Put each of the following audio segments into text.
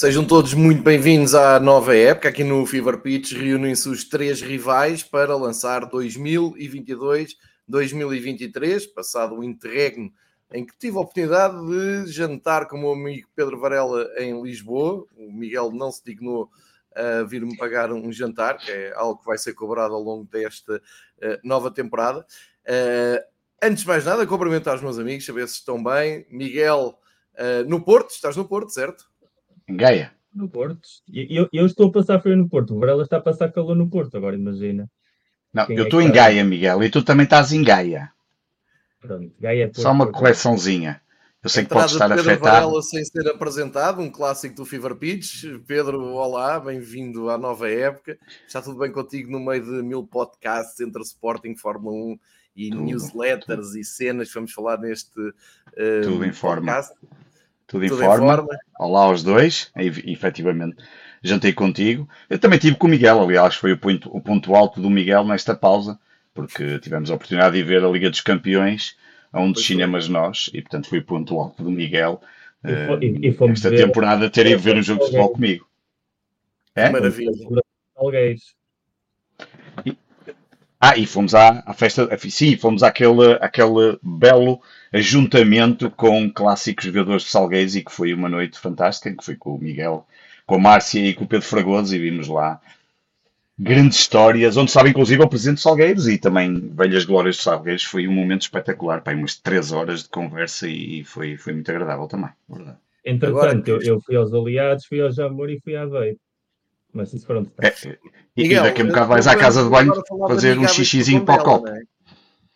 Sejam todos muito bem-vindos à nova época. Aqui no Fever Pitch reúnem-se os três rivais para lançar 2022-2023, passado o interregno em que tive a oportunidade de jantar com o meu amigo Pedro Varela em Lisboa. O Miguel não se dignou a vir-me pagar um jantar, que é algo que vai ser cobrado ao longo desta uh, nova temporada. Uh, antes de mais nada, cumprimentar os meus amigos, saber se estão bem. Miguel, uh, no Porto, estás no Porto, certo? Em Gaia. No Porto. Eu, eu estou a passar frio no Porto. O Varela está a passar calor no Porto, agora imagina. Não, Quem eu é estou em Gaia, Miguel, e tu também estás em Gaia. Pronto, Gaia Porto, Só uma Porto. coleçãozinha. Eu sei que pode estar Pedro afetado. Varela sem ser apresentado, um clássico do Fever Pitch. Pedro, olá, bem-vindo à nova época. Está tudo bem contigo no meio de mil podcasts entre Sporting, Fórmula 1 e tudo, newsletters tudo. e cenas que vamos falar neste uh, tudo em podcast. Forma. Tudo, Tudo em, forma. em forma. Olá aos dois, e, efetivamente jantei contigo. Eu também tive com o Miguel, aliás, foi o ponto, o ponto alto do Miguel nesta pausa, porque tivemos a oportunidade de ver a Liga dos Campeões a um dos cinemas nós, e portanto foi o ponto alto do Miguel uh, e, e esta ver, temporada ter ido ver um jogo de futebol comigo. É? Maravilha. E, ah, e fomos à, à festa, sim, fomos àquele, àquele belo ajuntamento com clássicos jogadores de Salgueiros e que foi uma noite fantástica, que foi com o Miguel, com a Márcia e com o Pedro Fragoso e vimos lá grandes histórias, onde estava inclusive o presidente de Salgueiros e também velhas glórias de Salgueiros. Foi um momento espetacular, pá, umas três horas de conversa e foi, foi muito agradável também, verdade. Entretanto, Agora, eu, eu, fui aos aliados, fui ao Jamor e fui à Veio. Mas isso foram é, e, Miguel, e daqui a um bocado vais à casa de banho fazer um xixizinho para o copo. É?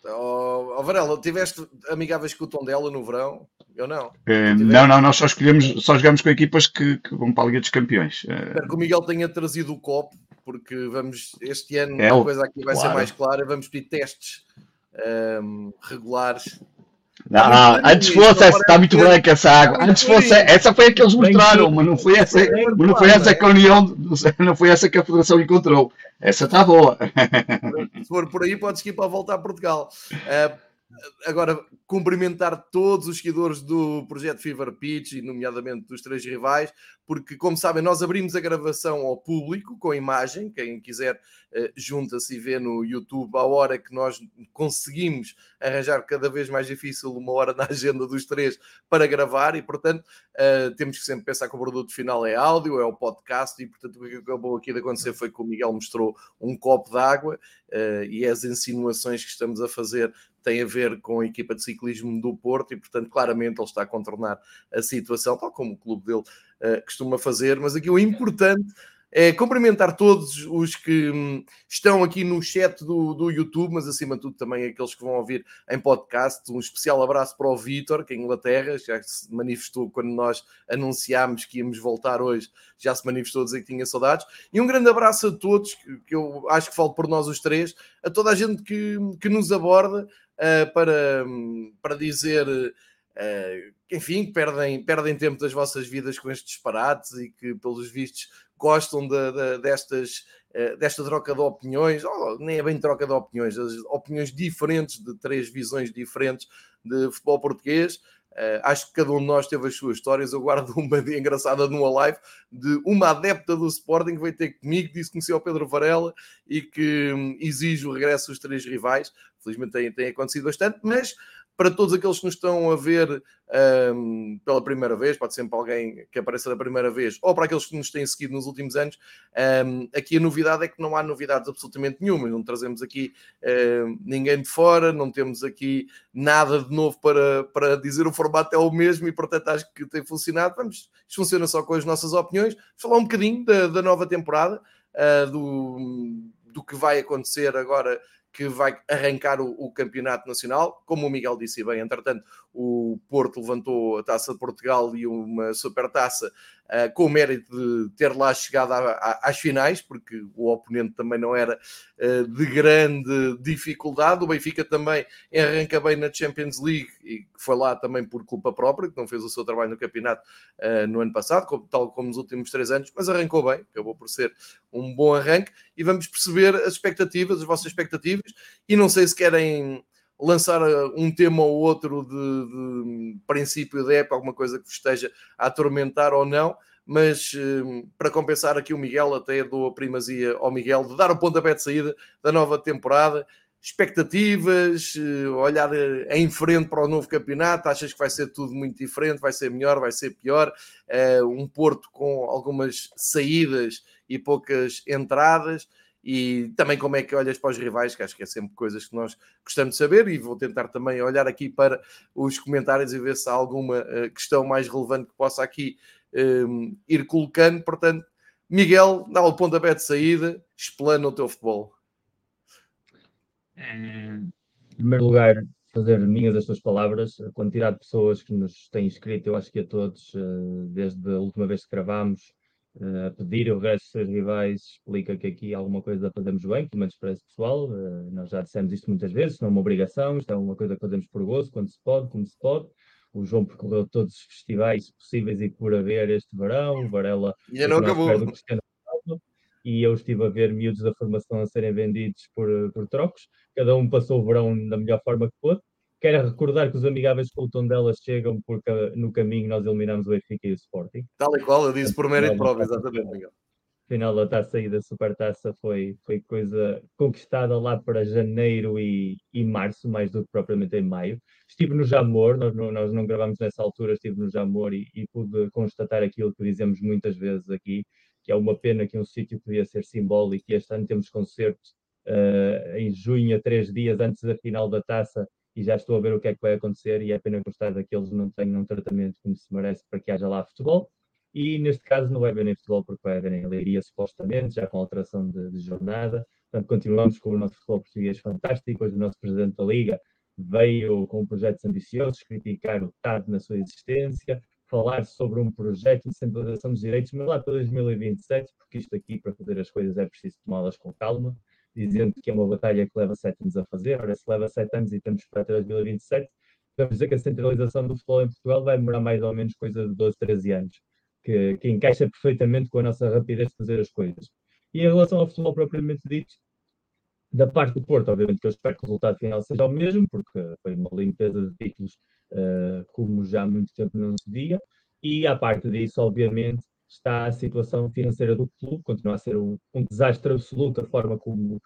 Oh, oh, Varela, tiveste amigáveis com o Tondela no verão? Eu não. Uh, não, não, nós só escolhemos, só jogamos com equipas que, que vão para a Liga dos Campeões. Uh, Espero que o Miguel tenha trazido o copo, porque vamos, este ano, é, a coisa aqui vai claro. ser mais clara, vamos pedir testes um, ehm, regulares não, não, antes fosse essa, está muito branca essa água. Antes fosse essa foi a que eles mostraram, mas não foi essa, não foi essa que a União, não foi essa que a Federação encontrou. Essa está boa. Se for por aí, podes ir para voltar a Portugal. Uh, agora, cumprimentar todos os seguidores do projeto Fever Pitch, nomeadamente dos três rivais, porque, como sabem, nós abrimos a gravação ao público com imagem. Quem quiser, uh, junta-se e vê no YouTube a hora que nós conseguimos arranjar cada vez mais difícil uma hora na agenda dos três para gravar, e portanto, uh, temos que sempre pensar que o produto final é áudio, é o podcast, e portanto, o que acabou aqui de acontecer foi que o Miguel mostrou um copo de água uh, e as insinuações que estamos a fazer têm a ver com a equipa de ciclismo do Porto, e portanto, claramente, ele está a contornar a situação, tal como o clube dele uh, costuma fazer, mas aqui o importante é cumprimentar todos os que hum, estão aqui no chat do, do YouTube, mas acima de tudo também aqueles que vão ouvir em podcast. Um especial abraço para o Vitor, que é em Inglaterra, já se manifestou quando nós anunciámos que íamos voltar hoje, já se manifestou a dizer que tinha saudades. E um grande abraço a todos, que eu acho que falo por nós os três, a toda a gente que, que nos aborda uh, para, hum, para dizer. Uh, enfim, perdem, perdem tempo das vossas vidas com estes disparates e que, pelos vistos, gostam de, de, destas, uh, desta troca de opiniões, oh, nem é bem troca de opiniões, as opiniões diferentes, de três visões diferentes de futebol português. Uh, acho que cada um de nós teve as suas histórias. Eu guardo uma engraçada numa live de uma adepta do Sporting que veio ter comigo, disse que conhecia o Pedro Varela e que um, exige o regresso dos três rivais. Felizmente tem, tem acontecido bastante, mas para todos aqueles que nos estão a ver um, pela primeira vez, pode ser para alguém que apareça da primeira vez, ou para aqueles que nos têm seguido nos últimos anos, um, aqui a novidade é que não há novidades absolutamente nenhuma, não trazemos aqui um, ninguém de fora, não temos aqui nada de novo para, para dizer, o formato é o mesmo e portanto acho que tem funcionado. Vamos, isto funciona só com as nossas opiniões, falar um bocadinho da, da nova temporada, uh, do, do que vai acontecer agora que vai arrancar o, o, campeonato nacional. Como o Miguel disse bem, entretanto, o Porto levantou a taça de Portugal e uma super taça uh, com o mérito de ter lá chegado às finais, porque o oponente também não era uh, de grande dificuldade. O Benfica também arranca bem na Champions League e foi lá também por culpa própria, que não fez o seu trabalho no campeonato uh, no ano passado, tal como nos últimos três anos, mas arrancou bem, acabou por ser um bom arranque. E vamos perceber as expectativas, as vossas expectativas, e não sei se querem lançar eh, um tema ou outro de, de princípio da época, alguma coisa que esteja a atormentar ou não, mas uh, para compensar aqui o Miguel, até dou a primazia ao Miguel de dar o pontapé de saída da nova temporada. Expectativas, uh, olhar em frente para o novo campeonato, achas que vai ser tudo muito diferente, vai ser melhor, vai ser pior? um Porto com algumas saídas e poucas entradas e também como é que olhas para os rivais, que acho que é sempre coisas que nós gostamos de saber, e vou tentar também olhar aqui para os comentários e ver se há alguma uh, questão mais relevante que possa aqui um, ir colocando. Portanto, Miguel, dá o pontapé de saída, explana o teu futebol. Em primeiro lugar, fazer minhas as tuas palavras, a quantidade de pessoas que nos têm escrito, eu acho que a todos, eh, desde a última vez que gravámos, uh, a pedir o resto dos seus rivais explica que aqui alguma coisa fazemos bem, pelo menos para esse pessoal. Uh, nós já dissemos isto muitas vezes, não é uma obrigação, isto é uma coisa que fazemos por gozo, quando se pode, como se pode. O João percorreu todos os festivais possíveis e por haver este verão, o Varela e não acabou. e eu estive a ver miúdos da formação a serem vendidos por, por trocos. Cada um passou o verão da melhor forma que pôde. Quero recordar que os amigáveis com o tom delas chegam porque no caminho nós eliminamos o Benfica e o Sporting. Tal e qual, eu disse por mérito próprio, exatamente, Miguel. Final da taça e da supertaça foi, foi coisa conquistada lá para janeiro e, e março, mais do que propriamente em maio. Estive no Jamor, nós não, nós não gravamos nessa altura, estive no Jamor e, e pude constatar aquilo que dizemos muitas vezes aqui, que é uma pena que um sítio podia ser simbólico e este ano temos concertos uh, em junho, a três dias antes da final da taça, e já estou a ver o que é que vai acontecer e é pena gostar daqueles que não tenham um tratamento como se merece para que haja lá futebol. E neste caso não vai haver nem futebol porque vai haver em Leiria supostamente, já com alteração de, de, jornada. Portanto, continuamos com o nosso futebol português fantástico. Hoje o nosso Presidente da Liga veio com projetos ambiciosos, criticar o TAD na sua existência, falar sobre um projeto de centralização dos direitos, mas lá para 2027, porque isto aqui, para fazer as coisas, é preciso tomá-las com calma dizendo que é uma batalha que leva sete anos a fazer. Ora, se leva sete anos e temos para 2027, vamos dizer que a centralização do futebol em Portugal vai demorar mais ou menos coisa de 12, 13 anos, que, que encaixa perfeitamente com a nossa rapidez de fazer as coisas. E em relação ao futebol propriamente dito, da parte do Porto, obviamente que eu espero que o resultado final seja o mesmo, porque foi uma limpeza de títulos uh, como já há muito tempo não se via, e à parte disso, obviamente, está a situação financeira do clube, continua a ser um, um desastre absoluto a forma como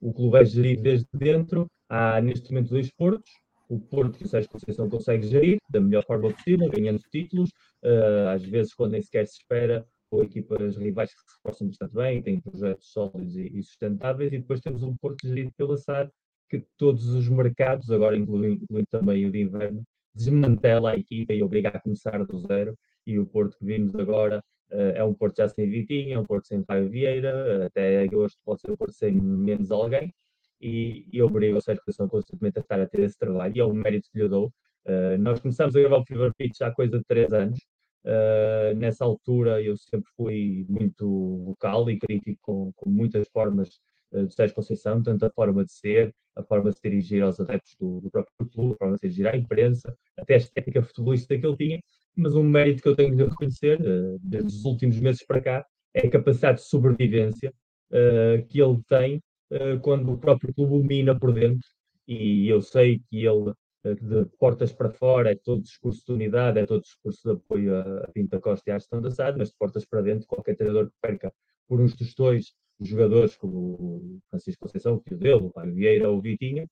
o clube é gerido desde dentro. Há neste momento dois portos, o Porto que o Sérgio Conceição consegue gerir da melhor forma possível, ganhando títulos, uh, às vezes quando nem sequer se espera, ou equipas rivais que se esforçam bastante bem, têm projetos sólidos e, e, sustentáveis, e depois temos um Porto gerido pela SAD, que todos os mercados, agora incluindo, incluindo também o de inverno, desmantela a equipa e obriga a começar do zero, e o Porto que vimos agora é um Porto já sem Vitinho, é um Porto sem Caio Vieira, até agosto pode ser um Porto sem menos alguém, e, e obriga o Sérgio Conceição constantemente a estar a ter esse trabalho, e é um mérito que lhe dou. Uh, nós começamos a gravar o Fever Pitch há coisa de três anos, uh, nessa altura eu sempre fui muito vocal e crítico com, com muitas formas uh, do Sérgio Conceição, tanto a forma de ser, a forma de se dirigir aos adeptos do, do próprio clube, a forma de se dirigir à imprensa, até a estética futebolística que ele tinha, mas um mérito que eu tenho de reconhecer, uh, desde os últimos meses para cá, é a capacidade de sobrevivência uh, que ele tem uh, quando o próprio clube mina por dentro. E eu sei que ele, de portas para fora, é todo discurso de unidade, é todo discurso de apoio a, Pinta Costa e à gestão da SAD, mas de portas para dentro, qualquer treinador que perca por uns tostões jogadores como o Francisco Conceição, o tio dele, o Pai Vieira ou o Vitinha,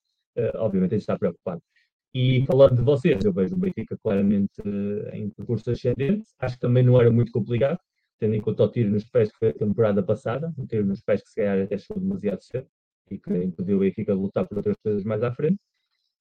obviamente ele está preocupado. E falando de vocês, eu vejo o Benfica claramente uh, em percurso ascendente. Acho que também não era muito complicado, tendo em conta o tiro nos pés que foi a temporada passada, um tiro nos pés que se calhar até chegou demasiado cedo e que impediu o Benfica de lutar por outras coisas mais à frente.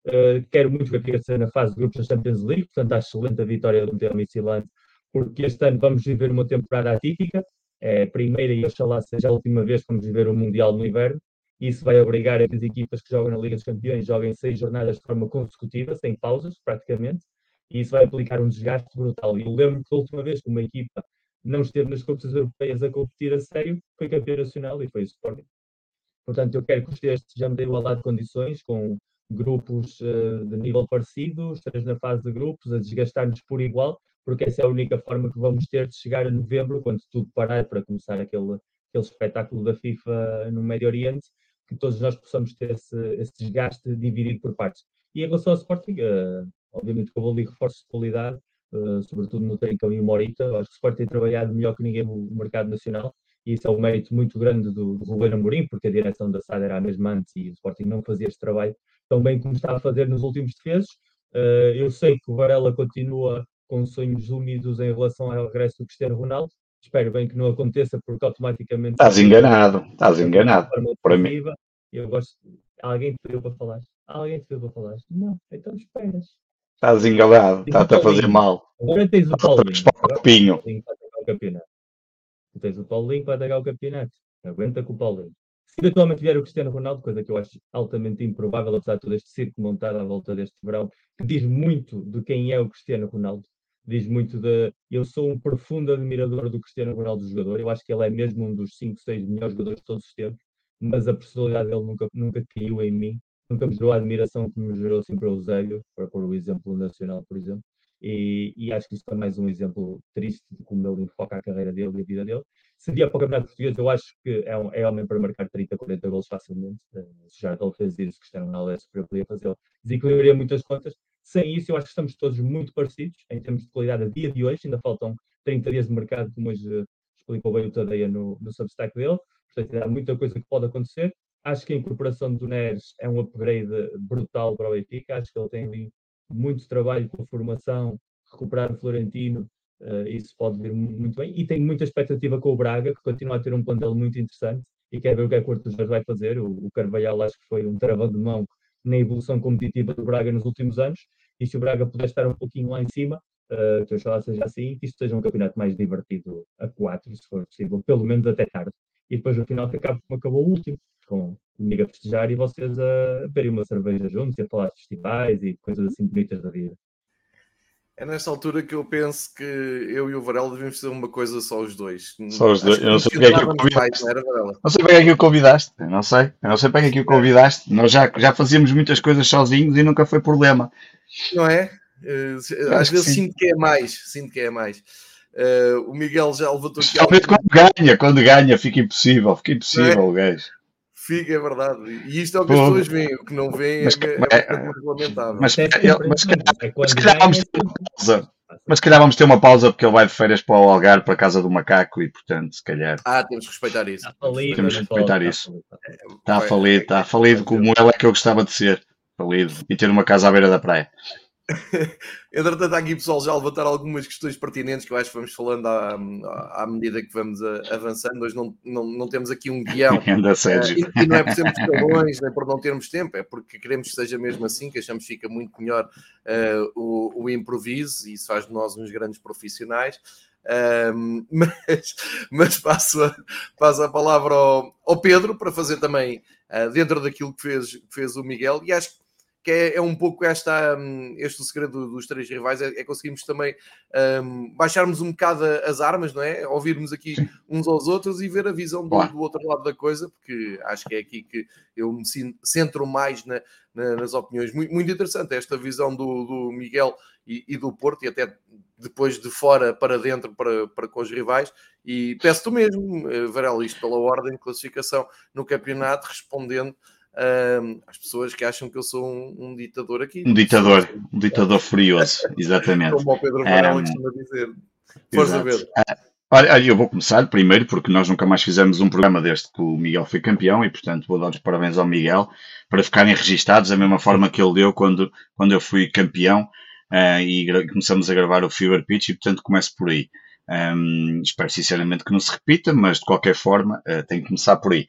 Uh, quero muito que a Benfica seja na fase de grupos da Champions League, portanto acho excelente a vitória do Mundial Michelin, porque este ano vamos viver uma temporada atípica, é a primeira e oxalá seja a última vez que vamos viver um Mundial no inverno, isso vai obrigar as equipas que jogam na Liga dos Campeões joguem seis jornadas de forma consecutiva, sem pausas, praticamente, e isso vai implicar um desgaste brutal. Eu lembro que a última vez que uma equipa não esteve nas competições europeias a competir a sério foi campeão nacional e foi o Sporting. Portanto, eu quero que os já me dê igualdade de condições, com grupos uh, de nível parecido, três na fase de grupos, a desgastar-nos por igual, porque essa é a única forma que vamos ter de chegar a novembro, quando tudo parar para começar aquele, aquele espetáculo da FIFA no Médio Oriente, que todos nós possamos ter esse, esse desgaste dividido por partes. E em relação ao Sporting, uh, obviamente que eu vou ali reforço de qualidade, uh, sobretudo no Trincão e o Morita. Acho que o Sport tem trabalhado melhor que ninguém no mercado nacional e isso é um mérito muito grande do, do Ruben Amorim, porque a direção da SAD era a mesma antes e o Sporting não fazia este trabalho tão bem como está a fazer nos últimos defesos. Uh, eu sei que o Varela continua com sonhos úmidos em relação ao regresso do Cristiano Ronaldo. Espero bem que não aconteça, porque automaticamente. Estás enganado, estás enganado. Para mim. Eu gosto. Alguém te pediu para falar? Alguém te pediu para falar? Não, então esperas. Estás enganado, está-te a fazer mal. Agora tens o Paulinho. Tens o campeonato. Tu tens o Paulinho para atacar o campeonato. Aguenta com o Paulinho. Se eventualmente vier o Cristiano Ronaldo, coisa que eu acho altamente improvável, apesar de todo este circo montado à volta deste verão, que diz muito de quem é o Cristiano Ronaldo, diz muito de. Eu sou um profundo admirador do Cristiano Ronaldo, jogador. Eu acho que ele é mesmo um dos 5, 6 melhores jogadores de todos os tempos, mas a personalidade dele nunca, nunca caiu em mim, nunca me gerou a admiração que me gerou sempre o Eusébio, para pôr o exemplo nacional, por exemplo. E, e, acho que isto é mais um exemplo triste de como ele enfoca a carreira dele e a vida dele. Seria para o Campeonato Português, eu acho que é, um, é homem para marcar 30, 40 gols facilmente. Uh, se já ele fez isso, Cristiano Ronaldo é super, podia fazê-lo. Desequilibraria muitas contas. Sem isso, eu acho que estamos todos muito parecidos em termos de qualidade a dia de hoje. Ainda faltam 30 dias de mercado, como hoje explicou bem o Tadeia no, no Substack dele. Portanto, há muita coisa que pode acontecer. Acho que a incorporação do Neres é um upgrade brutal para o Benfica. Acho que ele tem ali muito trabalho com a formação, recuperar o Florentino, uh, isso pode vir muito bem. E tenho muita expectativa com o Braga, que continua a ter um plantel muito interessante e quer ver o que é que o Arthur vai fazer. O, o Carvalhal acho que foi um travão de mão na evolução competitiva do Braga nos últimos anos. E se o Braga puder estar um pouquinho lá em cima, uh, que eu seja assim, que isto seja um campeonato mais divertido a quatro, se for possível, pelo menos até tarde. E depois no final que acaba como acabou o último, com comigo a festejar e vocês a beberem uma cerveja juntos e a falar de festivais e coisas assim bonitas da vida. É nesta altura que eu penso que eu e o Varela devemos fazer uma coisa só os dois. Só os dois. Eu não sei porque é que o convidaste. Não, não sei porque é que o convidaste. Eu não sei. Eu não sei porque é que o convidaste. Nós já, já fazíamos muitas coisas sozinhos e nunca foi problema. Não é? Uh, às vezes sinto que é mais. Sinto que é mais. Uh, o Miguel já levantou aqui. Especialmente quando ganha. Quando ganha fica impossível. Fica impossível, é? o gajo. Fica, é verdade. E isto é o que as pessoas veem. O que não veem mas, é, é, é lamentável. Mas, mas, mas, mas, se calhar vamos ter uma pausa. Mas se calhar vamos ter uma pausa porque ele vai de férias para o Algarve, para a casa do macaco e, portanto, se calhar. Ah, temos que respeitar isso. Está falido, temos que respeitar isso. Está falido, está falido como ele é que eu gostava de ser. Falido. E ter uma casa à beira da praia. Entretanto, aqui pessoal já levantar algumas questões pertinentes que eu acho que vamos falando à, à medida que vamos avançando. Hoje não, não, não temos aqui um guião. uh, e, e, não é por sermos calões, nem por não termos tempo, é porque queremos que seja mesmo assim, que achamos que fica muito melhor uh, o, o improviso e isso faz de nós uns grandes profissionais. Uh, mas, mas passo, a, passo a palavra ao, ao Pedro para fazer também uh, dentro daquilo que fez, que fez o Miguel, e acho que que é, é um pouco esta, um, este o segredo dos três rivais, é, é conseguirmos também um, baixarmos um bocado as armas, não é? Ouvirmos aqui uns aos outros e ver a visão do, do, outro lado da coisa, porque acho que é aqui que eu me centro mais na, na, nas opiniões. Muito, muito, interessante esta visão do, do Miguel e, e, do Porto, e até depois de fora para dentro para, para com os rivais. E peço-te mesmo, eh, Varela, isto pela ordem de classificação no campeonato, respondendo uh, às pessoas que acham que eu sou um, um ditador aqui. Um ditador, um ditador furioso, exatamente. Como o Pedro Varela um, costuma dizer. Força, Pedro. Ah, olha, eu vou começar primeiro, porque nós nunca mais fizemos um programa desde que o Miguel foi campeão e, portanto, vou dar os parabéns ao Miguel para ficarem registados da mesma forma que ele deu quando, quando eu fui campeão uh, e começamos a gravar o Fever Pitch e, portanto, começo por aí. Um, espero sinceramente que não se repita, mas de qualquer forma uh, tem que começar por aí.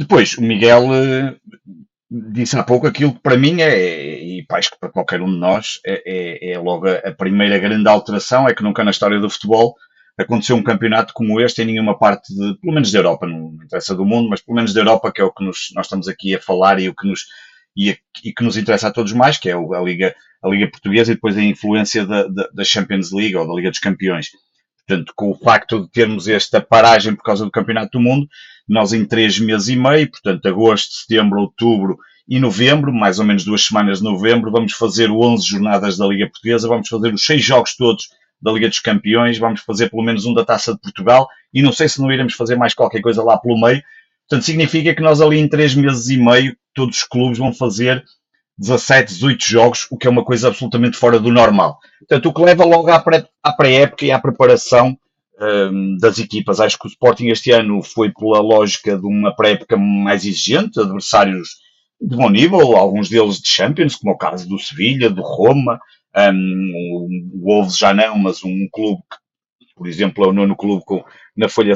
Depois, o Miguel uh, disse há pouco aquilo que para mim é, e acho que para qualquer um de nós, é, é, é logo a, a, primeira grande alteração, é que nunca na história do futebol aconteceu um campeonato como este em nenhuma parte, de, pelo menos da Europa, não interessa do mundo, mas pelo menos da Europa, que é o que nos, nós estamos aqui a falar e o que nos, e, a, e que nos interessa a todos mais, que é a Liga, a Liga Portuguesa e depois a influência da, da, da Champions League ou da Liga dos Campeões. Portanto, com o facto de termos esta paragem por causa do Campeonato do Mundo, nós em três meses e meio, portanto, agosto, setembro, outubro e novembro, mais ou menos duas semanas de novembro, vamos fazer 11 jornadas da Liga Portuguesa, vamos fazer os seis jogos todos da Liga dos Campeões, vamos fazer pelo menos um da Taça de Portugal e não sei se não iremos fazer mais qualquer coisa lá pelo meio. Portanto, significa que nós ali em três meses e meio, todos os clubes vão fazer 17, 18 jogos, o que é uma coisa absolutamente fora do normal. Portanto, o que leva logo à pré-época e à preparação um, das equipas. Acho que o Sporting este ano foi pela lógica de uma pré-época mais exigente, adversários de bom nível, alguns deles de Champions, como é o caso do Sevilha, do Roma, um, o Wolves já não, mas um clube que, por exemplo, é o nono clube com, na folha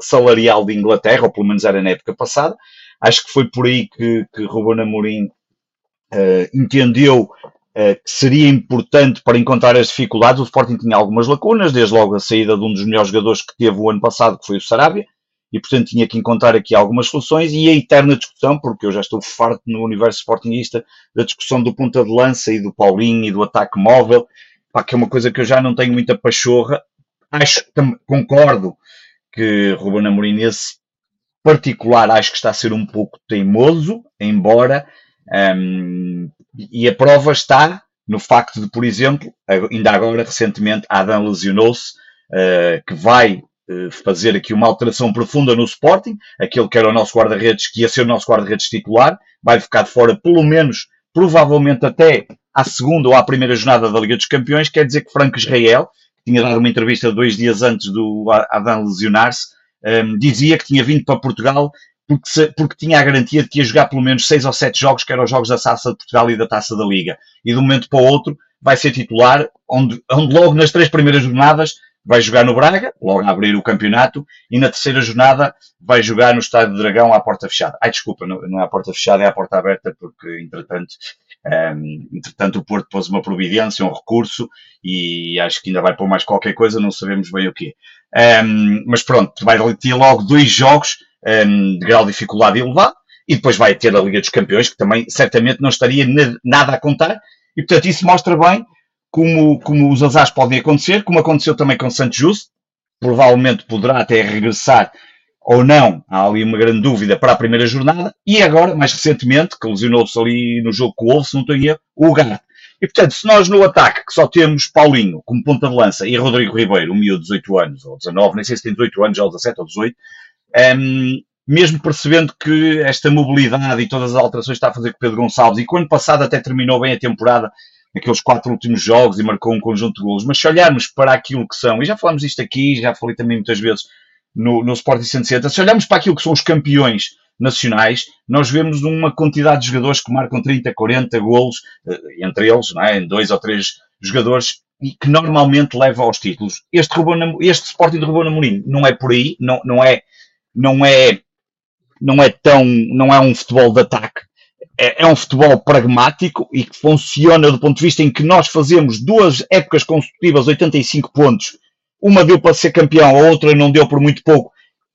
salarial de Inglaterra, ou pelo menos era na época passada. Acho que foi por aí que, que Ruben Amorim uh, entendeu que seria importante para encontrar as dificuldades. O Sporting tinha algumas lacunas, desde logo a saída de um dos melhores jogadores que teve o ano passado, que foi o Sarabia, e portanto tinha que encontrar aqui algumas soluções e a eterna discussão, porque eu já estou farto no universo sportingista, da discussão do ponta de lança e do Paulinho e do ataque móvel, pá, que é uma coisa que eu já não tenho muita pachorra. Acho, concordo que Ruben Amorim nesse particular acho que está a ser um pouco teimoso, embora um, e a prova está no facto de, por exemplo, ainda agora, recentemente, Adam lesionou-se, uh, que vai uh, fazer aqui uma alteração profunda no Sporting, aquele que era o nosso guarda-redes, que ia ser o nosso guarda-redes titular, vai ficar de fora pelo menos, provavelmente até à segunda ou à primeira jornada da Liga dos Campeões, quer dizer que Franco Israel, que tinha dado uma entrevista dois dias antes do Adam lesionar-se, um, dizia que tinha vindo para Portugal porque, se, porque tinha a garantia de que ia jogar pelo menos seis ou sete jogos, que eram os jogos da Taça de Portugal e da Taça da Liga. E de um momento para o outro vai ser titular, onde, onde logo nas três primeiras jornadas vai jogar no Braga, logo a abrir o campeonato, e na terceira jornada vai jogar no Estádio do Dragão à porta fechada. Ai, desculpa, não, é à porta fechada, é à porta aberta, porque entretanto, um, entretanto o Porto pôs uma providência, um recurso, e acho que ainda vai pôr mais qualquer coisa, não sabemos bem o quê. Um, mas pronto, vai ter logo dois jogos um, de grau de dificuldade elevado, e depois vai ter a Liga dos Campeões, que também certamente não estaria nada a contar, e portanto isso mostra bem como, como os azares podem acontecer, como aconteceu também com Santos Justo, provavelmente poderá até regressar ou não, há ali uma grande dúvida para a primeira jornada, e agora, mais recentemente, que lesionou-se ali no jogo com o Wolves, se não estou erro, o Ugarte. E portanto, se nós no ataque que só temos Paulinho como ponta de lança e Rodrigo Ribeiro, um miúdo de 18 anos, ou 19, nem sei se tem 18 anos, ou 17 ou 18, um, mesmo percebendo que esta mobilidade e todas as alterações está a fazer com Pedro Gonçalves, e quando passado até terminou bem a temporada, naqueles quatro últimos jogos e marcou um conjunto de golos, mas se olharmos para aquilo que são, e já falamos disto aqui, já falei também muitas vezes no, no Sporting 160, se olharmos para aquilo que são os campeões nacionais, nós vemos uma quantidade de jogadores que marcam 30, 40 golos, eh, entre eles, não é? dois ou três jogadores, e que normalmente levam aos títulos. Este, este Sporting de Rubona Amorim não é por aí, não, não é não é, não é tão, não é um futebol de ataque. É, é um futebol pragmático e que funciona do ponto de vista em que nós fazemos duas épocas consecutivas 85 pontos. Uma deu para ser campeão, a outra não deu por muito pouco.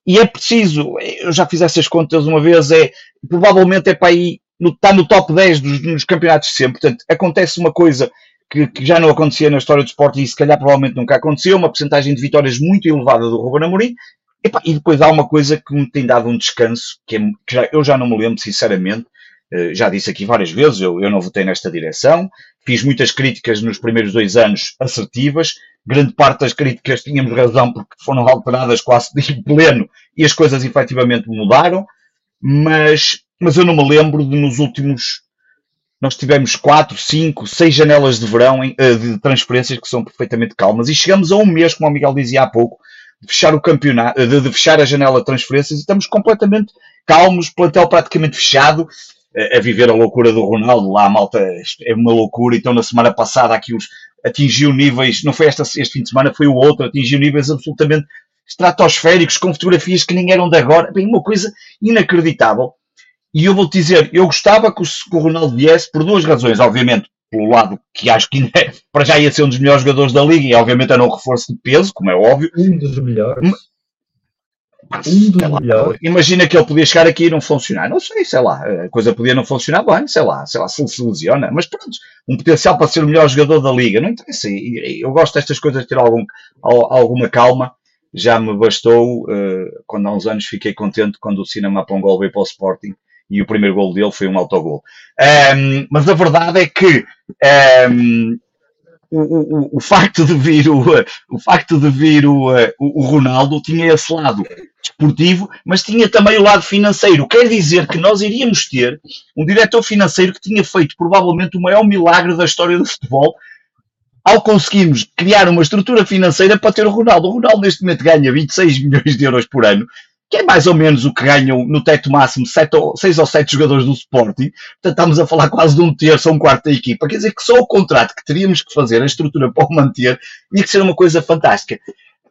E é preciso, eu já fiz essas contas uma vez, é provavelmente é para aí, no, está no top 10 dos, dos campeonatos de sempre. Portanto, acontece uma coisa que, que, já não acontecia na história do esporte e se calhar provavelmente nunca aconteceu, uma porcentagem de vitórias muito elevada do Ruben Amorim, Epa, e depois há uma coisa que me tem dado um descanso, que, é, que já, eu já não me lembro, sinceramente, uh, já disse aqui várias vezes, eu, eu não votei nesta direção, fiz muitas críticas nos primeiros dois anos assertivas, grande parte das críticas tínhamos razão porque foram alteradas quase de pleno e as coisas efetivamente mudaram, mas, mas eu não me lembro de nos últimos nós tivemos quatro, cinco, seis janelas de verão eh, de transferências que são perfeitamente calmas e chegamos a um mês, como o Miguel dizia há pouco, de fechar o campeonato, de, de, fechar a janela de transferências e estamos completamente calmos, plantel praticamente fechado, a, a viver a loucura do Ronaldo, lá malta é uma loucura, então na semana passada aqui os atingiu níveis, não foi esta, este fim de semana, foi o outro, atingiu níveis absolutamente estratosféricos, com fotografias que nem eram de agora, bem, uma coisa inacreditável. E eu vou-te dizer, eu gostava que o, que o Ronaldo viesse por duas razões, obviamente, pelo lado que acho que é, para já ia ser um dos melhores jogadores da liga e obviamente era um reforço de peso, como é óbvio. Um dos melhores. Um dos lá, melhores. Imagina que ele podia chegar aqui e não funcionar. Não sei, sei lá, a coisa podia não funcionar bem, sei lá, sei lá, se ele se lesiona, mas pronto, um potencial para ser o melhor jogador da liga, não interessa. Eu gosto destas coisas de ter algum, alguma calma. Já me bastou, uh, quando há uns anos fiquei contente quando o Cinema Pongol veio para o Sporting e o primeiro gol dele foi um autogol. Um, mas a verdade é que um, o, o, o, facto de vir o, o facto de vir o, o, Ronaldo tinha esse lado desportivo, mas tinha também o lado financeiro. Quer dizer que nós iríamos ter um diretor financeiro que tinha feito provavelmente o maior milagre da história do futebol ao conseguirmos criar uma estrutura financeira para ter o Ronaldo. O Ronaldo neste momento ganha 26 milhões de euros por ano que é mais ou menos o que ganham no teto máximo 7 ou, 6 ou 7 jogadores do Sporting. Portanto, estamos a falar quase de um terço ou um quarto da equipa. Quer dizer que só o contrato que teríamos que fazer, a estrutura para o manter, tinha que ser uma coisa fantástica.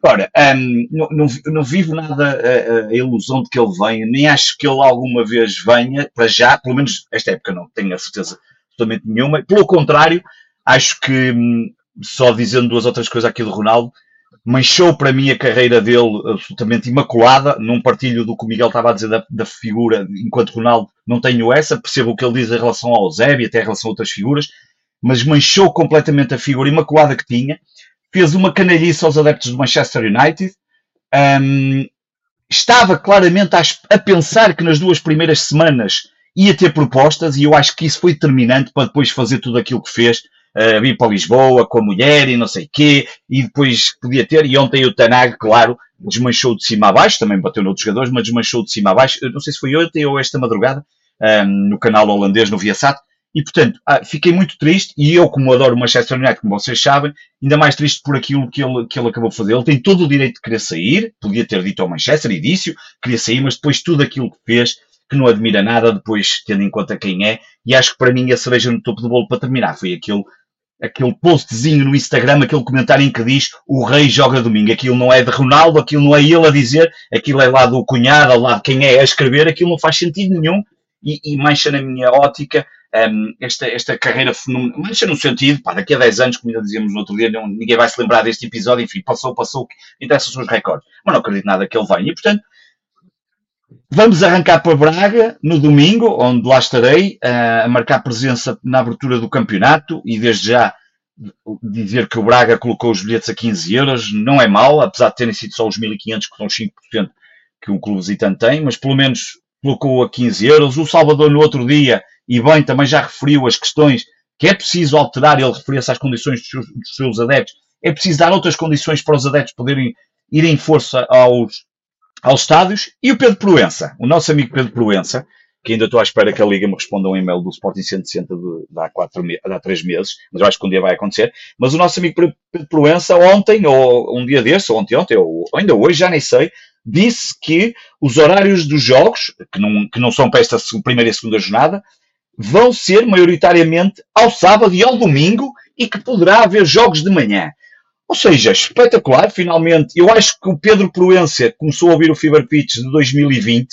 Agora, um, não, não, não, vivo nada a, a, ilusão de que ele venha, nem acho que ele alguma vez venha, para já, pelo menos esta época não tenho a certeza absolutamente nenhuma. Pelo contrário, acho que, hum, só dizendo duas outras coisas aqui do Ronaldo, manchou para mim a carreira dele absolutamente imaculada. Num partilho do que o Miguel estava a dizer da, da, figura, enquanto Ronaldo não tenho essa, percebo o que ele diz em relação ao Zé e até em relação a outras figuras, mas manchou completamente a figura imaculada que tinha. Fez uma canalhice aos adeptos do Manchester United. Um, estava claramente a, a pensar que nas duas primeiras semanas ia ter propostas e eu acho que isso foi determinante para depois fazer tudo aquilo que fez uh, para Lisboa com a mulher e não sei quê, e depois podia ter, e ontem o Tanag, claro, desmanchou de cima a baixo, também bateu noutros jogadores, mas desmanchou de cima a baixo, eu não sei se foi ontem ou esta madrugada, um, ehm, no canal holandês, no Viasat, e portanto, ah, fiquei muito triste, e eu, como adoro o Manchester United, como vocês sabem, ainda mais triste por aquilo que ele, que ele acabou de fazer. Ele tem todo o direito de querer sair, podia ter dito ao Manchester, e disse queria sair, mas depois tudo aquilo que fez, que não admira nada, depois tendo em conta quem é, e acho que para mim a cereja no topo do bolo para terminar foi aquele aquele postzinho no Instagram, aquele comentário em que diz o rei joga domingo. Aquilo não é de Ronaldo, aquilo não é ele a dizer, aquilo é lá do cunhado, lá de quem é a escrever, aquilo não faz sentido nenhum e, e mancha na minha ótica um, esta, esta carreira fenomenal. Mancha no sentido, pá, daqui a 10 anos, como já dizíamos no outro dia, não, ninguém vai se lembrar deste episódio, enfim, passou, passou, interessa os recordes. Mas não acredito nada que ele venha. E, portanto, Vamos arrancar para Braga no domingo, onde lá estarei uh, a marcar presença na abertura do campeonato e desde já dizer que o Braga colocou os bilhetes a 15 euros não é mal, apesar de terem sido só os 1.500 que são 5% que um clube visitante tem, mas pelo menos colocou a 15 euros. O Salvador no outro dia, e bem, também já referiu as questões que é preciso alterar, ele referia-se às condições dos seus, dos seus adeptos, é preciso dar outras condições para os adeptos poderem ir em força aos, aos estádios. E o Pedro Proença, o nosso amigo Pedro Proença, que ainda estou à espera que a Liga me responda um e-mail do Sporting 160 de, de há, quatro, de há três meses, mas eu acho que um dia vai acontecer. Mas o nosso amigo Pedro Proença, ontem, ou um dia desse, ou ontem, ontem, ou ainda hoje, já nem sei, disse que os horários dos jogos, que não, que não são para esta primeira e segunda jornada, vão ser maioritariamente ao sábado e ao domingo e que poderá haver jogos de manhã. Ou seja, espetacular, finalmente. Eu acho que o Pedro Proença começou a ouvir o Fever Pitch de 2020.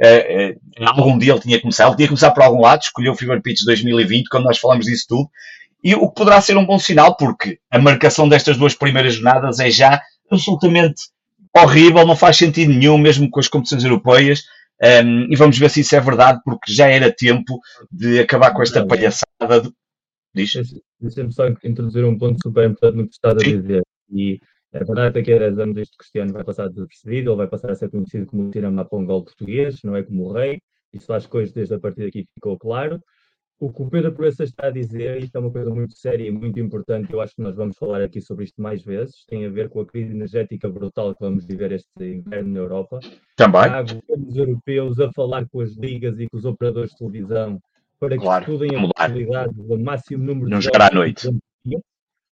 Uh, uh, algum dia ele tinha começado, ele tinha começado por algum lado, escolheu o Fever Pitch de 2020, quando nós falamos disso tudo. E o que poderá ser um bom sinal, porque a marcação destas duas primeiras jornadas é já absolutamente horrível, não faz sentido nenhum, mesmo com as competições europeias. Um, ehm, e vamos ver se isso é verdade, porque já era tempo de acabar com esta palhaçada de Deixa-me só introduzir um ponto super importante no que estás a dizer. E a verdade é que daqui a 10 anos este Cristiano vai passar desapercebido, ele vai passar a ser conhecido como o Tirama Pongol português, não é como o rei. Isso as coisas desde a partir daqui ficou claro. O que o Pedro Proença está a dizer, isto é uma coisa muito séria e muito importante, eu acho que nós vamos falar aqui sobre isto mais vezes, tem a ver com a crise energética brutal que vamos viver este inverno na Europa. Também. Há governos europeus a falar com as ligas e com os operadores de televisão para que claro, estudem a possibilidade do máximo número não de jogar à noite.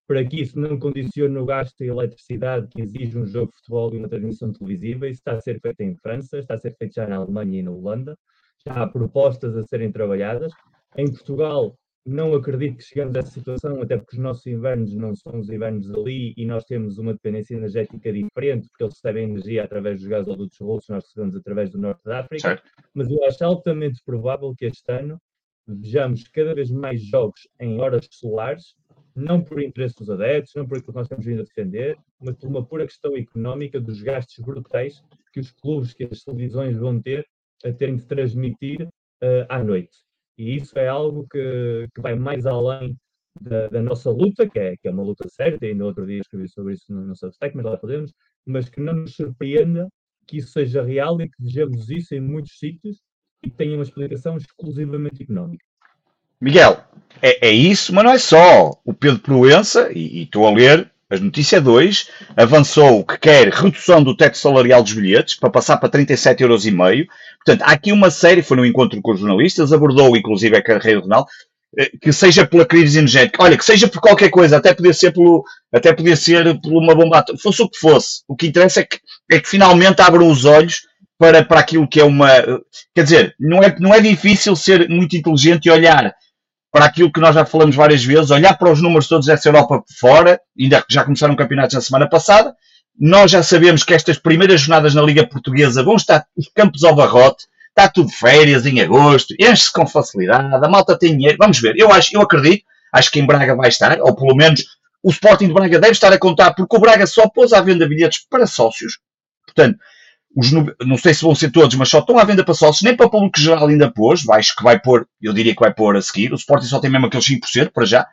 Para que isso não condicione o gasto de eletricidade que exige um jogo de futebol e uma transmissão televisiva. Isso está a ser feito em França, está a ser feito já na Alemanha e na Holanda. Já há propostas a serem trabalhadas. Em Portugal, não acredito que chegamos a essa situação, até porque os nossos invernos não são os invernos ali e nós temos uma dependência energética diferente, porque eles recebem energia através dos gasodutos russos, nós recebemos através do norte da África. Certo. Mas eu acho altamente provável que este ano vejamos cada vez mais jogos em horas solares, não por interesse dos adeptos, não por aquilo que nós estamos vindo a defender, mas por uma pura questão económica dos gastos brutais que os clubes, que as televisões vão ter a terem de transmitir uh, à noite. E isso é algo que, que vai mais além da, da, nossa luta, que é, que é uma luta certa, e no outro dia escrevi sobre isso no, no Substack, mas lá podemos, mas que não nos surpreenda que isso seja real e que vejamos isso em muitos sítios e tenha uma explicação exclusivamente económica. Miguel, é, é isso, mas não é só. O Pedro Proença, e estou a ler as notícias 2, avançou que quer redução do teto salarial dos bilhetes para passar para 37,5 euros. Portanto, há aqui uma série, foi num encontro com os jornalistas, abordou inclusive a carreira do Ronaldo, eh, que seja pela crise energética, olha, que seja por qualquer coisa, até podia ser pelo, até podia ser por uma bomba, fosse o que fosse. O que interessa é que, é que finalmente abram os olhos para, para aquilo que é uma, quer dizer, não é, não é difícil ser muito inteligente e olhar para aquilo que nós já falamos várias vezes, olhar para os números todos dessa Europa fora, ainda já começaram campeonatos na semana passada, nós já sabemos que estas primeiras jornadas na Liga Portuguesa vão estar os campos ao barrote, está tudo férias em agosto, enche-se com facilidade, a malta tem dinheiro, vamos ver, eu acho, eu acredito, acho que em Braga vai estar, ou pelo menos o Sporting de Braga deve estar a contar, porque o Braga só pôs à venda bilhetes para sócios, portanto, os, não sei se vão ser todos, mas só estão à venda para sócios, nem para o público geral ainda pôs, acho que vai pôr, eu diria que vai pôr a seguir, o Sporting só tem mesmo aqueles 5% para já.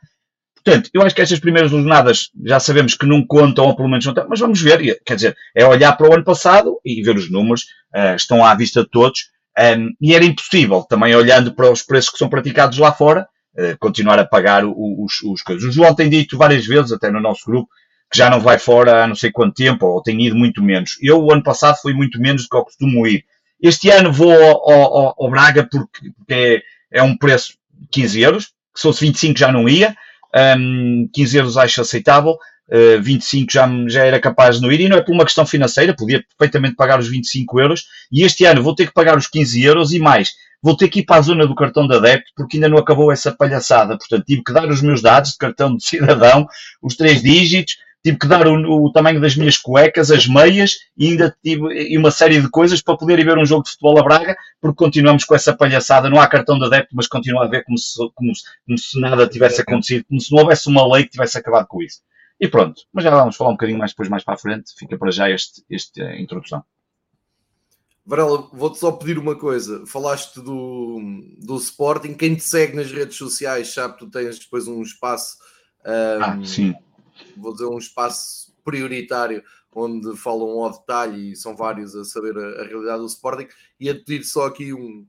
Portanto, eu acho que estas primeiras jornadas já sabemos que não contam, ou pelo menos não estão, mas vamos ver, quer dizer, é olhar para o ano passado e ver os números, uh, estão à vista de todos, um, e era impossível, também olhando para os preços que são praticados lá fora, uh, continuar a pagar os, os coisas. O João tem dito várias vezes, até no nosso grupo, que já não vai fora há não sei quanto tempo, ou tem ido muito menos. Eu, o ano passado, fui muito menos do que eu costumo ir. Este ano vou ao, ao, ao Braga porque, é, é, um preço de 15 euros, que se fosse 25 já não ia, um, 15 euros acho aceitável, uh, 25 já, já era capaz de não ir, e não é por uma questão financeira, podia perfeitamente pagar os 25 euros, e este ano vou ter que pagar os 15 euros e mais. Vou ter que ir para a zona do cartão de adepto porque ainda não acabou essa palhaçada. Portanto, tive que dar os meus dados de cartão de cidadão, os três dígitos, tive que dar o, o, tamanho das minhas cuecas, as meias e ainda tive e uma série de coisas para poder ir ver um jogo de futebol a Braga, porque continuamos com essa palhaçada. Não há cartão de adepto, mas continua a ver como se, como, se, como se nada tivesse acontecido, como se não houvesse uma lei que tivesse acabado com isso. E pronto, mas já vamos falar um bocadinho mais depois, mais para a frente. Fica para já este, esta introdução. Varela, vou-te só pedir uma coisa. Falaste do, do Sporting. Quem te segue nas redes sociais sabe que tu tens depois um espaço. Um, ah, sim vou dizer, um espaço prioritário onde falam ao detalhe e são vários a saber a, a realidade do Sporting. E a pedir só aqui um,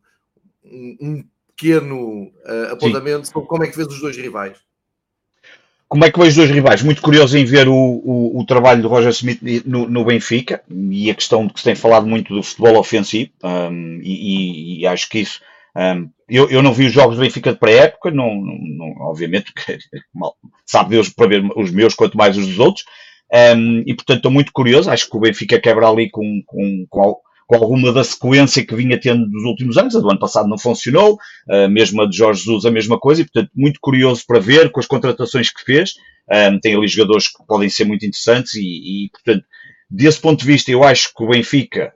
um, um pequeno uh, apontamento Sim. sobre como é que vês os dois rivais. Como é que vejo os dois rivais? Muito curioso em ver o, o, o trabalho do Roger Smith no, no, Benfica e a questão de que se tem falado muito do futebol ofensivo, um, e, e, acho que isso um, eu, eu não vi os jogos do Benfica de pré-época, não, não, obviamente, porque mal, sabe Deus para ver os meus quanto mais os dos outros, um, e portanto estou muito curioso. Acho que o Benfica quebra ali com, com, com, com, alguma da sequência que vinha tendo dos últimos anos. A do ano passado não funcionou, a de Jorge Jesus, a mesma coisa, e portanto muito curioso para ver com as contratações que fez. Um, tem ali jogadores que podem ser muito interessantes, e, e portanto, desse ponto de vista, eu acho que o Benfica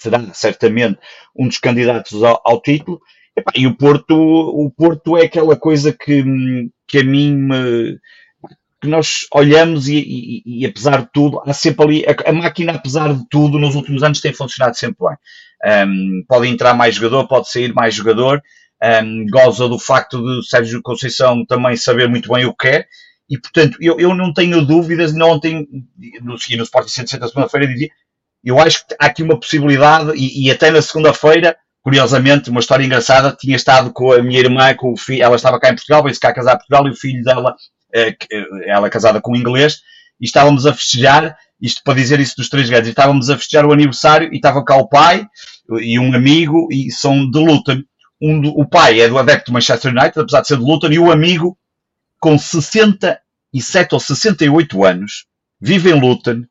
será certamente um dos candidatos ao, ao título. E o Porto, o Porto é aquela coisa que, que a mim me, que nós olhamos e, e, e, apesar de tudo, há sempre ali, a, a, máquina, apesar de tudo, nos últimos anos tem funcionado sempre bem. Um, pode entrar mais jogador, pode sair mais jogador, um, goza do facto de Sérgio Conceição também saber muito bem o que quer, e portanto, eu, eu não tenho dúvidas, não ontem, no, no Sporting 160 segunda-feira, eu acho que há aqui uma possibilidade, e, e até na segunda-feira, curiosamente, uma história engraçada, tinha estado com a minha irmã, com o filho, ela estava cá em Portugal, veio-se cá casar em Portugal, e o filho dela, eh, eh, ela é casada com um inglês, e estávamos a festejar, isto para dizer isso dos três grandes, estávamos a festejar o aniversário, e estava cá o pai, e um amigo, e são de Luton. Um o pai é do adepto do Manchester United, apesar de ser de Luton, e o amigo, com 67 ou 68 anos, vive em Luton,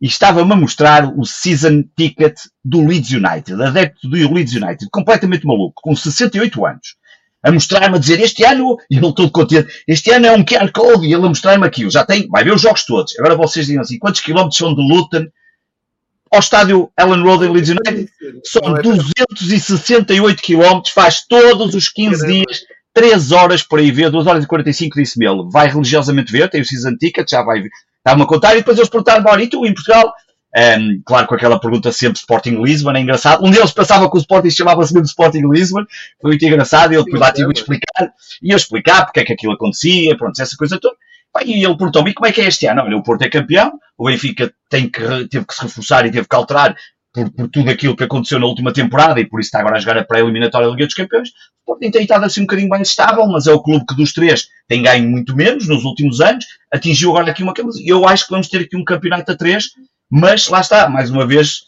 e estava-me a mostrar o season ticket do Leeds United, adepto do Leeds United, completamente maluco, com 68 anos. A mostrar-me, a dizer, este ano, e ele todo contente, este ano é um QR Code, e ele a mostrar-me aquilo, já tem, vai ver os jogos todos. Agora vocês digam assim, quantos quilómetros são de Luton ao estádio Ellen Road em Leeds United? São 268 quilómetros, faz todos os 15 dias, 3 horas para ir ver, 2 horas e 45, disse-me ele. Vai religiosamente ver, tem o season ticket, já vai ver Estavam a contar e depois eles perguntaram, olha, e tu em Portugal? Um, claro, com aquela pergunta sempre Sporting Lisbon, é engraçado. Um deles pensava que o Sporting chamava-se mesmo Sporting Lisbon, foi muito engraçado. Ele depois lá tive de explicar, e eu explicar porque é que aquilo acontecia, pronto, essa coisa toda. E ele perguntou-me, como é que é este ano? Olha, o Porto é campeão, o Benfica tem que, teve que se reforçar e teve que alterar por, por, tudo aquilo que aconteceu na última temporada e por isso está agora a jogar a pré-eliminatória da Liga dos Campeões. O Sporting tem estado assim um bocadinho mais estável, mas é o clube que dos três tem ganho muito menos nos últimos anos, atingiu agora aqui uma Eu acho que vamos ter aqui um campeonato a três, mas lá está, mais uma vez,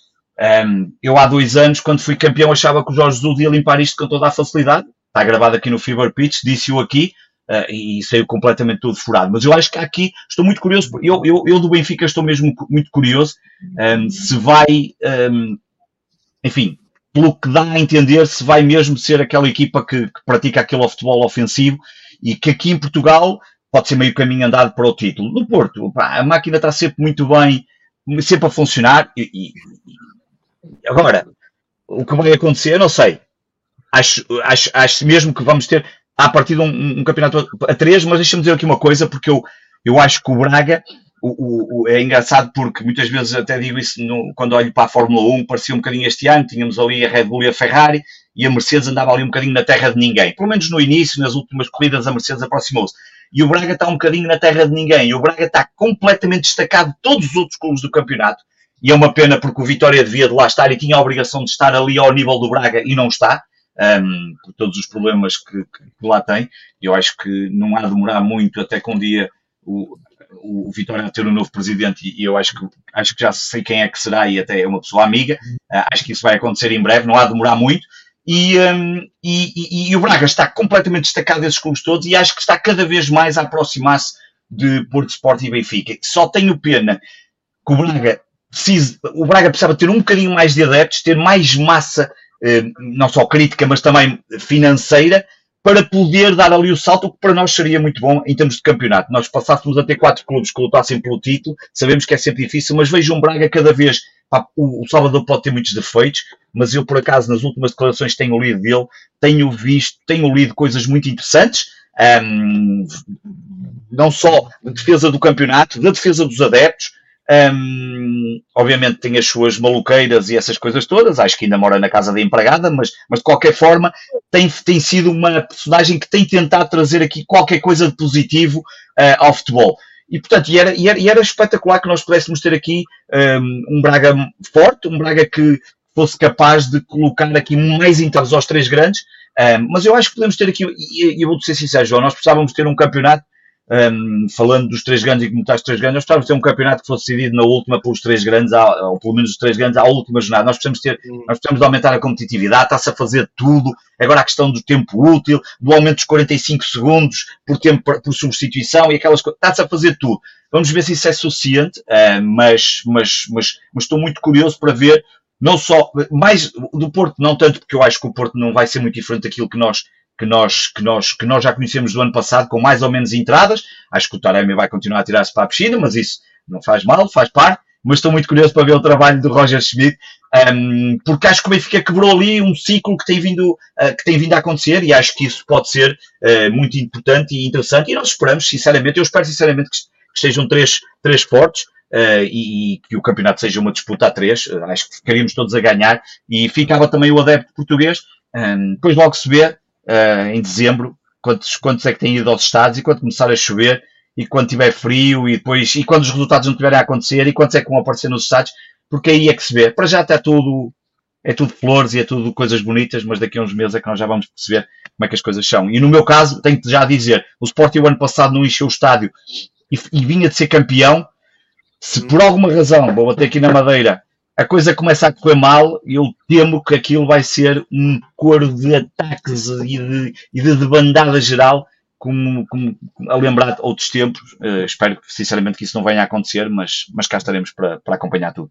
um, eu há dois anos, quando fui campeão, achava que o Jorge Jesus ia limpar isto com toda a facilidade. Está gravado aqui no Fever Pitch, disse-o aqui, uh, e saiu completamente todo furado. Mas eu acho que aqui estou muito curioso, eu, eu, eu do Benfica estou mesmo muito curioso um, se vai, um, enfim, pelo que dá a entender, se vai mesmo ser aquela equipa que, que pratica aquele futebol ofensivo e que aqui em Portugal pode ser meio caminho andado para o título. No Porto, a máquina está sempre muito bem, sempre a funcionar. E, e, agora, o que vai acontecer, não sei. Acho, acho, acho mesmo que vamos ter a partir de um, um campeonato a três, mas deixa-me dizer aqui uma coisa, porque eu, eu acho que o Braga o, o, é engraçado porque muitas vezes até digo isso no, quando olho para a Fórmula 1, parecia um bocadinho este ano, tínhamos ali a Red Bull e a Ferrari e a Mercedes andava ali um bocadinho na terra de ninguém. Pelo menos no início, nas últimas corridas, a Mercedes aproximou-se. E o Braga está um bocadinho na terra de ninguém. E o Braga está completamente destacado de todos os outros clubes do campeonato. E é uma pena porque o Vitória devia de lá estar e tinha a obrigação de estar ali ao nível do Braga e não está um, por todos os problemas que, que, lá tem. Eu acho que não há de demorar muito até que um dia o, o Vitória ter um novo presidente e eu acho que, acho que já sei quem é que será e até é uma pessoa amiga. Uh, acho que isso vai acontecer em breve, não há de demorar muito. E, um, e, e, e, o Braga está completamente destacado desses clubes todos e acho que está cada vez mais a aproximar-se de Porto Sport e Benfica. Só tenho pena que o Braga precisa, o Braga precisava ter um bocadinho mais de adeptos, ter mais massa não só crítica, mas também financeira, para poder dar ali o salto, que para nós seria muito bom em termos de campeonato. Nós passássemos a ter quatro clubes que lutassem pelo título, sabemos que é sempre difícil, mas vejo um Braga cada vez. O, Salvador pode ter muitos defeitos, mas eu, por acaso, nas últimas declarações tenho lido dele, tenho visto, tenho lido coisas muito interessantes, um, não só de defesa do campeonato, da defesa dos adeptos, um, obviamente tem as suas maluqueiras e essas coisas todas, acho que ainda mora na casa da empregada, mas, mas de qualquer forma tem, tem sido uma personagem que tem tentado trazer aqui qualquer coisa de positivo uh, ao futebol. E portanto, e era, e, era, e era, espetacular que nós pudéssemos ter aqui um, um Braga forte, um Braga que fosse capaz de colocar aqui mais interesse aos três grandes. Um, mas eu acho que podemos ter aqui, e eu vou ser sincero, João, nós precisávamos ter um campeonato um, falando dos três grandes e como está os três grandes, nós precisamos ter um campeonato que fosse decidido na última pelos três grandes, ou pelo menos os três grandes, à última jornada. Nós precisamos ter, nós precisamos de aumentar a competitividade, está-se a fazer tudo. Agora a questão do tempo útil, do aumento dos 45 segundos por tempo por substituição e aquelas coisas, está-se a fazer tudo. Vamos ver se isso é suficiente, uh, mas, mas, mas, mas estou muito curioso para ver não só, mais do Porto, não tanto porque eu acho que o Porto não vai ser muito diferente daquilo que nós que nós, que, nós, que nós já conhecemos do ano passado, com mais ou menos entradas. Acho que o Taremi vai continuar a tirar-se para a piscina, mas isso não faz mal, faz parte. Mas estou muito curioso para ver o trabalho do Roger Schmidt, um, porque acho que o Benfica quebrou ali um ciclo que tem vindo, uh, que tem vindo a acontecer e acho que isso pode ser uh, muito importante e interessante. E nós esperamos, sinceramente, eu espero sinceramente que, que sejam três, três fortes. Uh, e, e, que o campeonato seja uma disputa a três, acho que ficaríamos todos a ganhar e ficava também o adepto português. Um, depois logo se vê, uh, em dezembro, quantos, quantos é que têm ido aos estados e quando começar a chover e quando tiver frio e depois e quando os resultados não tiverem a acontecer e quantos é que vão aparecer nos estados, porque aí é que se vê. Para já está tudo, é tudo flores e é tudo coisas bonitas, mas daqui a uns meses é que nós já vamos perceber como é que as coisas são. E no meu caso, tenho que já dizer, o Sporting o ano passado não encheu o estádio e, e vinha de ser campeão. Se por alguma razão, vou bater aqui na madeira, a coisa começa a correr mal e eu temo que aquilo vai ser um coro de ataques e de, e de debandada geral, como, como, a lembrar outros tempos. Uh, espero sinceramente que isso não venha a acontecer, mas, mas cá estaremos para, para acompanhar tudo.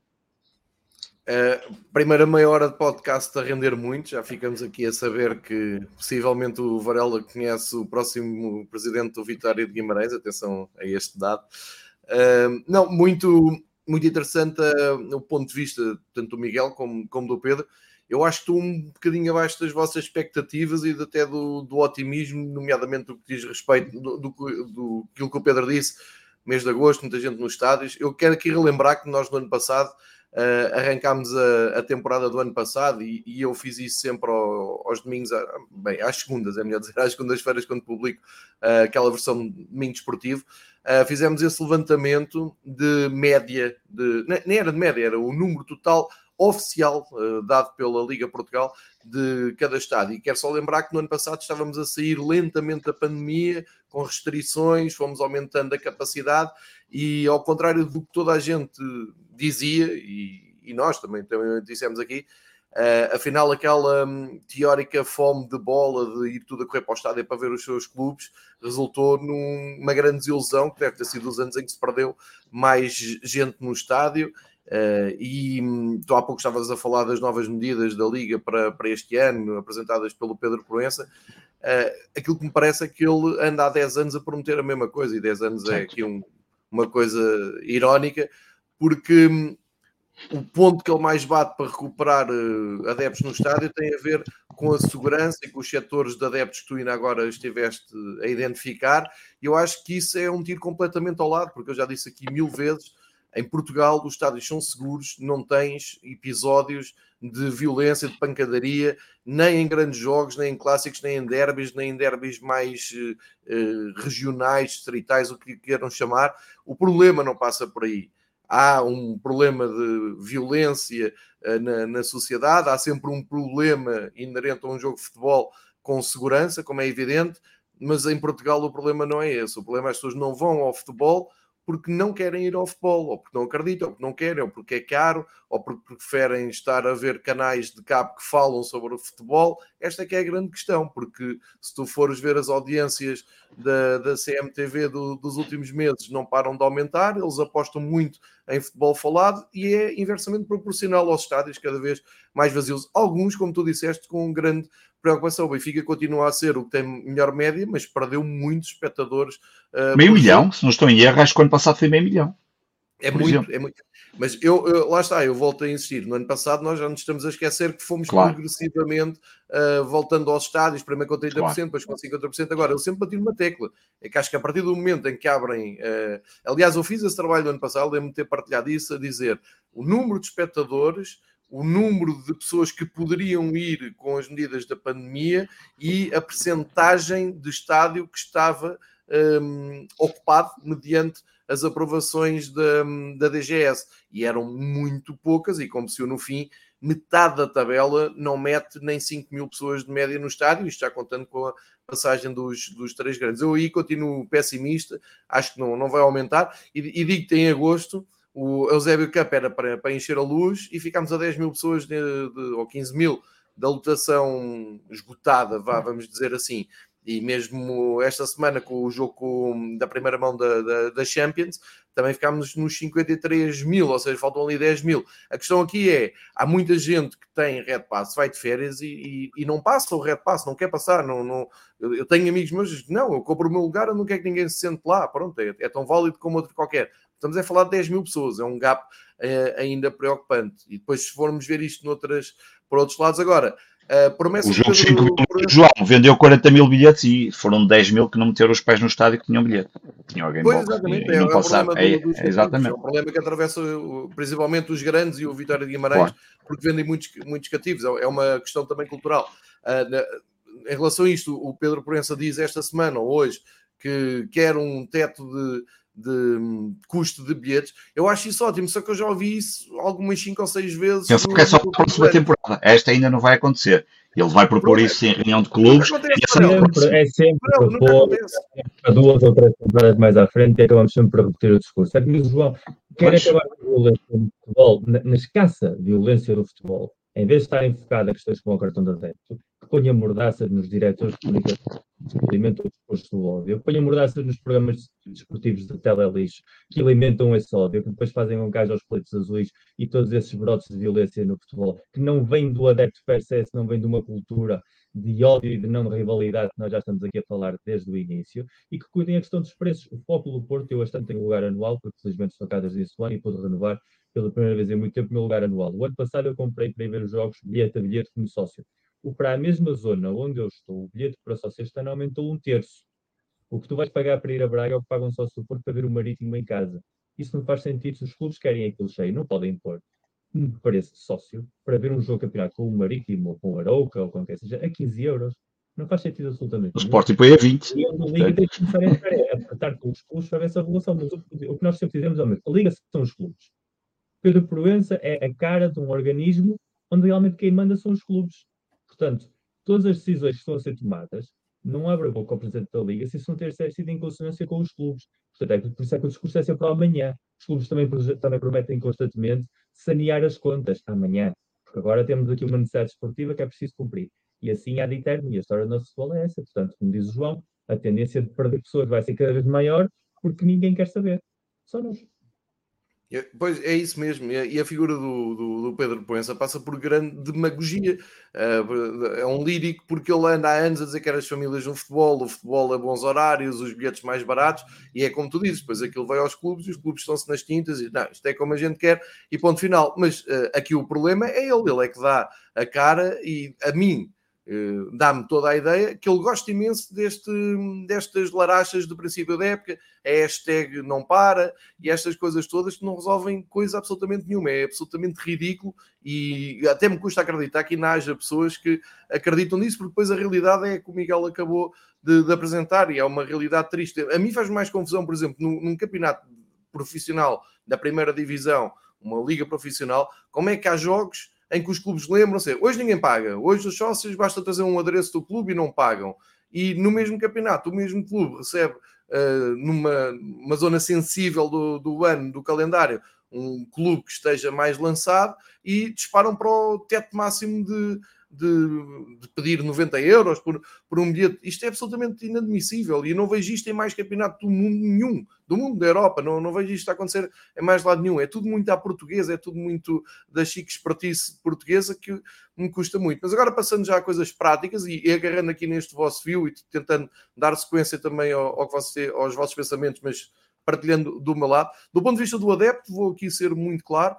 Uh, primeira meia hora de podcast a render muito, já ficamos aqui a saber que possivelmente o Varela conhece o próximo presidente do Vitória de Guimarães, atenção a este dado. Uh, não, muito, muito interessante uh, o ponto de vista tanto do Miguel como, como do Pedro. Eu acho que estou um bocadinho abaixo das vossas expectativas e até do, do otimismo, nomeadamente do que diz respeito do, do, do aquilo que o Pedro disse, mês de agosto, muita gente nos estádios. Eu quero aqui relembrar que nós no ano passado uh, arrancámos a, a, temporada do ano passado e, e eu fiz isso sempre ao, aos domingos, bem, às segundas, é melhor dizer, às segundas-feiras quando publico uh, aquela versão de domingo esportivo. Uh, fizemos esse levantamento de média, de, nem era de média, era o número total oficial uh, dado pela Liga Portugal de cada estádio. E quero só lembrar que no ano passado estávamos a sair lentamente da pandemia, com restrições, fomos aumentando a capacidade e, ao contrário do que toda a gente dizia, e, e nós também, também dissemos aqui, Uh, afinal, aquela um, teórica fome de bola de ir tudo a correr para o estádio para ver os seus clubes resultou numa grande desilusão, que deve ter sido os anos em que se perdeu mais gente no estádio. Uh, e um, tu há pouco estavas a falar das novas medidas da Liga para, para este ano, apresentadas pelo Pedro Proença. Uh, aquilo que me parece é que ele anda há 10 anos a prometer a mesma coisa, e 10 anos é aqui um, uma coisa irónica, porque hum, o ponto que ele mais bate para recuperar uh, adeptos no estádio tem a ver com a segurança e com os setores de adeptos que tu ainda agora estiveste a identificar. Eu acho que isso é um tiro completamente ao lado, porque eu já disse aqui mil vezes: em Portugal os estádios são seguros, não tens episódios de violência, de pancadaria, nem em grandes jogos, nem em clássicos, nem em derbys, nem em derbys mais uh, regionais, distritais, o que queiram chamar. O problema não passa por aí há um problema de violência uh, na, na, sociedade, há sempre um problema inerente a um jogo de futebol com segurança, como é evidente, mas em Portugal o problema não é esse. O problema é que as pessoas não vão ao futebol porque não querem ir ao futebol, ou porque não acreditam, ou porque não querem, ou porque é caro, ou porque preferem estar a ver canais de cabo que falam sobre o futebol. Esta é que é a grande questão, porque se tu fores ver as audiências da, da CMTV do, dos últimos meses, não param de aumentar, eles apostam muito em futebol falado e é inversamente proporcional aos estádios cada vez mais vazios. Alguns, como tu disseste, com grande preocupação. O Benfica continua a ser o que tem melhor média, mas perdeu muitos espectadores. Uh, meio milhão, jogo. se não estou em erro, acho que o ano passado foi meio milhão. É muito, é muito. Mas eu, eu, lá está, eu volto a insistir. No ano passado nós já nos estamos a esquecer que fomos claro. progressivamente uh, voltando aos estádios, primeiro com 30%, claro. depois com 50%. Agora, eu sempre bati numa tecla. É que acho que a partir do momento em que abrem. Uh, aliás, eu fiz esse trabalho no ano passado, lembro-me de ter partilhado isso, a dizer o número de espectadores o número de pessoas que poderiam ir com as medidas da pandemia e a percentagem de estádio que estava um, ocupado mediante as aprovações da, da DGS. E eram muito poucas, e como se eu no fim, metade da tabela não mete nem 5 mil pessoas de média no estádio, isto já contando com a passagem dos, dos três grandes. Eu aí continuo pessimista, acho que não, não vai aumentar, e, e digo que em agosto o Eusébio Cup era para, para encher a luz e ficámos a 10 mil pessoas de, de, ou 15 mil da lotação esgotada, vá, vamos dizer assim. E mesmo esta semana, com o jogo da primeira mão da, da, da, Champions, também ficámos nos 53 mil, ou seja, faltam ali 10 mil. A questão aqui é: há muita gente que tem Red Pass, vai de férias e, e, e não passa o Red Pass, não quer passar. Não, não, eu tenho amigos meus que não, eu compro o meu lugar, eu não quero que ninguém se sente lá. Pronto, é, é tão válido como outro qualquer. Estamos a falar de 10 mil pessoas, é um gap uh, ainda preocupante. E depois, se formos ver isto noutras, por outros lados, agora, uh, promessa o jogo 5 mil, João vendeu 40 mil bilhetes e foram 10 mil que não meteram os pés no estádio que tinham bilhete. Tinha alguém pois, exatamente, e, é, é, o problema é, do, é, exatamente. é um problema que atravessa principalmente os grandes e o Vitória de Guimarães, claro. porque vendem muitos, muitos cativos. É, é uma questão também cultural. Uh, na, em relação a isto, o Pedro Proença diz esta semana ou hoje que quer um teto de de custo de bilhetes. Eu acho isso ótimo, só que eu já ouvi isso algumas 5 ou 6 vezes. Penso que é só para a próxima temporada. Esta ainda não vai acontecer. Ele vai propor Pronto, isso em reunião de clubes. É sempre, é sempre não, propor a duas ou três temporadas mais à frente e acabamos sempre a repetir o discurso. É que João quer Mas... acabar com a violência no futebol, na, na escassa violência do futebol, em vez de estar enfocado a questões como o cartão de adepto, que ponha mordaças nos diretores de comunicação que alimentam o discurso do ódio, que ponha mordaças nos programas desportivos de telelixo que alimentam esse ódio, que depois fazem um gás aos coletes azuis e todos esses brotes de violência no futebol, que não vem do adepto per se, não vem de uma cultura de ódio e de não rivalidade que nós já estamos aqui a falar desde o início, e que cuidem a questão dos preços. O do Porto, eu bastante tenho lugar anual, porque felizmente estou cá desde esse ano e pude renovar pela primeira vez em muito tempo o meu lugar anual. O ano passado eu comprei para ir ver os jogos bilhete a bilhete como sócio. O para a mesma zona onde eu estou, o bilhete para sócio este ano aumentou um terço. O que tu vais pagar para ir a Braga é o que pagam só se for para ver o Marítimo em casa. Isso não faz sentido se os clubes querem aquilo cheio, não podem pôr um preço de sócio para ver um jogo campeonato com o Marítimo ou com o Arauca ou com quem seja a 15 euros. Não faz sentido absolutamente. O Sporting põe a 20. E a Liga tem que começar a apertar com os clubes para ver essa regulação. Mas o, o, que nós sempre dizemos é o mesmo. A Liga são os clubes Pedro Proença é a cara de um organismo onde realmente quem manda são os clubes. Portanto, todas as decisões que estão a ser tomadas não abre boca ao Presidente da Liga se isso não ter sido em consonância com os clubes. Portanto, é por isso é que o discurso é sempre amanhã. Os clubes também, também prometem constantemente sanear as contas amanhã. Porque agora temos aqui uma necessidade esportiva que é preciso cumprir. E assim há de eterno. E a história do nosso futebol é essa. Portanto, como diz o João, a tendência de perder pessoas vai ser cada vez maior porque ninguém quer saber. Só nós. Pois é isso mesmo, e a figura do, do, do Pedro Poença passa por grande demagogia. É um lírico porque ele anda há anos a dizer que era as famílias no futebol, o futebol a bons horários, os bilhetes mais baratos, e é como tu dizes, depois aquilo vai aos clubes e os clubes estão-se nas tintas e não, isto é como a gente quer, e ponto final. Mas uh, aqui o problema é ele, ele é que dá a cara e a mim eh, dá-me toda a ideia que ele gosta imenso deste, destas larachas do princípio da época, a hashtag não para e estas coisas todas que não resolvem coisa absolutamente nenhuma. É absolutamente ridículo e até me custa acreditar que ainda haja pessoas que acreditam nisso, porque depois a realidade é que o Miguel acabou de, de apresentar e é uma realidade triste. A mim faz mais confusão, por exemplo, num, num campeonato profissional da primeira divisão, uma liga profissional, como é que há jogos em que os clubes lembram-se, hoje ninguém paga, hoje os sócios basta trazer um adereço do clube e não pagam. E no mesmo campeonato, o mesmo clube recebe uh, numa uma zona sensível do, do ano, do calendário, um clube que esteja mais lançado e disparam para o teto máximo de, de, de, pedir 90 euros por, por um bilhete. Isto é absolutamente inadmissível e não vejo isto em mais campeonato do mundo nenhum, do mundo da Europa. Não, não vejo isto a acontecer em mais lado nenhum. É tudo muito à portuguesa, é tudo muito da chique expertise portuguesa que me custa muito. Mas agora passando já a coisas práticas e, e agarrando aqui neste vosso fio e tentando dar sequência também ao, ao que você, aos vossos pensamentos, mas partilhando do meu lado. Do ponto de vista do adepto, vou aqui ser muito claro.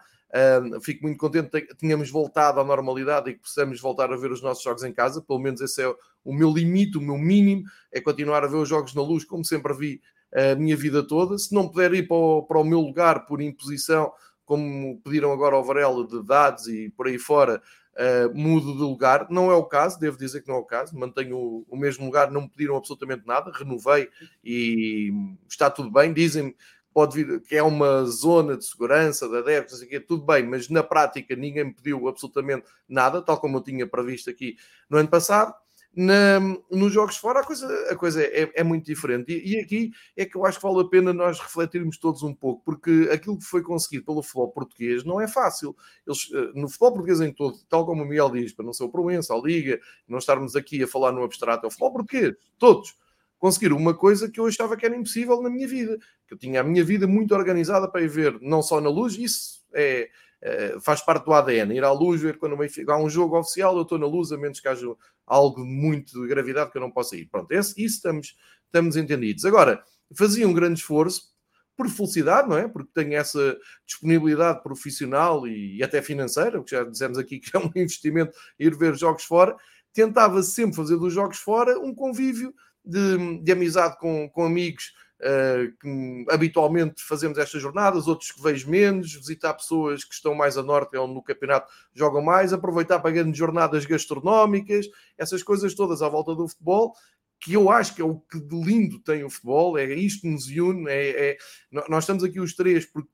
Fico muito contente que tenhamos voltado à normalidade e que possamos voltar a ver os nossos jogos em casa. Pelo menos esse é o meu limite, o meu mínimo, é continuar a ver os jogos na luz, como sempre vi a minha vida toda. Se não puder ir para o, para o meu lugar por imposição, como pediram agora ao Varela de dados e por aí fora, uh, mudo de lugar. Não é o caso, devo dizer que não é o caso. Mantenho o, o mesmo lugar, não me pediram absolutamente nada, renovei e está tudo bem. Dizem pode vir, que é uma zona de segurança, de adeptos, tudo bem, mas na prática ninguém me pediu absolutamente nada, tal como eu tinha previsto aqui no ano passado. Na, nos jogos fora a coisa, a coisa é, é muito diferente. E, e, aqui é que eu acho que vale a pena nós refletirmos todos um pouco porque aquilo que foi conseguido pelo futebol português não é fácil. Eles, eh, no futebol português em todo, tal como o Miguel diz, para não ser o Proença, a Liga não estarmos aqui a falar no abstrato, é o futebol português, todos conseguir uma coisa que eu achava que era impossível na minha vida. Que eu tinha a minha vida muito organizada para ir ver, não só na luz, isso é, é faz parte do ADN. Ir à luz, ver quando há um jogo oficial, eu estou na luz, a menos que haja algo muito de gravidade que eu não possa ir. Pronto, esse, isso estamos, estamos entendidos. Agora, fazia um grande esforço por felicidade, não é? Porque tenho essa disponibilidade profissional e, até financeira, que já dissemos aqui que é um investimento ir ver jogos fora. Tentava sempre fazer dos jogos fora um convívio de, de amizade com, com amigos uh, que habitualmente fazemos estas jornadas, outros que vejo menos, visitar pessoas que estão mais a norte, onde no campeonato jogam mais, aproveitar para grandes jornadas gastronómicas, essas coisas todas à volta do futebol, que eu acho que é o que de lindo tem o futebol, é isto que nos une, é, é, nós estamos aqui os três porque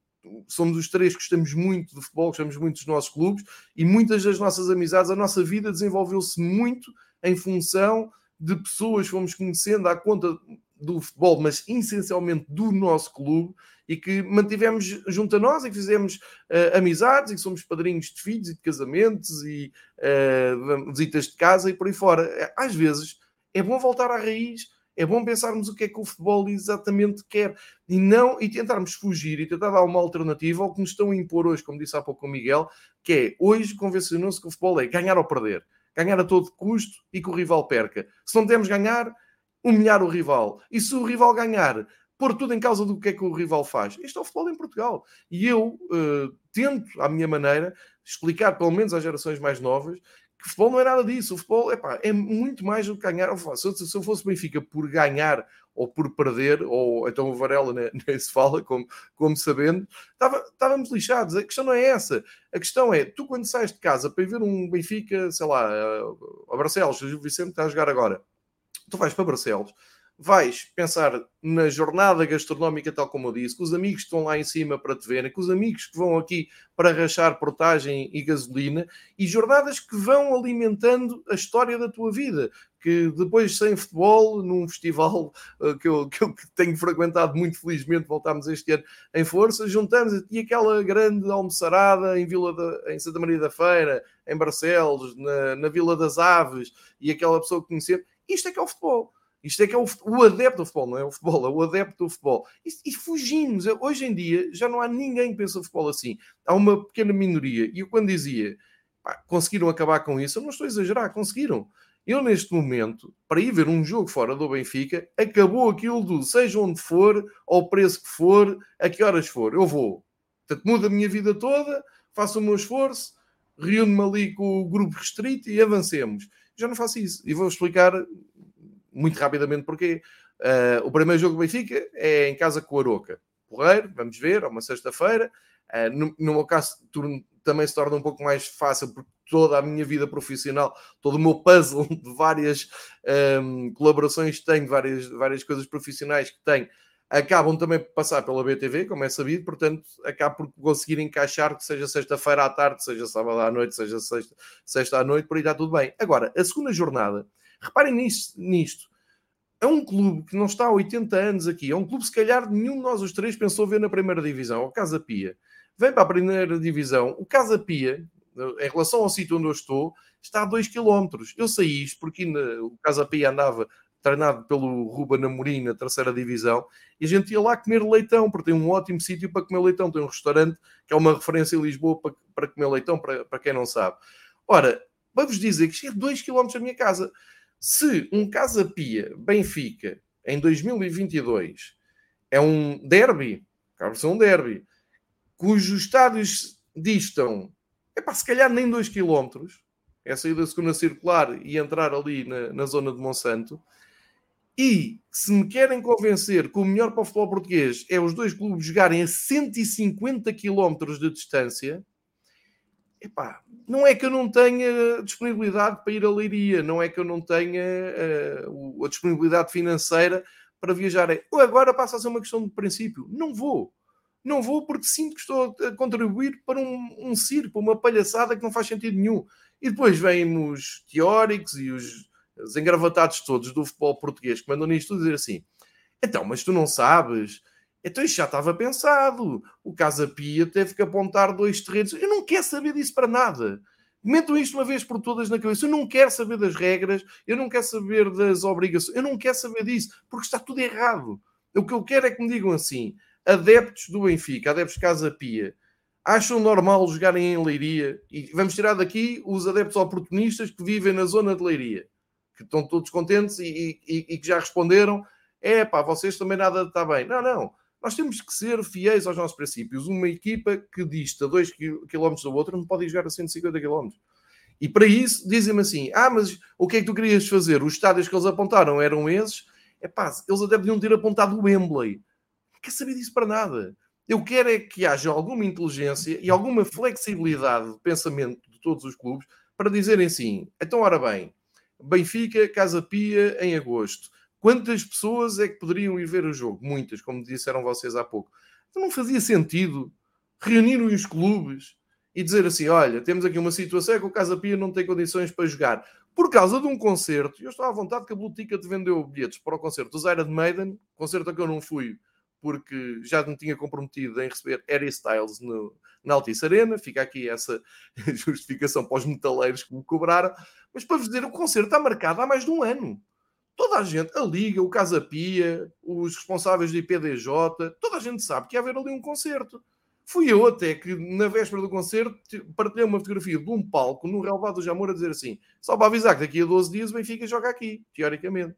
somos os três que gostamos muito do futebol, gostamos muito dos nossos clubes e muitas das nossas amizades, a nossa vida desenvolveu-se muito em função de pessoas que fomos conhecendo à conta do futebol, mas essencialmente do nosso clube, e que mantivemos junto a nós e que fizemos uh, amizades e que somos padrinhos de filhos e de casamentos e uh, visitas de casa e por aí fora. Às vezes é bom voltar à raiz, é bom pensarmos o que é que o futebol exatamente quer e não e tentarmos fugir e tentar dar uma alternativa ao que nos estão a impor hoje, como disse há pouco o Miguel, que é hoje convencionou-se que o futebol é ganhar ou perder ganhar a todo custo e que o rival perca. Se não temos ganhar, humilhar o rival. E se o rival ganhar, pôr tudo em causa do que é que o rival faz. Este é o futebol em Portugal. E eu uh, tento, à minha maneira, explicar, pelo menos às gerações mais novas, que o futebol não é nada disso. O futebol epá, é muito mais do que ganhar. Se eu fosse Benfica por ganhar ou por perder, ou então o Varela nem, nem se fala, como, como sabendo, estava, estávamos lixados. A questão não é essa. A questão é, tu quando sais de casa para ir ver um Benfica, sei lá, a Barcelos, o Vicente está a jogar agora, tu vais para Barcelos, vais pensar na jornada gastronómica, tal como eu disse, com os amigos que estão lá em cima para te verem, com os amigos que vão aqui para rachar portagem e gasolina, e jornadas que vão alimentando a história da tua vida. Que depois, sem futebol, num festival uh, que, eu, que eu tenho frequentado muito felizmente, voltámos este ano em força, juntamos e aquela grande almoçarada em, Vila da, em Santa Maria da Feira, em Barcelos, na, na Vila das Aves, e aquela pessoa que conhecer. Isto é que é o futebol isto é que é o, o, adepto do futebol, não é o futebol, é o adepto do futebol. E, e, fugimos. Hoje em dia já não há ninguém que pensa futebol assim. Há uma pequena minoria. E eu quando dizia pá, conseguiram acabar com isso, eu não estou a exagerar, conseguiram. Eu, neste momento, para ir ver um jogo fora do Benfica, acabou aquilo do seja onde for, ao preço que for, a que horas for, eu vou. Portanto, muda a minha vida toda, faço o meu esforço, reúno-me ali com o grupo restrito e avancemos. Já não faço isso. E vou explicar muito rapidamente porque uh, o primeiro jogo do Benfica é em casa com o Aroca. Porreiro, vamos ver, é uma sexta-feira. Uh, no, no meu caso, também se torna um pouco mais fácil porque toda a minha vida profissional, todo o meu puzzle de várias um, colaborações que tenho, várias, várias coisas profissionais que tenho, acabam também por passar pela BTV, como é sabido, portanto, acabo por conseguir encaixar que seja sexta-feira à tarde, seja sábado à noite, seja sexta, sexta à noite, por aí está tudo bem. Agora, a segunda jornada Reparem nisto, nisto. É um clube que não está há 80 anos aqui. É um clube, se calhar, nenhum de nós os três pensou ver na primeira divisão. O Casa Pia. Vem para a primeira divisão. O Casa Pia, em relação ao sítio onde eu estou, está a 2 km. Eu sei isto porque o Casa Pia andava treinado pelo Ruben Amorim na terceira divisão, e a gente ia lá comer leitão, porque tem um ótimo sítio para comer leitão. Tem um restaurante que é uma referência em Lisboa para, comer leitão, para, quem não sabe. Ora, vamos dizer que chega a 2 km da minha casa. Se um Casa Pia Benfica em 2022 é um derby, acaba de ser um derby, cujos estádios distam, é para se calhar nem 2 km, é sair da segunda circular e entrar ali na, na zona de Monsanto. E se me querem convencer que o melhor para o futebol português é os dois clubes jogarem a 150 km de distância, epá, não é que eu não tenha disponibilidade para ir a Leiria, não é que eu não tenha uh, a disponibilidade financeira para viajar. Ou agora passa a ser uma questão de princípio. Não vou. Não vou porque sinto que estou a contribuir para um, um circo, uma palhaçada que não faz sentido nenhum. E depois vêm os teóricos e os, os engravatados todos do futebol português que mandam nisto dizer assim: então, mas tu não sabes então isto já estava pensado. O Casa Pia teve que apontar dois terrenos. Eu não quero saber disso para nada. Metam isto uma vez por todas na cabeça. Eu não quero saber das regras, eu não quero saber das obrigações, eu não quero saber disso, porque está tudo errado. O que eu quero é que me digam assim: adeptos do Benfica, adeptos de Casa Pia, acham normal jogarem em Leiria? E vamos tirar daqui os adeptos oportunistas que vivem na zona de Leiria, que estão todos contentes e, e, e que já responderam: é pá, vocês também nada está bem. Não, não. Nós temos que ser fiéis aos nossos princípios. Uma equipa que dista 2 km da outra não pode jogar a 150 km. E para isso dizem-me assim: ah, mas o que é que tu querias fazer? Os estádios que eles apontaram eram esses. É pá, eles até podiam ter apontado o Wembley. Quer saber disso para nada. Eu quero é que haja alguma inteligência e alguma flexibilidade de pensamento de todos os clubes para dizerem assim: então, ora bem, Benfica, Casa Pia em agosto. Quantas pessoas é que poderiam ir ver o jogo? Muitas, como disseram vocês há pouco. Então não fazia sentido reunir os clubes e dizer assim: olha, temos aqui uma situação que o Casa Pia não tem condições para jogar por causa de um concerto. Eu estou à vontade que a Blue Ticket vendeu bilhetes para o concerto do Iron Maiden, concerto a que eu não fui porque já me tinha comprometido em receber Harry Styles no, na Altice Arena. Fica aqui essa justificação para os metaleiros que me cobraram. Mas para vos dizer, o concerto está marcado há mais de um ano toda a gente, a Liga, o Casa Pia, os responsáveis do IPDJ, toda a gente sabe que ia haver ali um concerto. Fui eu até que, na véspera do concerto, partilhei uma fotografia de um palco no Relvado do Jamor a dizer assim: só para avisar que daqui a 12 dias o Benfica joga aqui, teoricamente.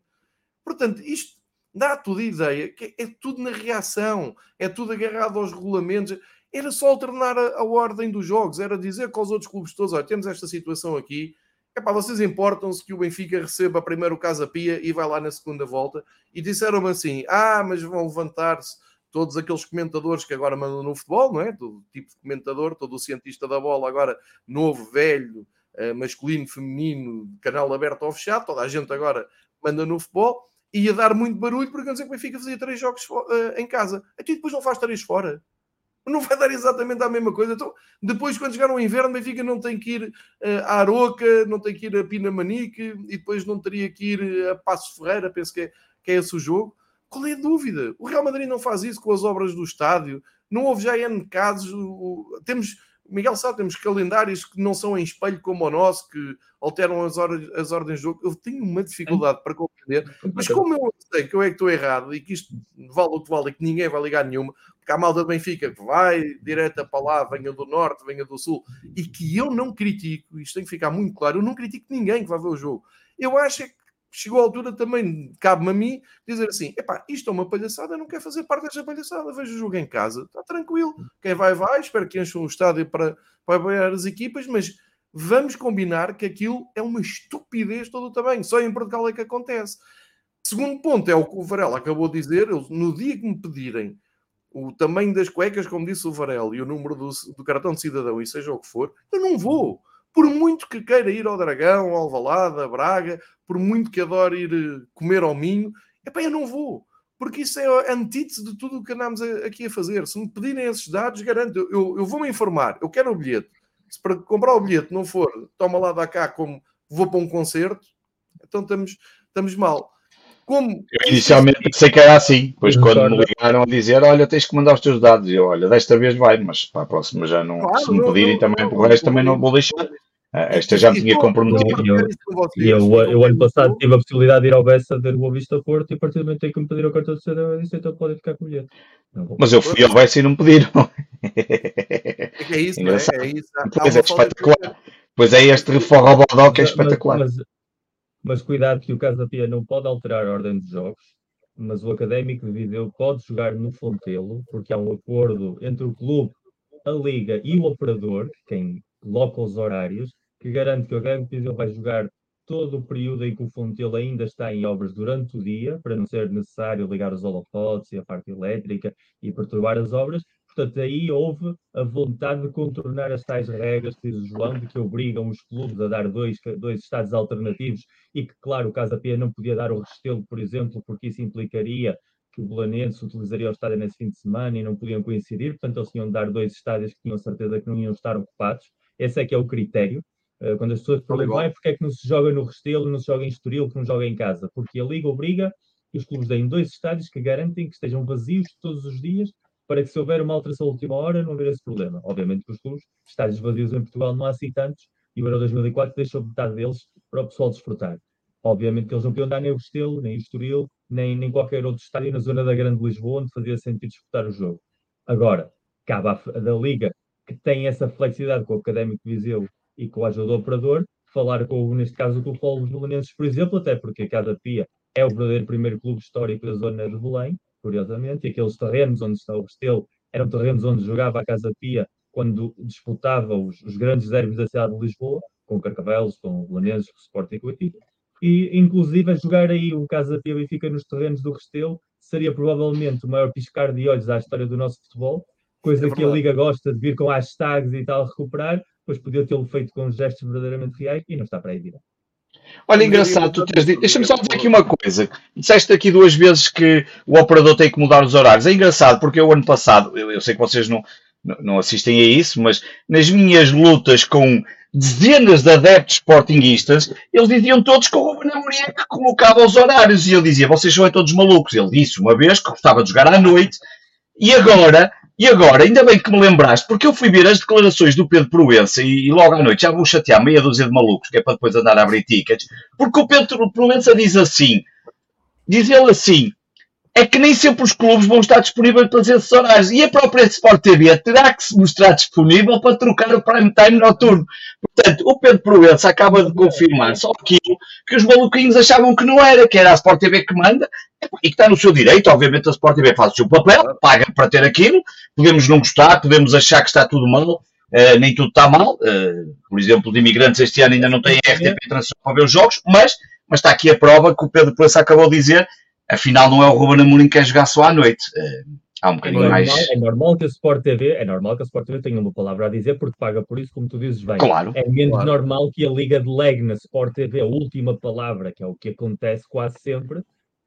Portanto, isto dá tudo a ideia que é tudo na reação, é tudo agarrado aos regulamentos. Era só alternar a, a ordem dos jogos, era dizer com os outros clubes todos: olha, temos esta situação aqui, Epá, vocês importam-se que o Benfica receba primeiro o Casa Pia e vai lá na segunda volta. E disseram-me assim: ah, mas vão levantar-se todos aqueles comentadores que agora mandam no futebol, não é? Todo tipo de comentador, todo o cientista da bola, agora novo, velho, eh, masculino, feminino, canal aberto ou fechado, toda a gente agora manda no futebol. Ia dar muito barulho porque dizer que o Benfica fazia três jogos uh, em casa. Então, depois não faz três fora. Não vai dar exatamente a mesma coisa. Então, depois, quando chegar o inverno, o Benfica não tem que ir uh, à Aroca, não tem que ir a Pinamanique e depois não teria que ir a Passo Ferreira. Penso que é, que é esse o jogo. Qual é a dúvida? O Real Madrid não faz isso com as obras do estádio. Não houve já N casos. Temos Miguel sabe, temos calendários que não são em espelho como o nosso, que alteram as, horas, as ordens de jogo. Eu tenho uma dificuldade para compreender, mas como eu sei que eu é que estou errado e que isto vale o que vale e que ninguém vai ligar nenhuma, porque há malta do Benfica que vai direta para lá, venha do norte, venha do sul, e que eu não critico, isto tem que ficar muito claro, eu não critico ninguém que vai ver o jogo. Eu acho é que chegou a altura também, cabe-me a mim, dizer assim: epá, isto é uma palhaçada, eu não quero fazer parte desta palhaçada, vejo o jogo em casa, está tranquilo. Quem vai, vai, espero que encham o estádio para, para apoiar as equipas, mas vamos combinar que aquilo é uma estupidez todo o tamanho, só em Portugal é que acontece. Segundo ponto é o que o Varela acabou de dizer, eu, no dia que me pedirem o tamanho das cuecas, como disse o Varela, e o número do, do cartão de cidadão, e seja o que for, eu não vou por muito que queira ir ao Dragão, ao Alvalade, a Braga, por muito que adore ir eh, comer ao Minho, eu não vou, porque isso é a antítese de tudo o que andamos aqui a fazer. Se me pedirem esses dados, garanto, eu, eu vou-me informar, eu quero o bilhete. Se para comprar o bilhete não for, toma lá da cá como vou para um concerto, então estamos, estamos mal. Como... Eu inicialmente pensei que era assim, depois quando me ligaram a dizer, olha, tens que mandar os teus dados, eu, olha, desta vez vai, mas para a próxima já não, claro, se me pedirem não, também, não, o resto também não vou deixar. Ah, esta já me tinha comprometido. E eu, eu, eu, ano passado tive a possibilidade de ir ao Bessa ver o Boa Vista Porto e a partir do momento em que me pediram o cartão de cidadão, eu disse então podem ficar com o bilhete. Mas eu fui ao Bessa e não me pediram. É isso, é? é isso. Pois é, espetacular. Pois é este reforrobodó que é espetacular. Mas, mas, mas, cuidado que o Casa Pia não pode alterar a ordem dos jogos, mas o Académico de Viseu pode jogar no Fontelo, porque há um acordo entre o clube, a Liga e o operador, quem coloca os horários, que garante que o Grêmio Viseu vai jogar todo o período em que o Fontelo ainda está em obras durante o dia, para não ser necessário ligar os holofotes e a parte elétrica e perturbar as obras. Portanto, aí houve a vontade de contornar as tais regras, diz o João, de que obrigam os clubes a dar dois, dois estados alternativos e que, claro, o Casa Pia não podia dar o Restelo, por exemplo, porque isso implicaria que o Belenense utilizaria o estádio nesse fim de semana e não podiam coincidir, portanto eles tinham de dar dois estádios que tinham certeza que não iam estar ocupados. Esse é que é o critério. Uh, quando as pessoas perguntam, ah, porque é que não se joga no Restelo, não se joga em Estoril, que não joga em casa? Porque a Liga obriga que os clubes deem dois estádios que garantem que estejam vazios todos os dias para que se houver uma alteração à última hora não haver esse problema. Obviamente que os clubes, estádios vazios em Portugal não há assim tantos, e o Euro 2004 deixou metade deles para o pessoal desfrutar. Obviamente que eles não podiam dar nem o Restelo, nem o Estoril, nem, nem qualquer outro estádio na zona da Grande Lisboa, onde fazia sentido disputar o jogo. Agora, cabe à, da Liga que tem essa flexibilidade com o Académico Viseu e com a ajuda do operador, falar com, neste caso, com o Polo Belenenses, por exemplo, até porque a Casa Pia é o verdadeiro primeiro clube histórico da zona de Belém, curiosamente, e aqueles terrenos onde está o Restelo eram terrenos onde jogava a Casa Pia quando disputava os, os grandes derbys da cidade de Lisboa, com Carcavelos, com Belenenses, com o Sporting Coativo, e inclusive a jogar aí o Casa Pia Benfica nos terrenos do Restelo seria provavelmente o maior piscar de olhos à história do nosso futebol, coisa é que a Liga gosta de vir com hashtags e tal recuperar, pois podia tê-lo feito com gestos verdadeiramente reais e não está para aí virar. Olha, engraçado, tu tens dito. Deixa-me só dizer aqui uma coisa. Disseste aqui duas vezes que o operador tem que mudar os horários. É engraçado porque eu, ano passado, eu, eu sei que vocês não, não assistem a isso, mas nas minhas lutas com dezenas de adeptos sportinguistas, eles diziam todos que o Ruben Amorim que colocava os horários. E eu dizia, vocês são todos malucos. Ele disse uma vez que gostava de jogar à noite e agora e agora, ainda bem que me lembraste, porque eu fui ver as declarações do Pedro Proença e, e logo à noite já vou chatear meia dúzia de malucos, que é para depois andar a abrir tickets, porque o Pedro Proença diz assim, diz ele assim, é que nem sempre os clubes vão estar disponíveis para esses horários. E a própria Sport TV terá que se mostrar disponível para trocar o prime time noturno. Portanto, o Pedro Proença acaba de confirmar só aquilo que os maluquinhos achavam que não era, que era a Sport TV que manda e que está no seu direito. Obviamente, a Sport TV faz o seu papel, paga para ter aquilo. Podemos não gostar, podemos achar que está tudo mal. Uh, nem tudo está mal. Uh, por exemplo, de imigrantes este ano ainda não têm RTP Transição para ver os jogos, mas, mas está aqui a prova que o Pedro Proença acabou de dizer afinal não é o Ruben Amorim que quer jogar só à noite. Uh, há um bocadinho é normal, mais. É normal que a Sport TV, é normal que a Sport TV tenha uma palavra a dizer porque paga por isso, como tu dizes bem. Claro. É menos claro. normal que a Liga delegue na Sport TV a última palavra, que é o que acontece quase sempre,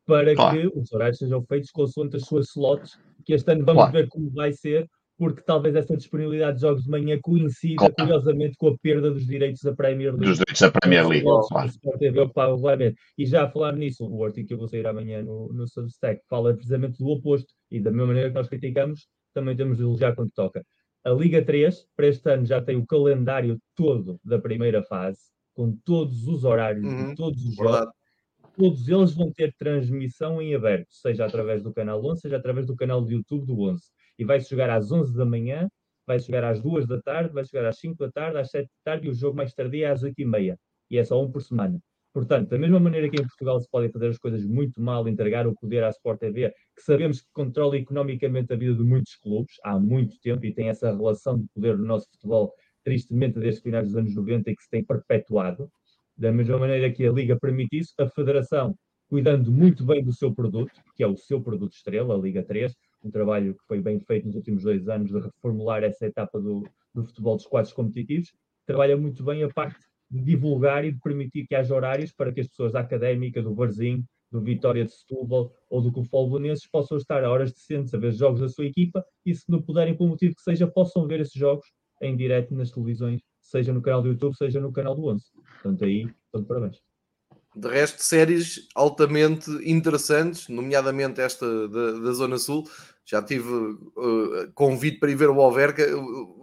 para claro. que os horários sejam feitos consoante as suas slots, que este ano vamos claro. ver como vai ser, porque talvez essa disponibilidade de jogos de manhã coincida, claro. curiosamente, com a perda dos direitos da Premier League. Dos direitos da Premier League, claro. E já a falar nisso, o artigo que eu vou sair amanhã no, no Substack fala precisamente do oposto, e da mesma maneira que nós criticamos, também temos de elogiar quando toca. A Liga 3, para este ano, já tem o calendário todo da primeira fase, com todos os horários uhum, de todos os jogos. Verdade. Todos eles vão ter transmissão em aberto, seja através do canal 11, seja através do canal de YouTube do 11 e vai jogar às 11 da manhã, vai jogar às 2 da tarde, vai jogar às 5 da tarde, às 7 da tarde e o jogo mais tardio é às 8 e meia. E é só um por semana. Portanto, da mesma maneira que em Portugal se podem fazer as coisas muito mal, entregar o poder à Sport TV, que sabemos que controla economicamente a vida de muitos clubes há muito tempo e tem essa relação de poder no nosso futebol, tristemente, desde finais dos anos 90 e que se tem perpetuado. Da mesma maneira que a Liga permite isso, a Federação, cuidando muito bem do seu produto, que é o seu produto estrela, a Liga 3, um trabalho que foi bem feito nos últimos dois anos de reformular essa etapa do, do futebol dos quadros competitivos, trabalha muito bem a parte de divulgar e de permitir que haja horários para que as pessoas da Académica, do Varzim, do Vitória de Setúbal ou do Cufol Bonenses possam estar a horas decentes a ver jogos da sua equipa e se não puderem, por motivo que seja, possam ver esses jogos em direto nas televisões, seja no canal do YouTube, seja no canal do Onze. Portanto, aí, todo parabéns. De resto, séries altamente interessantes, nomeadamente esta da, da Zona Sul. Já tive uh, convite para ir ver o Alverca.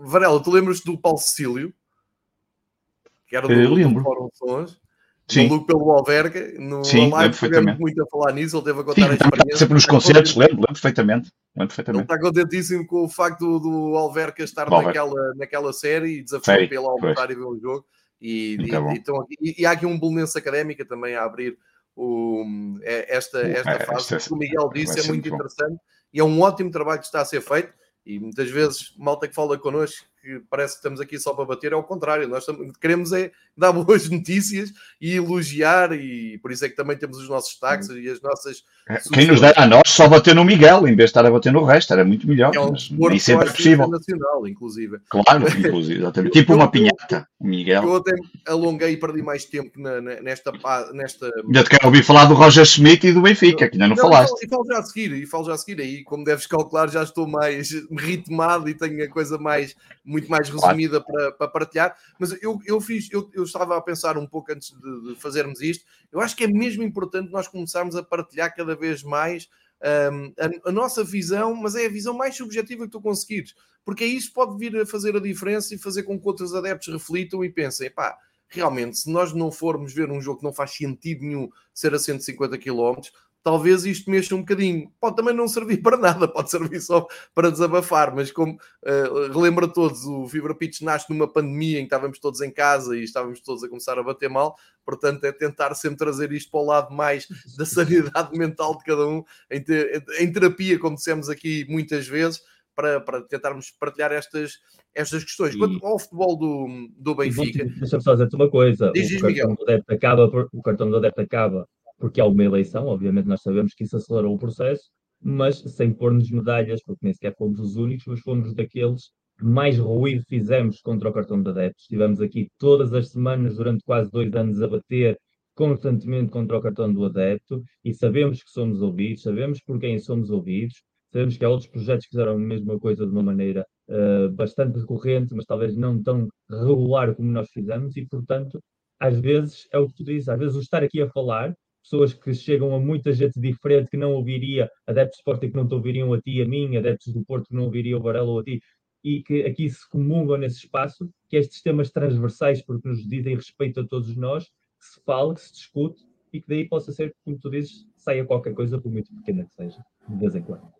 Varela, tu lembras do Paulo Cecílio? Que era do, do Fórum Sons. Sim. Maluco pelo Alverca. No Sim, live tivemos muito a falar nisso. Ele teve a contar Sim, a experiência. Sempre nos concertos, lembro, lembro perfeitamente. lembro perfeitamente. Ele está contentíssimo com o facto do, do Alverca estar naquela, naquela série e desafiou pelo almoçar e ver o jogo. E, e, então, e, e, há aqui um Belenense Académica também a abrir o, é, esta, esta é, fase. Esta, o Miguel disse é muito interessante e é um ótimo trabalho que está a ser feito. E muitas vezes, malta que fala connosco, que parece que estamos aqui só para bater, é o contrário. Nós queremos é dar boas notícias e elogiar, e por isso é que também temos os nossos destaques e as nossas. É, quem nos dera a nós só bater no Miguel, em vez de estar a bater no resto, era muito melhor. É um mas nem sempre é possível. Nacional, inclusive. Claro, inclusive, exatamente. tipo uma pinhata, Miguel. Eu até alonguei e perdi mais tempo na, nesta, nesta. Já te quero ouvir falar do Roger Schmidt e do Benfica, que ainda não, não falaste. E falo já a seguir, e falo já a seguir. Aí, como deves calcular, já estou mais ritmado e tenho a coisa mais, muito mais resumida para, para partilhar. Mas eu, eu fiz, eu, eu estava a pensar um pouco antes de, de, fazermos isto. Eu acho que é mesmo importante nós começarmos a partilhar cada vez mais um, a, a, nossa visão, mas é a visão mais subjetiva que tu conseguires, porque isso pode vir a fazer a diferença e fazer com que outros adeptos reflitam e pensem, pá, realmente, se nós não formos ver um jogo que não faz sentido nenhum ser a 150 km, talvez isto mexa um bocadinho. Pode também não servir para nada, pode servir só para desabafar, mas como uh, relembra todos, o Fibra Pitch nasce numa pandemia em que estávamos todos em casa e estávamos todos a começar a bater mal, portanto é tentar sempre trazer isto para o lado mais da sanidade mental de cada um, em, te, em terapia, como dissemos aqui muitas vezes, para, para tentarmos partilhar estas, estas questões. E... Quanto ao futebol do, do Benfica... Deixa-me só dizer-te uma coisa, Diz, o, cartão do adepto acaba, o cartão do adepto acaba porque há uma eleição, obviamente nós sabemos que isso acelerou o processo, mas sem pôr-nos medalhas, porque nem sequer fomos os únicos, mas fomos daqueles que mais ruído fizemos contra o cartão de adeptos. Estivemos aqui todas as semanas, durante quase dois anos, a bater constantemente contra o cartão do adepto e sabemos que somos ouvidos, sabemos por quem somos ouvidos, sabemos que há outros projetos que fizeram a mesma coisa de uma maneira uh, bastante recorrente, mas talvez não tão regular como nós fizemos e, portanto, às vezes é o que tu dizes, às vezes o estar aqui a falar pessoas que chegam a muita gente diferente que não ouviria, adeptos de Sporting que não te ouviriam a ti e a mim, adeptos do Porto que não ouviriam o Varela ou a ti, e que aqui se comungam nesse espaço, que estes temas transversais, porque nos dizem respeito a todos nós, que se fale, que se discute e que daí possa ser, como tu dizes, saia qualquer coisa, por muito pequena que seja, de vez em quando.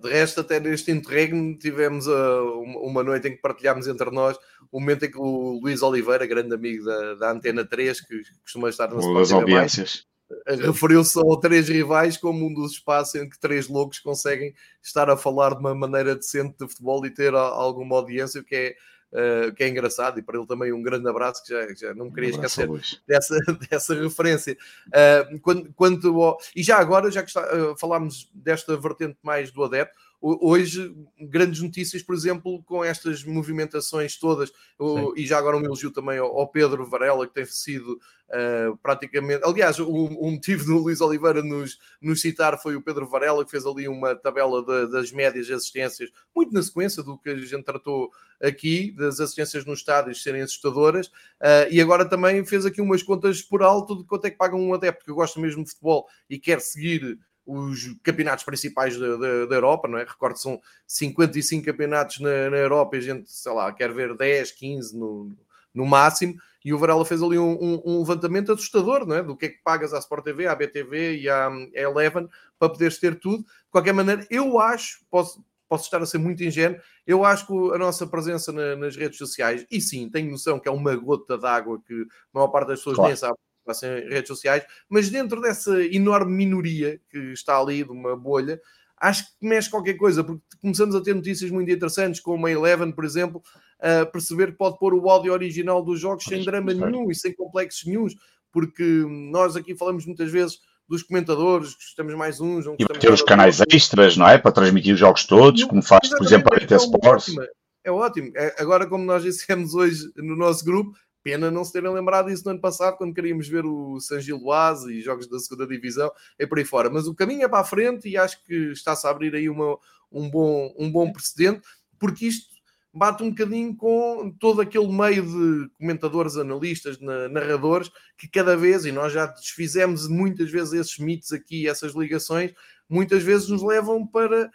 De resto, até neste interregno, tivemos uh, uma noite em que partilhámos entre nós o momento em que o Luís Oliveira, grande amigo da, da Antena 3, que costuma estar na As audiências. Referiu-se ao Três Rivais como um dos espaços em que três loucos conseguem estar a falar de uma maneira decente de futebol e ter alguma audiência, o que é Uh, que é engraçado, e para ele também um grande abraço, que já, já não me queria um esquecer dessa, dessa referência. Uh, quando, quando, e já agora, já que está, uh, falámos desta vertente mais do adepto, hoje grandes notícias, por exemplo, com estas movimentações todas, o, e já agora um elogio também ao, ao Pedro Varela, que tem sido uh, praticamente. Aliás, o, o, motivo do Luís Oliveira nos, nos citar foi o Pedro Varela, que fez ali uma tabela de, das médias assistências, muito na sequência do que a gente tratou aqui, das assistências nos estádios serem assustadoras, uh, e agora também fez aqui umas contas por alto de quanto é que pagam um adepto, porque eu gosto mesmo de futebol e quer seguir os campeonatos principais da, da, da, Europa, não é? Recordo são 55 campeonatos na, na, Europa e a gente, sei lá, quer ver 10, 15 no, no máximo. E o Varela fez ali um, um, um, levantamento assustador, não é? Do que é que pagas à Sport TV, à BTV e à, Eleven para poderes ter tudo. De qualquer maneira, eu acho, posso, posso estar a ser muito ingênuo, eu acho que a nossa presença na, nas redes sociais, e sim, tenho noção que é uma gota d'água que a maior parte das pessoas claro. nem sabe em redes sociais, mas dentro dessa enorme minoria que está ali, de uma bolha, acho que mexe qualquer coisa, porque começamos a ter notícias muito interessantes, como a Eleven, por exemplo, a perceber que pode pôr o áudio original dos jogos sem drama nenhum e sem complexos nenhum, porque nós aqui falamos muitas vezes dos comentadores, gostamos mais uns. E ter os canais extras, não é? Para transmitir os jogos todos, como faz, por exemplo, a RT é Sports. É ótimo. É, agora, como nós dissemos hoje no nosso grupo, Pena não se terem lembrado disso no ano passado, quando queríamos ver o San Giloase e jogos da segunda divisão e por aí fora. Mas o caminho é para a frente e acho que está-se a abrir aí uma, um, bom, um bom precedente, porque isto bate um bocadinho com todo aquele meio de comentadores, analistas, narradores, que cada vez, e nós já desfizemos muitas vezes esses mitos aqui, essas ligações, muitas vezes nos levam para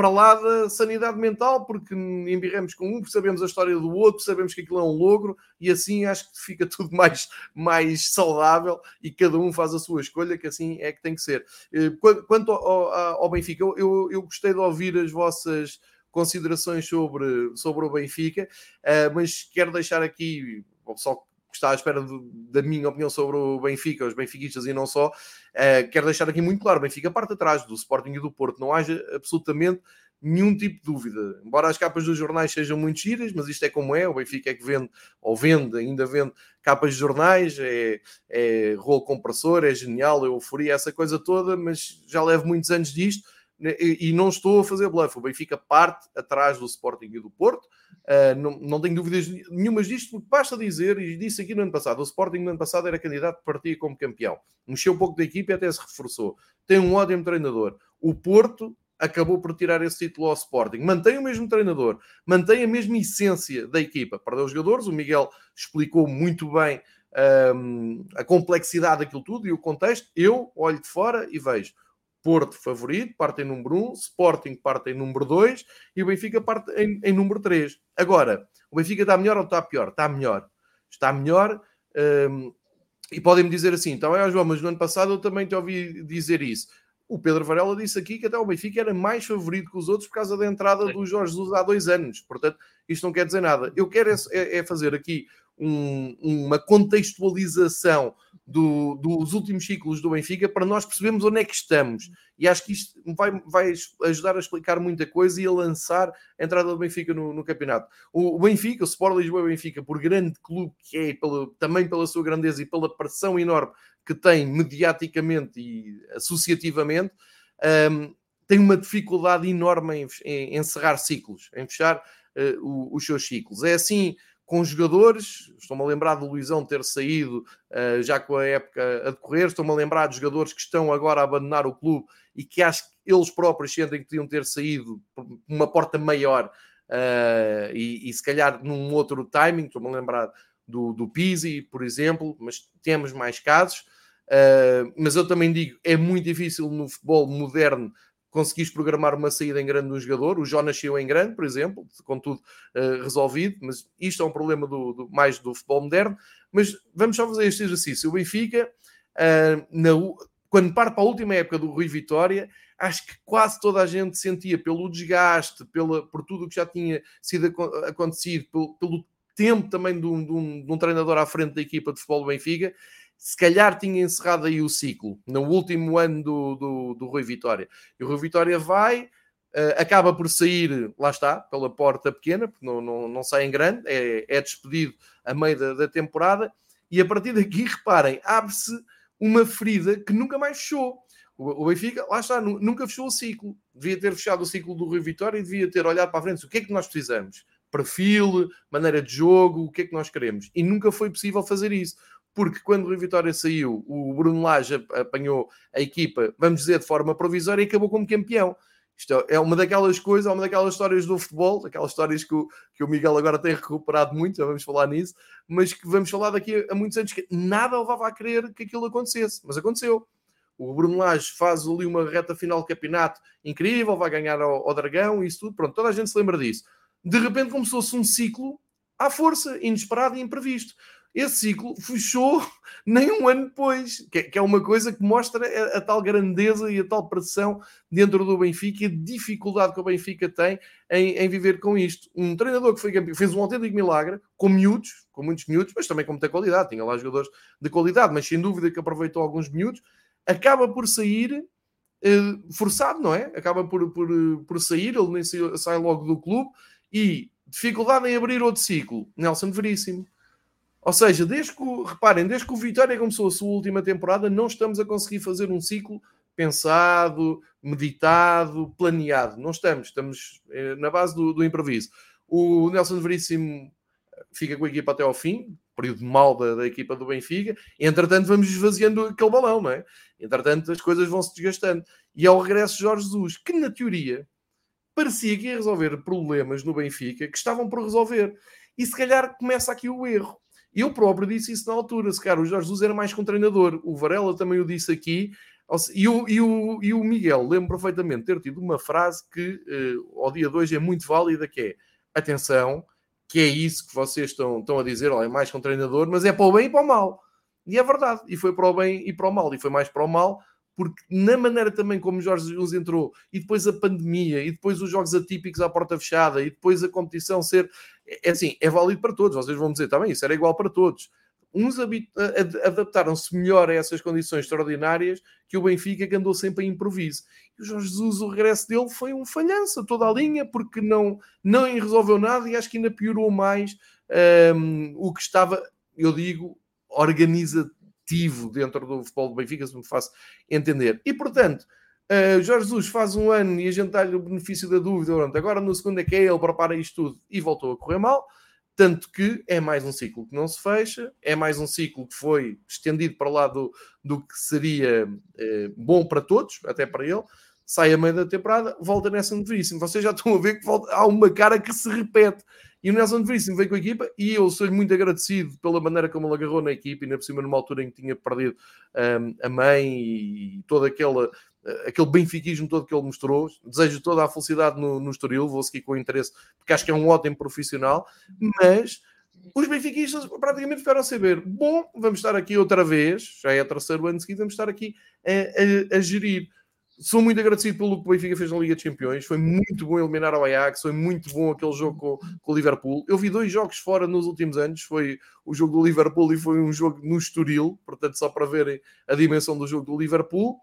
para lá da sanidade mental, porque embirramos com um, sabemos a história do outro, sabemos que aquilo é um logro, e assim acho que fica tudo mais, mais saudável e cada um faz a sua escolha, que assim é que tem que ser. Eh, quanto ao, Benfica, eu, eu, eu gostei de ouvir as vossas considerações sobre, sobre o Benfica, eh, mas quero deixar aqui, só que está à espera de, da minha opinião sobre o Benfica, os benfiquistas e não só, uh, quero deixar aqui muito claro: o Benfica parte atrás do Sporting e do Porto, não haja absolutamente nenhum tipo de dúvida. Embora as capas dos jornais sejam muito giras, mas isto é como é: o Benfica é que vende, ou vende, ainda vende capas de jornais, é, é rolo compressor, é genial, é euforia, essa coisa toda, mas já levo muitos anos disto e, não estou a fazer bluff. O Benfica parte atrás do Sporting e do Porto. Uh, não, não tenho dúvidas nenhumas disto, porque basta dizer, e disse aqui no ano passado, o Sporting no ano passado era candidato para partir como campeão. Mexeu um pouco da equipe e até se reforçou. Tem um ótimo treinador. O Porto acabou por tirar esse título ao Sporting. Mantém o mesmo treinador, mantém a mesma essência da equipa. Perdeu os jogadores, o Miguel explicou muito bem um, a complexidade daquilo tudo e o contexto. Eu olho de fora e vejo Porto favorito, parte em número 1, Sporting parte em número 2 e o Benfica parte em, em número 3. Agora, o Benfica está melhor ou está pior? Está melhor. Está melhor. Um, e podem-me dizer assim, então é, João, mas no ano passado eu também te ouvi dizer isso. O Pedro Varela disse aqui que até o Benfica era mais favorito que os outros por causa da entrada do Jorge Jesus há dois anos. Portanto, isto não quer dizer nada. Eu quero é, é, é fazer aqui um, uma contextualização do, dos últimos ciclos do Benfica para nós percebermos onde é que estamos. E acho que isto vai, vai ajudar a explicar muita coisa e a lançar a entrada do Benfica no, no campeonato. O, o, Benfica, o Sport Lisboa Benfica, por grande clube que é, pelo, também pela sua grandeza e pela pressão enorme que tem mediaticamente e associativamente, um, tem uma dificuldade enorme em, em encerrar ciclos, em fechar uh, os seus ciclos. É assim com jogadores, estou-me a lembrar do Luizão ter saído uh, já com a época a decorrer, estou-me a lembrar de jogadores que estão agora a abandonar o clube e que acho que eles próprios sentem que podiam ter saído por uma porta maior uh, e, e, se calhar num outro timing, estou-me a lembrar do, do Pizzi, por exemplo, mas temos mais casos. Uh, mas eu também digo, é muito difícil no futebol moderno conseguiste programar uma saída em grande do jogador. O Jonas nasceu em grande, por exemplo, com tudo uh, resolvido, mas isto é um problema do, do, mais do futebol moderno. Mas vamos só fazer este exercício. O Benfica, uh, na, quando parte para a última época do Rui Vitória, acho que quase toda a gente sentia pelo desgaste, pela, por tudo o que já tinha sido acontecido, pelo, pelo tempo também de um, de, um, de um treinador à frente da equipa de futebol do Benfica, se calhar tinha encerrado aí o ciclo no último ano do, do, do Rui Vitória. E o Rui Vitória vai, uh, acaba por sair, lá está, pela porta pequena, porque não, não, não sai em grande, é, é despedido a meio da, da temporada, e a partir daqui, reparem, abre-se uma ferida que nunca mais fechou. O Benfica, lá está, nunca fechou o ciclo. devia ter fechado o ciclo do Rio Vitória e devia ter olhado para a frente. O que é que nós precisamos? Perfil, maneira de jogo, o que é que nós queremos? E nunca foi possível fazer isso. Porque quando o Rio Vitória saiu, o Bruno Lage apanhou a equipa, vamos dizer, de forma provisória e acabou como campeão. Isto é uma daquelas coisas, é uma daquelas histórias do futebol, aquelas histórias que o, que o Miguel agora tem recuperado muito, já vamos falar nisso, mas que vamos falar daqui a, muitos anos que nada levava a crer que aquilo acontecesse, mas aconteceu. O Bruno Lage faz ali uma reta final de campeonato incrível, vai ganhar ao, ao Dragão e isso tudo, pronto, toda a gente se lembra disso. De repente começou-se um ciclo à força, inesperado e imprevisto esse ciclo fechou nem um ano depois, que é uma coisa que mostra a, a, tal grandeza e a tal pressão dentro do Benfica e a dificuldade que o Benfica tem em, em viver com isto. Um treinador que foi campeão, fez um autêntico milagre, com miúdos, com muitos miúdos, mas também com muita qualidade, tinha lá jogadores de qualidade, mas sem dúvida que aproveitou alguns miúdos, acaba por sair eh, forçado, não é? Acaba por, por, por sair, ele nem sai, sai logo do clube e dificuldade em abrir outro ciclo. Nelson Veríssimo ou seja, desde que, reparem, desde que o Vitória começou a sua última temporada, não estamos a conseguir fazer um ciclo pensado, meditado, planeado. Não estamos, estamos eh, na base do, do, improviso. O Nelson Veríssimo fica com a equipa até ao fim, período mal da, da, equipa do Benfica. Entretanto, vamos esvaziando aquele balão, não é? Entretanto, as coisas vão se desgastando. E ao regresso de Jorge Jesus, que na teoria parecia que ia resolver problemas no Benfica que estavam por resolver. E se calhar começa aqui o erro eu próprio disse isso na altura. Se calhar o Jorge Jesus era mais que um treinador. O Varela também o disse aqui. E o, e o, e o Miguel, lembro perfeitamente ter tido uma frase que uh, ao dia de hoje é muito válida, que é atenção, que é isso que vocês estão, estão a dizer, olha, é mais que um treinador, mas é para o bem e para o mal. E é verdade, e foi para o bem e para o mal, e foi mais para o mal, porque na maneira também como Jorge Jesus entrou, e depois a pandemia, e depois os jogos atípicos à porta fechada, e depois a competição ser é, é assim, é válido para todos. Vocês vão dizer também, isso era igual para todos. Uns adaptaram-se melhor a essas condições extraordinárias que o Benfica, que andou sempre a improviso. E o Jorge Jesus, o regresso dele foi um falhança, toda a linha, porque não, não resolveu nada e acho que ainda piorou mais um, o que estava, eu digo, organizativo dentro do futebol do Benfica, se me faço entender. E portanto, Uh, Jorge Jesus faz um ano e a gente dá-lhe o benefício da dúvida. Pronto, agora no segundo é que é ele prepara isto tudo e voltou a correr mal. Tanto que é mais um ciclo que não se fecha, é mais um ciclo que foi estendido para lá do, do que seria uh, bom para todos, até para ele. Sai a meio da temporada, volta nessa novíssimo. Vocês já estão a ver que volta, há uma cara que se repete. E o Nelson Veríssimo veio com a equipa e eu sou-lhe muito agradecido pela maneira como ele agarrou na equipa, e ainda por cima numa altura em que tinha perdido um, a mãe e toda aquela eh, aquele benfiquismo todo que ele mostrou. Desejo toda a felicidade no, no Estoril, vou seguir com interesse, porque acho que é um ótimo profissional, mas os benfiquistas praticamente ficaram a saber, bom, vamos estar aqui outra vez, já é terceiro ano seguido, vamos estar aqui a, a, a, gerir. Sou muito agradecido pelo que o Benfica fez na Liga dos Campeões, foi muito bom eliminar o Ajax, foi muito bom aquele jogo com, com o Liverpool. Eu vi dois jogos fora nos últimos anos, foi o jogo do Liverpool e foi um jogo no Estoril, portanto só para verem a dimensão do jogo do Liverpool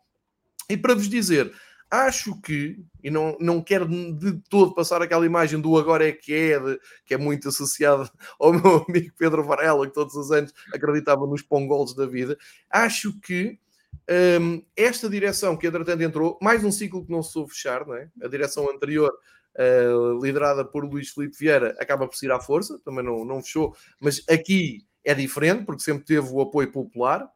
e para vos dizer, acho que, e não, não quero de todo passar aquela imagem do agora é que é, de, que é muito associada ao meu amigo Pedro Varela, que todos os anos acreditava nos pongolos da vida, acho que um, esta direção que entretanto entrou, mais um ciclo que não se soube fechar, não é? a direção anterior, uh, liderada por Luís Filipe Vieira, acaba por ser à força, também não, não fechou, mas aqui é diferente, porque sempre teve o apoio popular,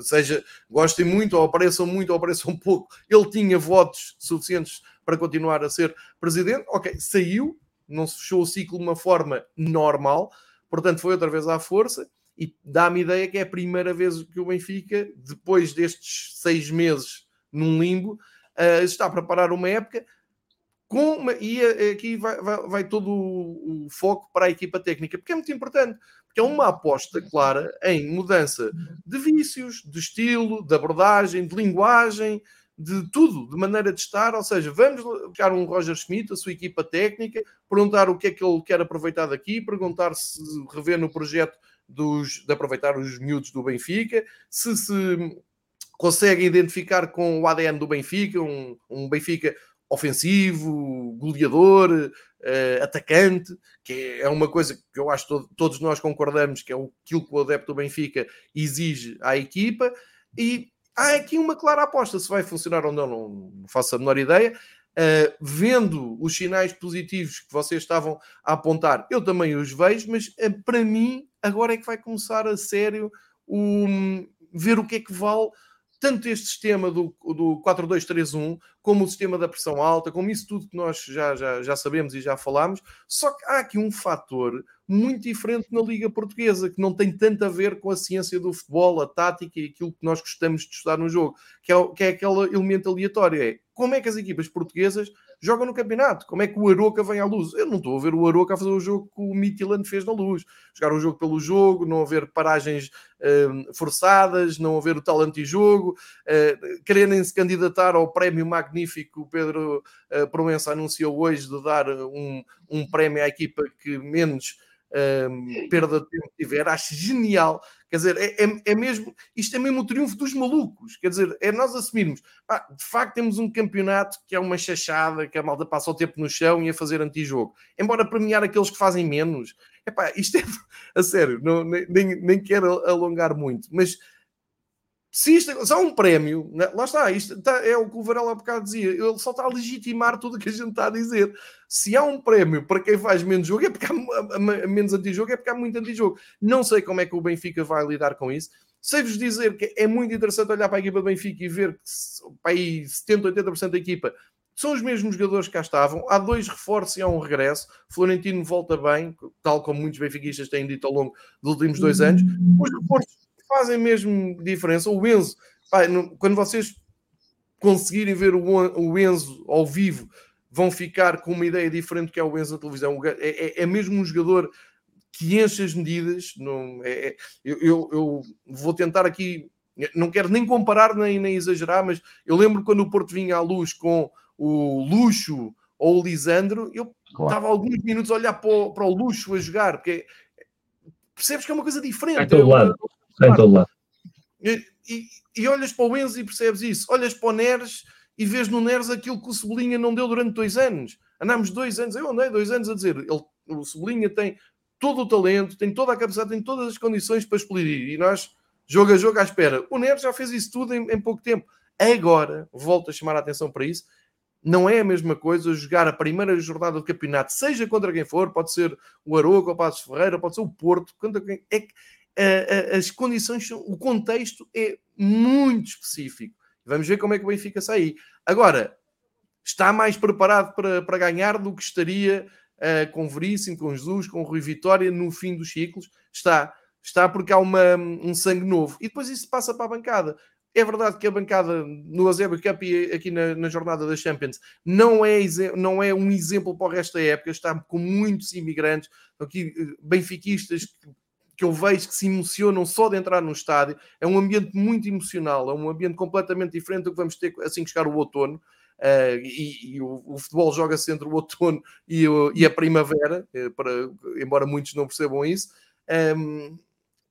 seja, gostem muito ou apareçam muito ou apareçam pouco, ele tinha votos suficientes para continuar a ser presidente. Ok, saiu, não se fechou o ciclo de uma forma normal, portanto foi outra vez à força. E dá-me ideia que é a primeira vez que o Benfica, depois destes seis meses num limbo, uh, está a preparar uma época com uma, e aqui vai, vai, vai todo o, o, foco para a equipa técnica, porque é muito importante que é uma aposta clara em mudança de vícios, de estilo, de abordagem, de linguagem, de tudo, de maneira de estar. Ou seja, vamos buscar um Roger Schmidt, a sua equipa técnica, perguntar o que é que ele quer aproveitar daqui, perguntar se revê no projeto dos, de aproveitar os miúdos do Benfica, se se consegue identificar com o ADN do Benfica, um, um Benfica ofensivo, goleador, uh, atacante, que é uma coisa que eu acho que todos nós concordamos que é aquilo que o adepto do Benfica exige à equipa, e há aqui uma clara aposta. Se vai funcionar ou não, não, não faço a menor ideia. Uh, vendo os sinais positivos que vocês estavam a apontar, eu também os vejo, mas uh, para mim agora é que vai começar a sério um, ver o que é que vale tanto este sistema do, do 4-2-3-1, como o sistema da pressão alta, como isso tudo que nós já, já, já sabemos e já falámos, só que há aqui um fator muito diferente na Liga Portuguesa, que não tem tanto a ver com a ciência do futebol, a tática e aquilo que nós gostamos de estudar no jogo, que é, que é aquele elemento aleatório, é como é que as equipas portuguesas jogam no campeonato. Como é que o Aroca vem à luz? Eu não estou a ver o Aroca a fazer o jogo que o Midtjylland fez na luz. Jogar o jogo pelo jogo, não haver paragens uh, forçadas, não haver o tal antijogo, uh, quererem se candidatar ao prémio magnífico que o Pedro uh, Proença anunciou hoje de dar um, um prémio à equipa que menos um, perda de tempo tiver, acho genial. Quer dizer, é, é, é, mesmo, isto é mesmo o triunfo dos malucos. Quer dizer, é nós assumirmos, ah, de facto temos um campeonato que é uma chachada, que a malta passa o tempo no chão e a fazer antijogo. Embora premiar aqueles que fazem menos, epá, isto é a sério, não, nem, nem quero alongar muito, mas se isto se há um prémio, né? lá está, isto está, é o que o Varela há bocado dizia, ele só está a legitimar tudo o que a gente está a dizer. Se há um prémio para quem faz menos jogo, é porque há menos antijogo, é porque há muito antijogo. Não sei como é que o Benfica vai lidar com isso. Sei-vos dizer que é muito interessante olhar para a equipa do Benfica e ver que aí 70, 80% da equipa são os mesmos jogadores que cá estavam. Há dois reforços e há um regresso. Florentino volta bem, tal como muitos benfiquistas têm dito ao longo dos últimos dois anos. Os reforços fazem mesmo diferença. O Enzo, pá, quando vocês conseguirem ver o Enzo ao vivo, vão ficar com uma ideia diferente do que é o Enzo na televisão. É, é, é mesmo um jogador que enche as medidas. Não, é, é eu, eu, eu, vou tentar aqui, não quero nem comparar nem, nem exagerar, mas eu lembro quando o Porto vinha à luz com o Luxo ou o Lisandro, eu claro. estava alguns minutos a olhar para o, para o Luxo a jogar, porque percebes que é uma coisa diferente. É todo lado. Está em todo lado. E, e, e, olhas para o Enzo e percebes isso. Olhas para o Neres e vês no Neres aquilo que o Cebolinha não deu durante dois anos. Andámos dois anos, eu andei dois anos a dizer, ele, o Cebolinha tem todo o talento, tem toda a capacidade, tem todas as condições para explodir. E nós, jogo a jogo, à espera. O Neres já fez isso tudo em, em pouco tempo. Agora, volto a chamar a atenção para isso, não é a mesma coisa jogar a primeira jornada do campeonato, seja contra quem for, pode ser o Aroca, o Passos Ferreira, pode ser o Porto, contra quem é que as condições, o contexto é muito específico. Vamos ver como é que o Benfica sai. Agora, está mais preparado para, para ganhar do que estaria uh, com Veríssimo, com Jesus, com Rui Vitória no fim dos ciclos. Está, está porque há uma, um sangue novo. E depois isso passa para a bancada. É verdade que a bancada no Azeba Cup e aqui na, na, jornada da Champions não é, não é um exemplo para o resto da época, está com muitos imigrantes, aqui eh, benfiquistas que eu vejo que se emocionam só de entrar no estádio. É um ambiente muito emocional, é um ambiente completamente diferente do que vamos ter assim que chegar o outono. Uh, e, e o, o, futebol joga-se entre o outono e, o, e a primavera, uh, para, embora muitos não percebam isso. Um,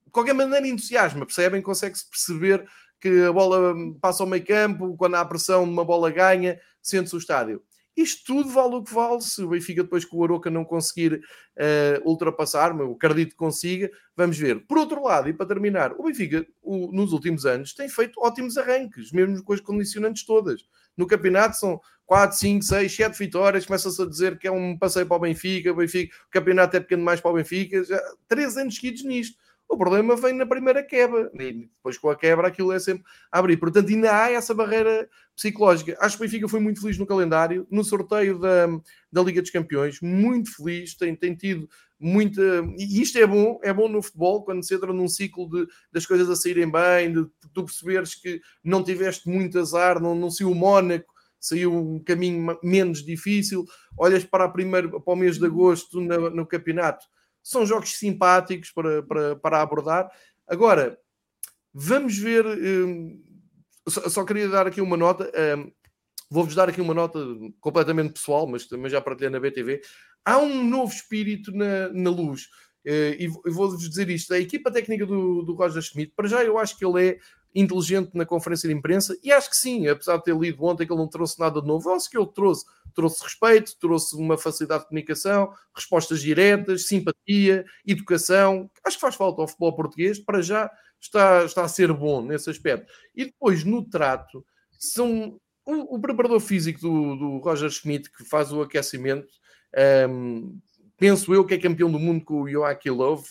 de qualquer maneira, entusiasma, percebem? Consegue-se perceber que a bola passa ao meio campo, quando há pressão, uma bola ganha, sente-se o estádio. Isto tudo vale o que vale. Se o Benfica, depois que o Aroca não conseguir uh, ultrapassar, mas eu acredito que consiga, vamos ver. Por outro lado, e para terminar, o Benfica, o, nos últimos anos, tem feito ótimos arranques, mesmo com as condicionantes todas. No campeonato são 4, 5, 6, 7 vitórias. Começa-se a dizer que é um passeio para o Benfica. O, Benfica, o campeonato é pequeno demais para o Benfica. Já 3 anos seguidos nisto. O problema vem na primeira quebra. E depois com a quebra aquilo é sempre a abrir. Portanto, ainda há essa barreira psicológica. Acho que o Benfica foi muito feliz no calendário, no sorteio da, da Liga dos Campeões, muito feliz, tem, tem tido muita. E isto é bom, é bom no futebol, quando se entra num ciclo de, das coisas a saírem bem, de, tu perceberes que não tiveste muito azar, não, não saiu o Mónaco, saiu um caminho menos difícil. Olhas para, a primeiro, para o mês de agosto no, no campeonato são jogos simpáticos para, para, para abordar. Agora, vamos ver. Um, só, só, queria dar aqui uma nota. Um, Vou-vos dar aqui uma nota completamente pessoal, mas também já partilhei na BTV. Há um novo espírito na, na luz. Uh, e vou-vos dizer isto: a equipa técnica do, do Roger Schmidt, para já eu acho que ele é inteligente na conferência de imprensa e acho que sim, apesar de ter lido ontem que ele não trouxe nada de novo, acho que ele trouxe, trouxe respeito, trouxe uma facilidade de comunicação, respostas diretas, simpatia, educação, acho que faz falta ao futebol português, para já está, está a ser bom nesse aspecto. E depois, no trato, são o, o preparador físico do, do, Roger Schmidt, que faz o aquecimento, um, penso eu que é campeão do mundo com o Joachim Love,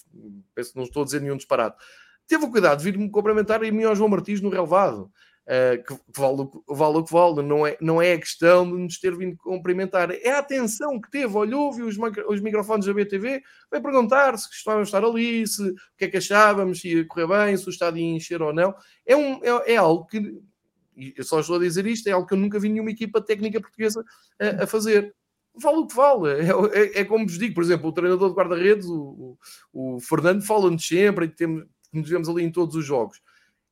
penso não estou a dizer nenhum disparate, teve o cuidado de vir-me cumprimentar e me ao João Martins no relevado. Uh, que, que vale, vale, o que vale, não é, não é a questão de nos ter vindo cumprimentar, é a atenção que teve, olhou, viu os, os microfones da BTV, veio perguntar se gostávamos de estar ali, se, o que é que achávamos, se ia correr bem, se o estádio ia encher ou não. É, um, é, é algo que, eu só estou a dizer isto, é algo que eu nunca vi nenhuma equipa técnica portuguesa a, a fazer vale o que vale. É, é, é, como vos digo, por exemplo, o treinador de guarda-redes, o, o, o, Fernando, fala-nos sempre e temos, nos vemos ali em todos os jogos.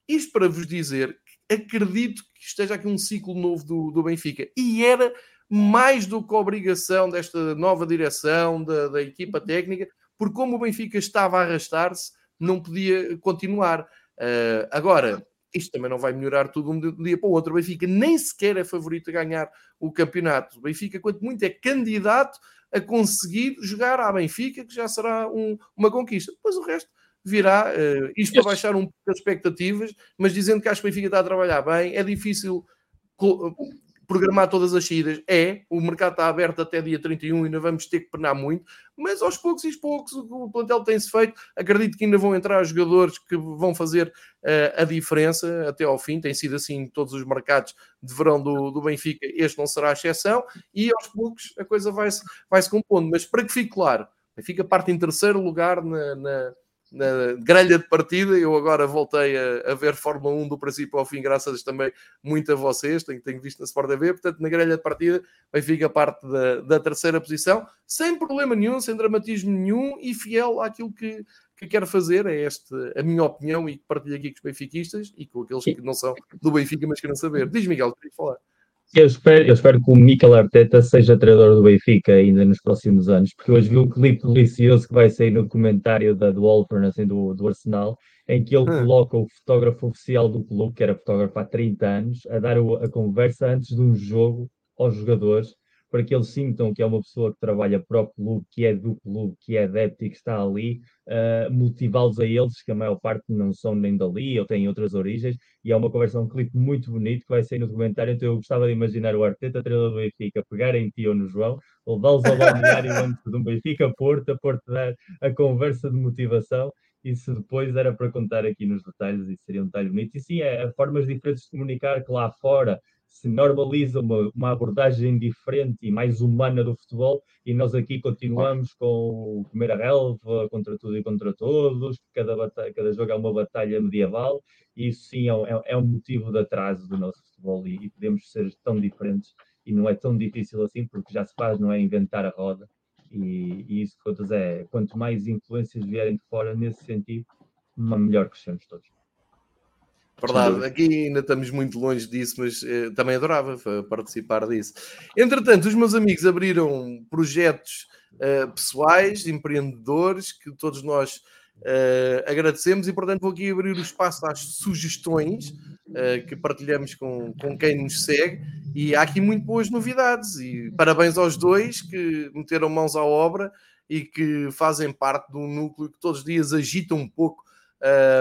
Isto para vos dizer que acredito que esteja aqui um ciclo novo do, do Benfica. E era mais do que obrigação desta nova direção, da, da equipa técnica, porque como o Benfica estava a arrastar-se, não podia continuar. Uh, agora, isto também não vai melhorar tudo um dia para o outro. O Benfica nem sequer é favorito a ganhar o campeonato. O Benfica, quanto muito, é candidato a conseguir jogar à Benfica, que já será um, uma conquista. Depois o resto virá, uh, isto para baixar um pouco as expectativas, mas dizendo que acho que o Benfica está a trabalhar bem, é difícil programar todas as saídas. É, o mercado está aberto até dia 31 e ainda vamos ter que penar muito, mas aos poucos e poucos o plantel tem-se feito. Acredito que ainda vão entrar jogadores que vão fazer uh, a diferença até ao fim. Tem sido assim todos os mercados de verão do, do Benfica. Este não será a exceção e aos poucos a coisa vai-se vai -se compondo. Mas para que fique claro, Benfica parte em terceiro lugar na, na na grelha de partida. Eu agora voltei a, a, ver Fórmula 1 do princípio ao fim, graças também muito a vocês, tenho, tenho visto na Sport TV. Portanto, na grelha de partida, Benfica parte da, da terceira posição, sem problema nenhum, sem dramatismo nenhum e fiel àquilo que, que quero fazer. É esta a minha opinião e partilho aqui com os benfiquistas e com aqueles que não são do Benfica, mas querem saber. Diz Miguel, queria falar. Eu espero, eu espero que o Mikel Arteta seja treinador do Benfica ainda nos próximos anos, porque hoje vi um clipe delicioso que vai sair no comentário da, do Wolfern, assim, do, do Arsenal, em que ele hum. coloca o fotógrafo oficial do clube, que era fotógrafo há 30 anos, a dar o, a conversa antes de um jogo aos jogadores, para que eles sintam que é uma pessoa que trabalha para o clube, que é do clube, que é adepto e que está ali, uh, motivá-los a eles, que a maior parte não são nem dali ou têm outras origens, e é uma conversa, um clipe muito bonito que vai sair no documentário, então eu gostava de imaginar o Arteta, treinador do Benfica, pegar em ti ou no João, levá-los ao balneário antes de um Benfica Porto, a Porto dar a conversa de motivação, isso depois era para contar aqui nos detalhes, e seria um detalhe bonito. E sim, é, é formas diferentes de comunicar que lá fora se normaliza uma, uma, abordagem diferente e mais humana do futebol e nós aqui continuamos com o comer a relva contra tudo e contra todos, cada, batalha, cada jogo é uma batalha medieval e isso sim é, é, é um motivo de atraso do nosso futebol e, e, podemos ser tão diferentes e não é tão difícil assim porque já se faz, não é inventar a roda e, e isso é, quanto mais influências vierem de fora nesse sentido, melhor crescemos todos. Verdade, aqui ainda estamos muito longe disso, mas eh, também adorava participar disso. Entretanto, os meus amigos abriram projetos uh, pessoais, empreendedores, que todos nós uh, agradecemos e, portanto, vou aqui abrir o espaço às sugestões uh, que partilhamos com, com quem nos segue. E há aqui muito boas novidades. E parabéns aos dois que meteram mãos à obra e que fazem parte de um núcleo que todos os dias agita um pouco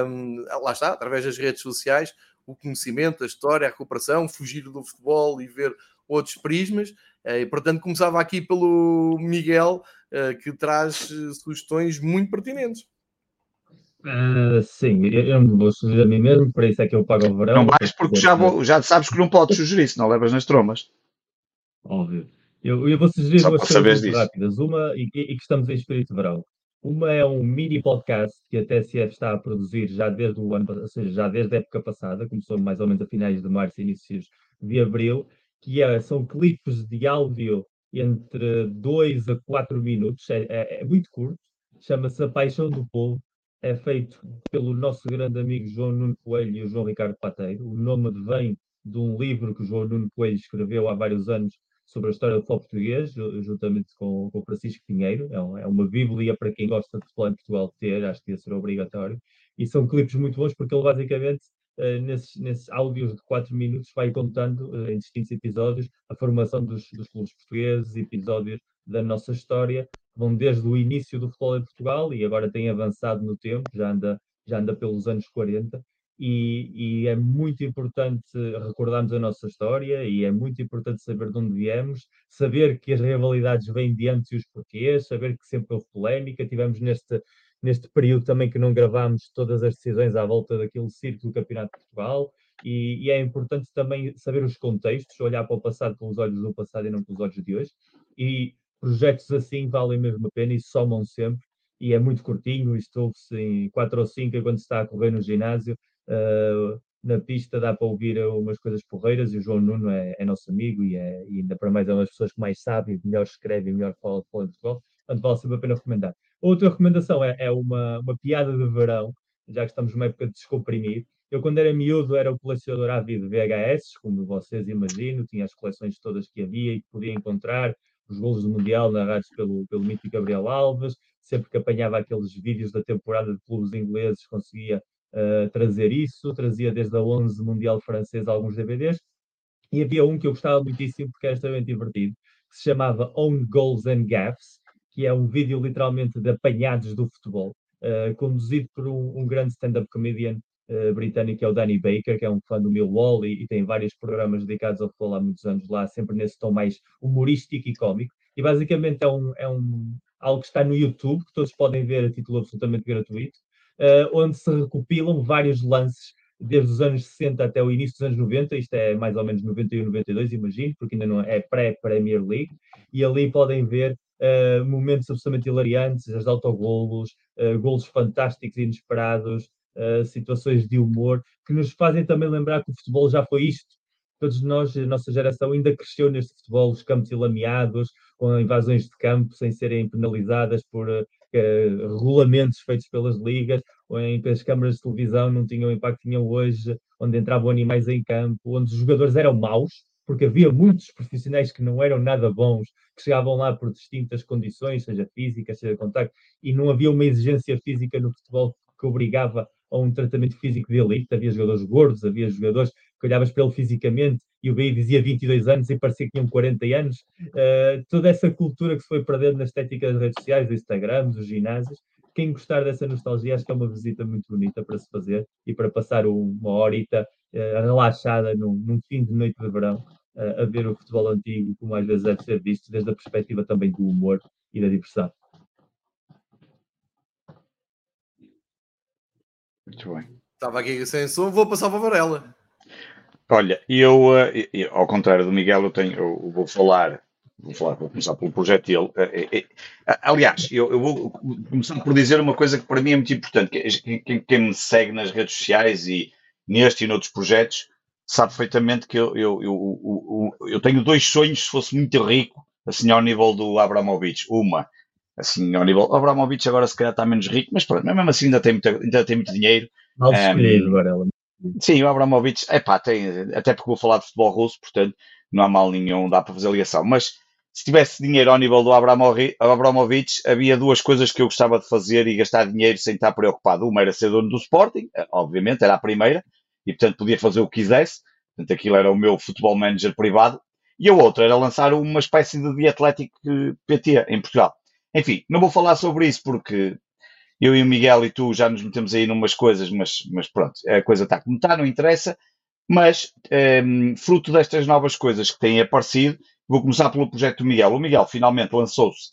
um, lá está, através das redes sociais, o conhecimento, a história, a recuperação, fugir do futebol e ver outros prismas. Eh, e, portanto, começava aqui pelo Miguel, eh, que traz eh, sugestões muito pertinentes. Uh, sim, eu não vou sugerir a mim mesmo, por isso é que eu pago o verão. Não vais porque já, vou, já sabes que não podes sugerir, se não levas nas tromas. Óbvio. Eu, eu vou sugerir Só duas coisas rápidas. Uma, e, e, que estamos em espírito de verão. Uma é um mini podcast que a TSF está a produzir já desde o ano, ou seja, já desde a época passada, começou mais ou menos a finais de março, inícios de abril, que é, são clipes de áudio entre 2 a 4 minutos, é, é, é muito curto, chama-se A Paixão do Povo, é feito pelo nosso grande amigo João Nuno Coelho e o João Ricardo Pateiro. O nome vem de um livro que o João Nuno Coelho escreveu há vários anos sobre a história do futebol português, juntamente com, com Francisco Pinheiro. É, é, uma bíblia para quem gosta de futebol em Portugal ter, acho que ia ser obrigatório. E são clipes muito bons porque ele basicamente uh, nesses, nesses áudios de 4 minutos, vai contando uh, em distintos episódios a formação dos, dos clubes portugueses, episódios da nossa história, vão desde o início do futebol em Portugal e agora tem avançado no tempo, já anda, já anda pelos anos 40. E, e, é muito importante recordarmos a nossa história e é muito importante saber de onde viemos, saber que as rivalidades vêm de antes e os porquês, saber que sempre houve polémica. Tivemos neste, neste período também que não gravámos todas as decisões à volta daquele círculo do Campeonato de Portugal. E, e, é importante também saber os contextos, olhar para o passado pelos olhos do passado e não pelos olhos de hoje. E projetos assim valem mesmo a pena e somam sempre. E é muito curtinho, isto ouve-se em 4 ou 5 quando se está a correr no ginásio. Uh, na pista dá para ouvir umas coisas porreiras e o João Nuno é, é nosso amigo e, é, e, ainda para mais é uma das pessoas que mais sabe, melhor escreve e melhor fala de futebol, portanto vale sempre a pena recomendar. Outra recomendação é, é uma, uma piada de verão, já que estamos numa época de descomprimir. Eu, quando era miúdo, era o colecionador ávido de VHS, como vocês imaginam, tinha as coleções todas que havia e que podia encontrar, os golos do Mundial narrados pelo, pelo mítico Gabriel Alves, sempre que apanhava aqueles vídeos da temporada de clubes ingleses, conseguia trazer isso, trazia desde a 11 Mundial francês alguns DVDs, e havia um que eu gostava muitíssimo porque era extremamente divertido, que se chamava Own Goals and Gaffs, que é um vídeo literalmente de apanhados do futebol, uh, conduzido por um, um grande stand-up comedian uh, britânico, que é o Danny Baker, que é um fã do Millwall e, e, tem vários programas dedicados ao futebol há muitos anos lá, sempre nesse tom mais humorístico e cómico. E basicamente é, um, é um, algo que está no YouTube, que todos podem ver a título absolutamente gratuito, onde se recopilam vários lances desde os anos 60 até o início dos anos 90, isto é mais ou menos 91, 92, imagino, porque ainda não é pré-Premier League, e ali podem ver uh, momentos absolutamente hilariantes, as autogolos, uh, golos fantásticos e inesperados, uh, situações de humor, que nos fazem também lembrar que o futebol já foi isto. Todos nós, a nossa geração, ainda cresceu neste futebol, os campos ilameados, com invasões de campo sem serem penalizadas por regulamentos feitos pelas ligas, em que as câmaras de televisão não tinham o impacto que tinham hoje, onde entravam animais em campo, onde os jogadores eram maus, porque havia muitos profissionais que não eram nada bons, que chegavam lá por distintas condições, seja física, seja contacto, e não havia uma exigência física no futebol que obrigava a um tratamento físico de elite. Havia jogadores gordos, havia jogadores que olhavas para ele fisicamente e o BI dizia 22 anos e parecia que tinham 40 anos. Uh, toda essa cultura que se foi perdendo na estética das redes sociais, do Instagram, dos ginásios. Quem gostar dessa nostalgia, acho que é uma visita muito bonita para se fazer e para passar uma horita uh, relaxada num, num, fim de noite de verão uh, a ver o futebol antigo, como às vezes deve ser visto, desde a perspectiva também do humor e da diversão. Muito bem. Estava aqui sem som, vou passar para a Varela. Olha, eu, eh, eu, ao contrário do Miguel, eu, tenho, eu vou falar, vou falar, vou começar pelo projeto dele. Eh, eh, aliás, eu, eu, vou começar por dizer uma coisa que para mim é muito importante. Quem, quem me segue nas redes sociais e neste e noutros projetos sabe perfeitamente que eu, eu, eu, eu, tenho dois sonhos se fosse muito rico, assim ao nível do Abramovich. Uma, assim ao nível. O Abramovich agora se calhar está menos rico, mas pronto, mesmo assim ainda tem muito, ainda tem muito dinheiro. Mal escolhido, um, Varela. Sim, o Abramovich, epá, tem, até porque vou falar de futebol russo, portanto não há mal nenhum, dá para fazer ligação. Mas se tivesse dinheiro ao nível do Abramovich, havia duas coisas que eu gostava de fazer e gastar dinheiro sem estar preocupado. Uma era ser dono do Sporting, eh, obviamente, era a primeira, e portanto podia fazer o que quisesse. Portanto, aquilo era o meu futebol manager privado. E a outra era lançar uma espécie de atlético PT em Portugal. Enfim, não vou falar sobre isso porque eu e o Miguel e tu já nos metemos aí numas coisas, mas, mas pronto, a coisa está como está, não interessa. Mas, um, fruto destas novas coisas que têm aparecido, vou começar pelo projeto do Miguel. O Miguel finalmente lançou-se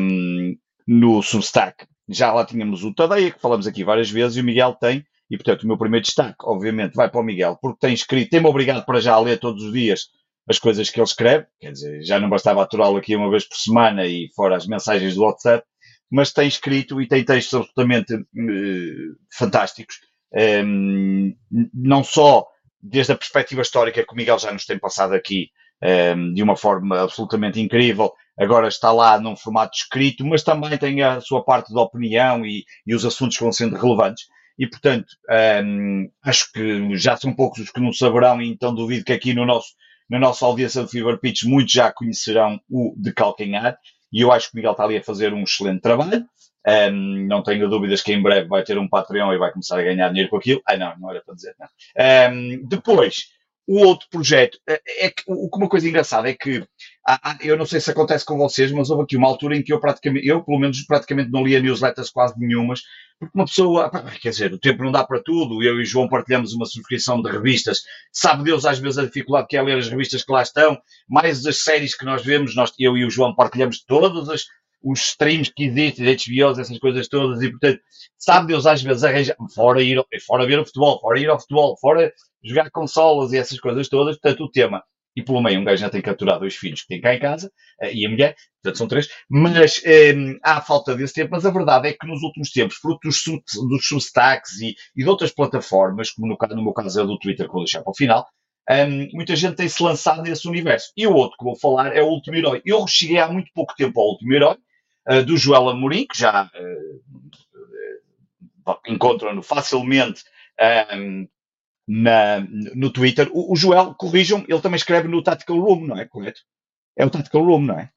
um, no Substack. Já lá tínhamos o Tadeia, que falamos aqui várias vezes, e o Miguel tem, e portanto o meu primeiro destaque, obviamente, vai para o Miguel, porque tem escrito, tem-me obrigado para já ler todos os dias as coisas que ele escreve, quer dizer, já não bastava aturá-lo aqui uma vez por semana e fora as mensagens do WhatsApp, mas tem escrito e tem textos absolutamente uh, fantásticos, um, ehm, não só desde a perspectiva histórica que o Miguel já nos tem passado aqui um, ehm, de uma forma absolutamente incrível, agora está lá num formato escrito, mas também tem a sua parte de opinião e, e os assuntos que vão sendo relevantes. E, portanto, um, ehm, acho que já são poucos os que não saberão, e então duvido que aqui no nosso, na nossa audiência de Fever Pitch muitos já conhecerão o de calcanhar e eu acho que o Miguel está ali a fazer um excelente trabalho. Um, não tenho dúvidas que em breve vai ter um Patreon e vai começar a ganhar dinheiro com aquilo. Ah, não, não era para dizer, não. Um, depois, o outro projeto, é, é que uma coisa engraçada é que eu não sei se acontece com vocês, mas houve aqui uma altura em que eu praticamente, eu pelo menos praticamente não lia newsletters quase nenhumas, porque uma pessoa, quer dizer, o tempo não dá para tudo, eu e João partilhamos uma subscrição de revistas, sabe Deus às vezes a dificuldade que é ler as revistas que lá estão, mais as séries que nós vemos, nós, eu e o João partilhamos todas as, os streams que existem, de HBO, essas coisas todas, e portanto, sabe Deus às vezes arranja, fora ir, fora ver o futebol, fora ir ao futebol, fora jogar consolas e essas coisas todas, portanto, o tema. E pelo meio, um gajo já tem capturado dois filhos que tem cá em casa, eh, e a mulher, portanto são três, mas eh, há falta desse tempo. Mas a verdade é que nos últimos tempos, fruto dos, dos substacks e, e de outras plataformas, como no, no meu caso é do Twitter, que vou deixar para o final, um, muita gente tem-se lançado nesse universo. E o outro que vou falar é o Último Herói. Eu cheguei há muito pouco tempo ao Último Herói, uh, do Joel Amorim, que já uh, encontram-no facilmente um, na, no Twitter. O, o Joel, corrijam ele também escreve no Tactical Room, não é? Correto? É o Tactical Room, não é?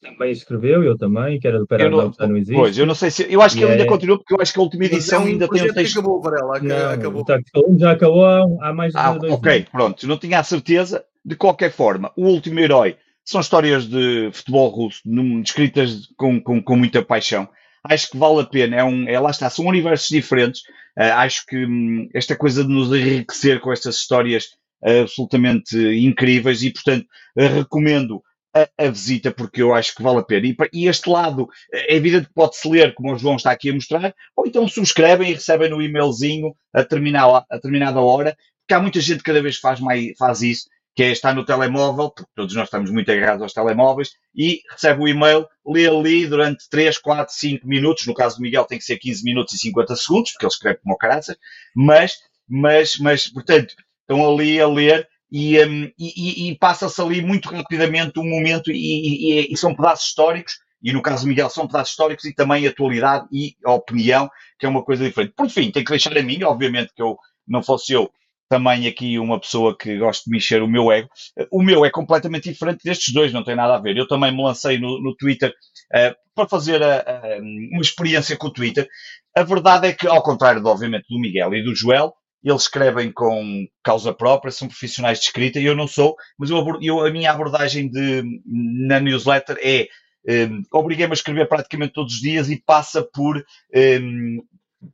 Também escreveu, eu também, que era do Paradox, não, não existe. Pois, eu não sei se. Eu acho que ele é... ainda continua, porque eu acho que a última edição ainda tem um texto. acabou, Varela, não, acabou. O já acabou há mais de ah, dois Ok, dias. pronto, não tinha a certeza. De qualquer forma, o último herói são histórias de futebol russo, descritas com, com, com muita paixão acho que vale a pena. É um, é, lá está, são universos diferentes. Uh, acho que hum, esta coisa de nos enriquecer com estas histórias uh, absolutamente incríveis e, portanto, recomendo a, a, visita porque eu acho que vale a pena. E, e este lado é evidente que pode-se ler, como o João está aqui a mostrar, ou então subscrevem e recebem no e-mailzinho a, terminar, a determinada hora, porque há muita gente que cada vez faz, mais, faz isso que é estar no telemóvel, porque todos nós estamos muito agarrados aos telemóveis, e recebe o e-mail, lê ali durante 3, 4, 5 minutos, no caso do Miguel tem que ser 15 minutos e 50 segundos, porque ele escreve como caraças, mas, mas, mas, portanto, estão ali a ler e, um, e, e passa-se ali muito rapidamente um momento e, e, são pedaços históricos, e no caso do Miguel são pedaços históricos e também atualidade e opinião, que é uma coisa diferente. Por fim, tem que deixar a mim, obviamente que eu, não fosse eu, também aqui uma pessoa que gosta de mexer o meu ego. O meu é completamente diferente destes dois, não tem nada a ver. Eu também me lancei no, no Twitter uh, para fazer a, a, uma experiência com o Twitter. A verdade é que, ao contrário, de, obviamente, do Miguel e do Joel, eles escrevem com causa própria, são profissionais de escrita, e eu não sou, mas eu, eu a minha abordagem de, na newsletter é um, eh, obriguei-me a escrever praticamente todos os dias e passa por, um, eh,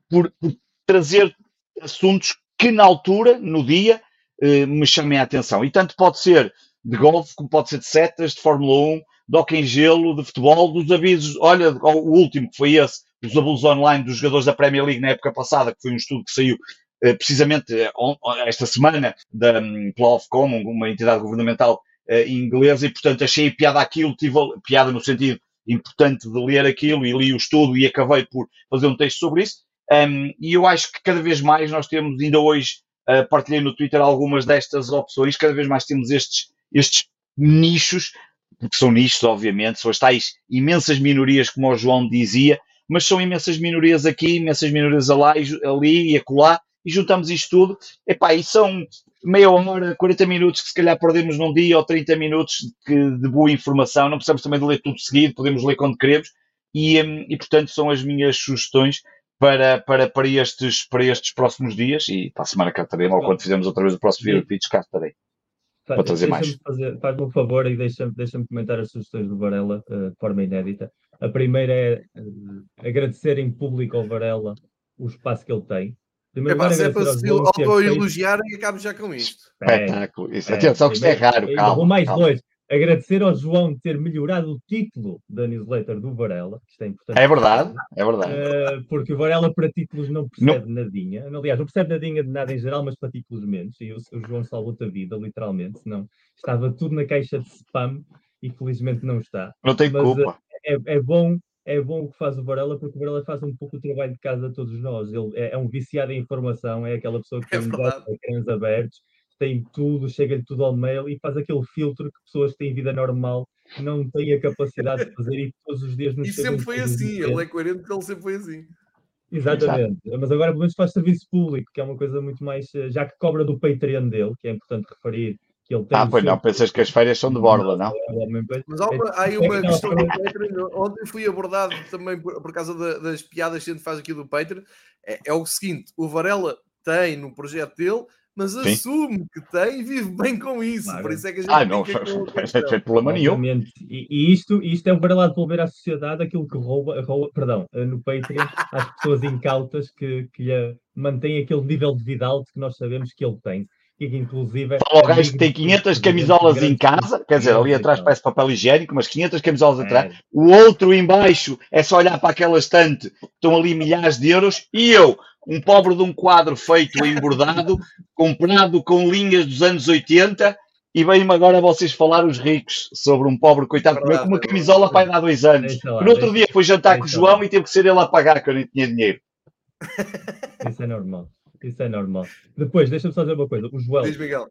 por, por trazer assuntos que na altura, no dia, eh, me chamem a atenção. E tanto pode ser de golfe, como pode ser de setas, de Fórmula 1, de hockey em gelo, de futebol, dos avisos. Olha, o último que foi esse, dos abusos online dos jogadores da Premier League na época passada, que foi um estudo que saiu eh, precisamente eh, esta semana da, um, pela Ofcom, uma entidade governamental inglesa, e portanto achei piada aquilo, tive piada no sentido importante de ler aquilo e li o estudo e acabei por fazer um texto sobre isso. Um, e eu acho que cada vez mais nós temos, ainda hoje uh, partilhei no Twitter algumas destas opções, cada vez mais temos estes, estes nichos, porque são nichos, obviamente, são as tais imensas minorias, como o João dizia, mas são imensas minorias aqui, imensas minorias ali, ali e acolá, e juntamos isto tudo, epá, e são meia hora, 40 minutos que se calhar perdemos num dia, ou 30 minutos de, de boa informação, não precisamos também de ler tudo seguido, podemos ler quando queremos, e, um, e portanto são as minhas sugestões para, para, para, estes, para estes próximos dias e para a semana cá estarei, ou quando fizermos outra vez o próximo Video Pitch, cá estarei. Para trazer mais. Faz-me um favor e deixa-me deixa comentar as sugestões do Varela uh, de forma inédita. A primeira é uh, agradecer em público ao Varela o espaço que ele tem. Primeiro, é, se é para se auto-elogiarem, acabo já com isto. Espetáculo. Isso. É, Atenção, que isto é raro. Calma, mais calma. longe agradecer ao João de ter melhorado o título da newsletter do Varela, que isto é importante. É verdade, é verdade. Uh, porque o Varela para títulos não percebe não. nadinha. Aliás, não percebe nadinha de nada em geral, mas para títulos menos. E o, o João salvou-te a vida, literalmente, senão estava tudo na caixa de spam e felizmente não está. Não tem mas, culpa. Uh, é, é, bom. É bom o que faz o Varela, porque o Varela faz um pouco o trabalho de casa a todos nós. Ele é, é um viciado em informação, é aquela pessoa que é tem ecrãs abertos tem tudo, chega-lhe tudo ao mail e faz aquele filtro que pessoas que têm vida normal não têm a capacidade de fazer e todos os dias nos E sempre foi assim, ele é coerente porque ele sempre foi assim. Exatamente, Exato. mas agora pelo menos faz serviço público, que é uma coisa muito mais, eh, já que cobra do Patreon dele, que é importante referir que ele tem. Ah, pois não, pensas que as férias são de borla, não? Mas há uma, há aí uma questão do Patreon. Ontem fui abordado também por, por causa da, das piadas que a gente faz aqui do Patreon. É, é, o seguinte: o Varela tem no projeto dele, mas Sim. assume que tem e vive bem com isso. Claro. Por isso é que a gente. Ah, não, não tem problema nenhum. E, e, isto, isto é o Varela de devolver à sociedade aquilo que rouba, rouba perdão, no Patreon, às pessoas incautas que, que lhe mantêm aquele nível de vida alto que nós sabemos que ele tem que inclusive. Fala o gajo que tem 500 camisolas em casa, quer dizer, ali atrás parece papel higiênico, mas 500 camisolas atrás. É. O outro embaixo é só olhar para aquela estante, estão ali milhares de euros, e eu, um pobre de um quadro feito em bordado, comprado com linhas dos anos 80, e vem-me agora vocês falar os ricos sobre um pobre coitado que com uma camisola para há dois anos. Lá, no outro dia foi jantar com o João lá. e teve que ser ele a pagar, que eu nem tinha dinheiro. Isso é normal. Isso é normal. Depois, deixa-me só dizer uma coisa. O Joel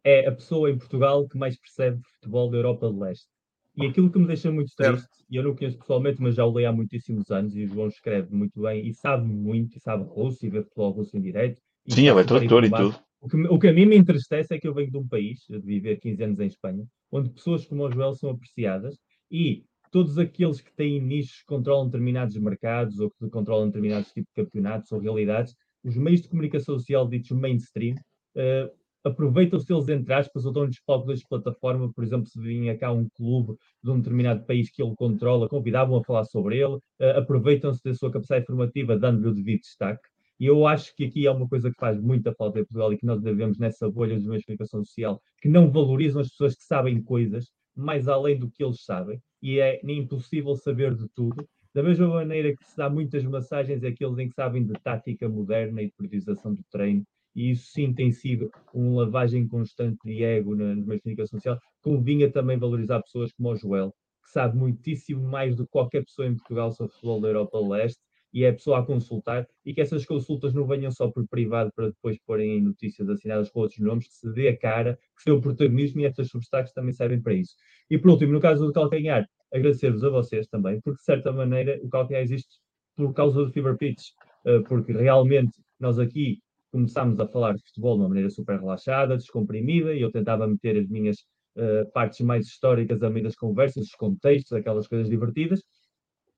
é a pessoa em Portugal que mais percebe futebol da Europa de Leste. E aquilo que me deixa muito triste, e eu não o conheço pessoalmente, mas já o leio há muitíssimos anos, e o João escreve muito bem, e sabe muito, e sabe russo, e vê futebol russo em direto. Sim, ele é tradutor e tudo. O que, o que a mim me entristece é que eu venho de um país, de viver 15 anos em Espanha, onde pessoas como o Joel são apreciadas, e todos aqueles que têm nichos controlam determinados mercados, ou que controlam determinados tipos de campeonatos ou realidades, os meios de comunicação social ditos mainstream uh, aproveitam-se deles, entre aspas, ou dão-lhes palco das plataformas, por exemplo, se vinha cá um clube de um determinado país que ele controla, convidavam a falar sobre ele, uh, aproveitam-se da sua capacidade formativa, dando-lhe o devido destaque. E eu acho que aqui é uma coisa que faz muita falta em Portugal e que nós devemos nessa bolha dos meios de comunicação social, que não valorizam as pessoas que sabem coisas mais além do que eles sabem, e é impossível saber de tudo, da mesma maneira que se dá muitas massagens àqueles em que sabem de tática moderna e de priorização do treino, e isso sim tem sido uma lavagem constante de ego na, na comunicação social, convinha também valorizar pessoas como o Joel, que sabe muitíssimo mais do que qualquer pessoa em Portugal sobre futebol da Europa Leste, e é a pessoa a consultar, e que essas consultas não venham só por privado para depois porem em notícias assinadas com outros nomes, que se dê a cara, que se dê o protagonismo, e estas substâncias também servem para isso. E por último, no caso do calcanhar, agradecer-vos a vocês também, porque de certa maneira o calcanhar existe por causa do Fever Pitch, uh, porque realmente nós aqui começámos a falar de futebol de uma maneira super relaxada, descomprimida, e eu tentava meter as minhas uh, partes mais históricas a meio das conversas, os contextos, aquelas coisas divertidas.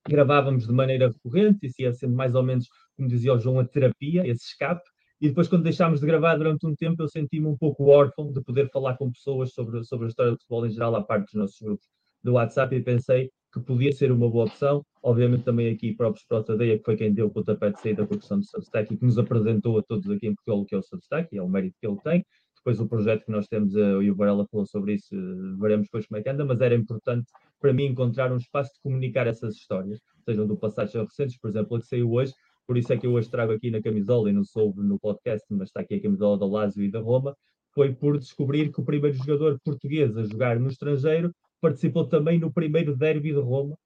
Gravávamos de maneira recorrente, isso ia sendo mais ou menos, como dizia o João, a terapia, esse escape. E depois, quando deixámos de gravar durante um tempo, eu senti-me um pouco órfão de poder falar com pessoas sobre, sobre a história do futebol em geral, à parte dos nossos grupos do WhatsApp e pensei que podia ser uma boa opção. Obviamente também aqui próprios para a que foi quem deu o pontapé de saída com a questão do Substack e que nos apresentou a todos aqui em Portugal o que é o Substack e é o mérito que ele tem. Depois o projeto que nós temos, uh, e o Varela falou sobre isso, uh, veremos depois como é que anda, mas era importante para mim encontrar um espaço de comunicar essas histórias, sejam do passado ou recentes, por exemplo, a que saiu hoje, por isso é que eu hoje trago aqui na camisola, e não soube no podcast, mas está aqui a camisola da Lazio e da Roma, foi por descobrir que o primeiro jogador português a jogar no estrangeiro participou também no primeiro derby de Roma,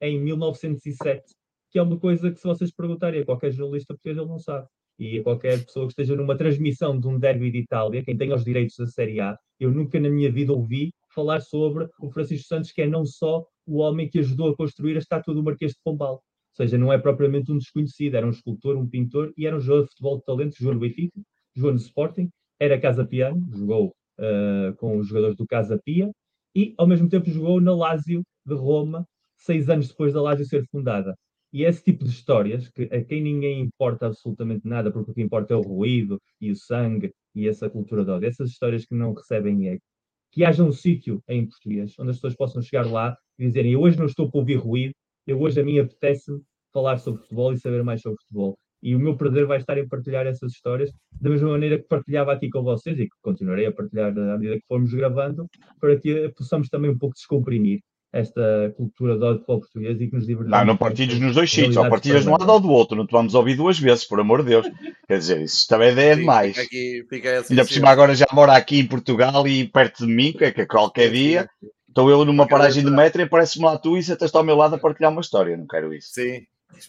em 1907, que é uma coisa que, se vocês perguntarem a qualquer jornalista português, ele não sabe. E a qualquer pessoa que esteja numa transmissão de um derby de Itália, quem tem os direitos da Série A, eu nunca na minha vida ouvi falar sobre o Francisco Santos, que é não só o homem que ajudou a construir a estátua do Marquês de Pombal. Ou seja, não é propriamente um desconhecido, era um escultor, um pintor e era um jogador de futebol de talento, jogou no Benfica, jogou no Sporting, era Casa Piano, jogou uh, com os jogadores do Casa Pia, e ao mesmo tempo jogou na Lazio de Roma, seis anos depois da Lazio ser fundada. E esse tipo de histórias, que a quem ninguém importa absolutamente nada, porque o que importa é o ruído e o sangue e essa cultura de ódio, essas histórias que não recebem eco, que haja um sítio em português onde as pessoas possam chegar lá e dizerem: Eu hoje não estou para ouvir ruído, eu hoje a mim apetece falar sobre futebol e saber mais sobre futebol. E o meu prazer vai estar em partilhar essas histórias, da mesma maneira que partilhava aqui com vocês e que continuarei a partilhar à medida que formos gravando, para que possamos também um pouco descomprimir esta cultura do futebol português e que nos divertimos. Não, não partilhas nos dois sítios, ou partilhas de um lado ou do outro, não te vamos ouvir duas vezes, por amor de Deus. Quer dizer, isso também é demais. Fica aqui, fica assim, Ainda por cima agora já mora aqui em Portugal e perto de mim, que é que qualquer dia estou eu numa paragem de metro e aparece-me lá tu e você estás ao meu lado a partilhar uma história, não quero isso. Sim,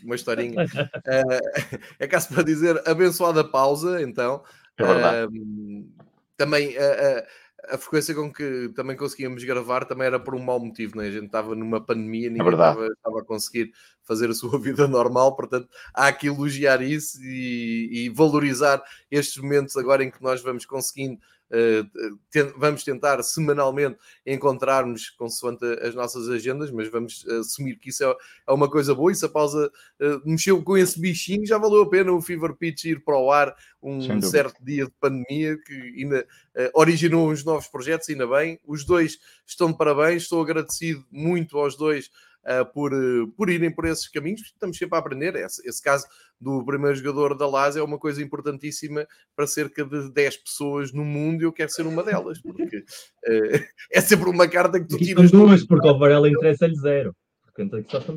uma historinha. uh, é caso para dizer abençoada pausa, então. É uh, também uh, a frequência com que também conseguíamos gravar também era por um mau motivo, né? a gente estava numa pandemia, é ninguém é estava, estava, a conseguir fazer a sua vida normal, portanto há que elogiar isso e, e, valorizar estes momentos agora em que nós vamos conseguindo vamos tentar semanalmente encontrar-nos consoante as nossas agendas, mas vamos assumir que isso é, é uma coisa boa. E se a pausa mexeu com esse bichinho, já valeu a pena o Fever Pitch ir para o ar um certo dia de pandemia que ainda originou uns novos projetos, ainda bem. Os dois estão de parabéns, estou agradecido muito aos dois uh, por, uh, por irem por esses caminhos, estamos sempre a aprender. Esse, esse caso do primeiro jogador da LAS é uma coisa importantíssima para cerca de 10 pessoas no mundo e eu quero ser uma delas, porque uh, é sempre uma carta que tu tiras. duas, porque ao Varela interessa-lhe zero.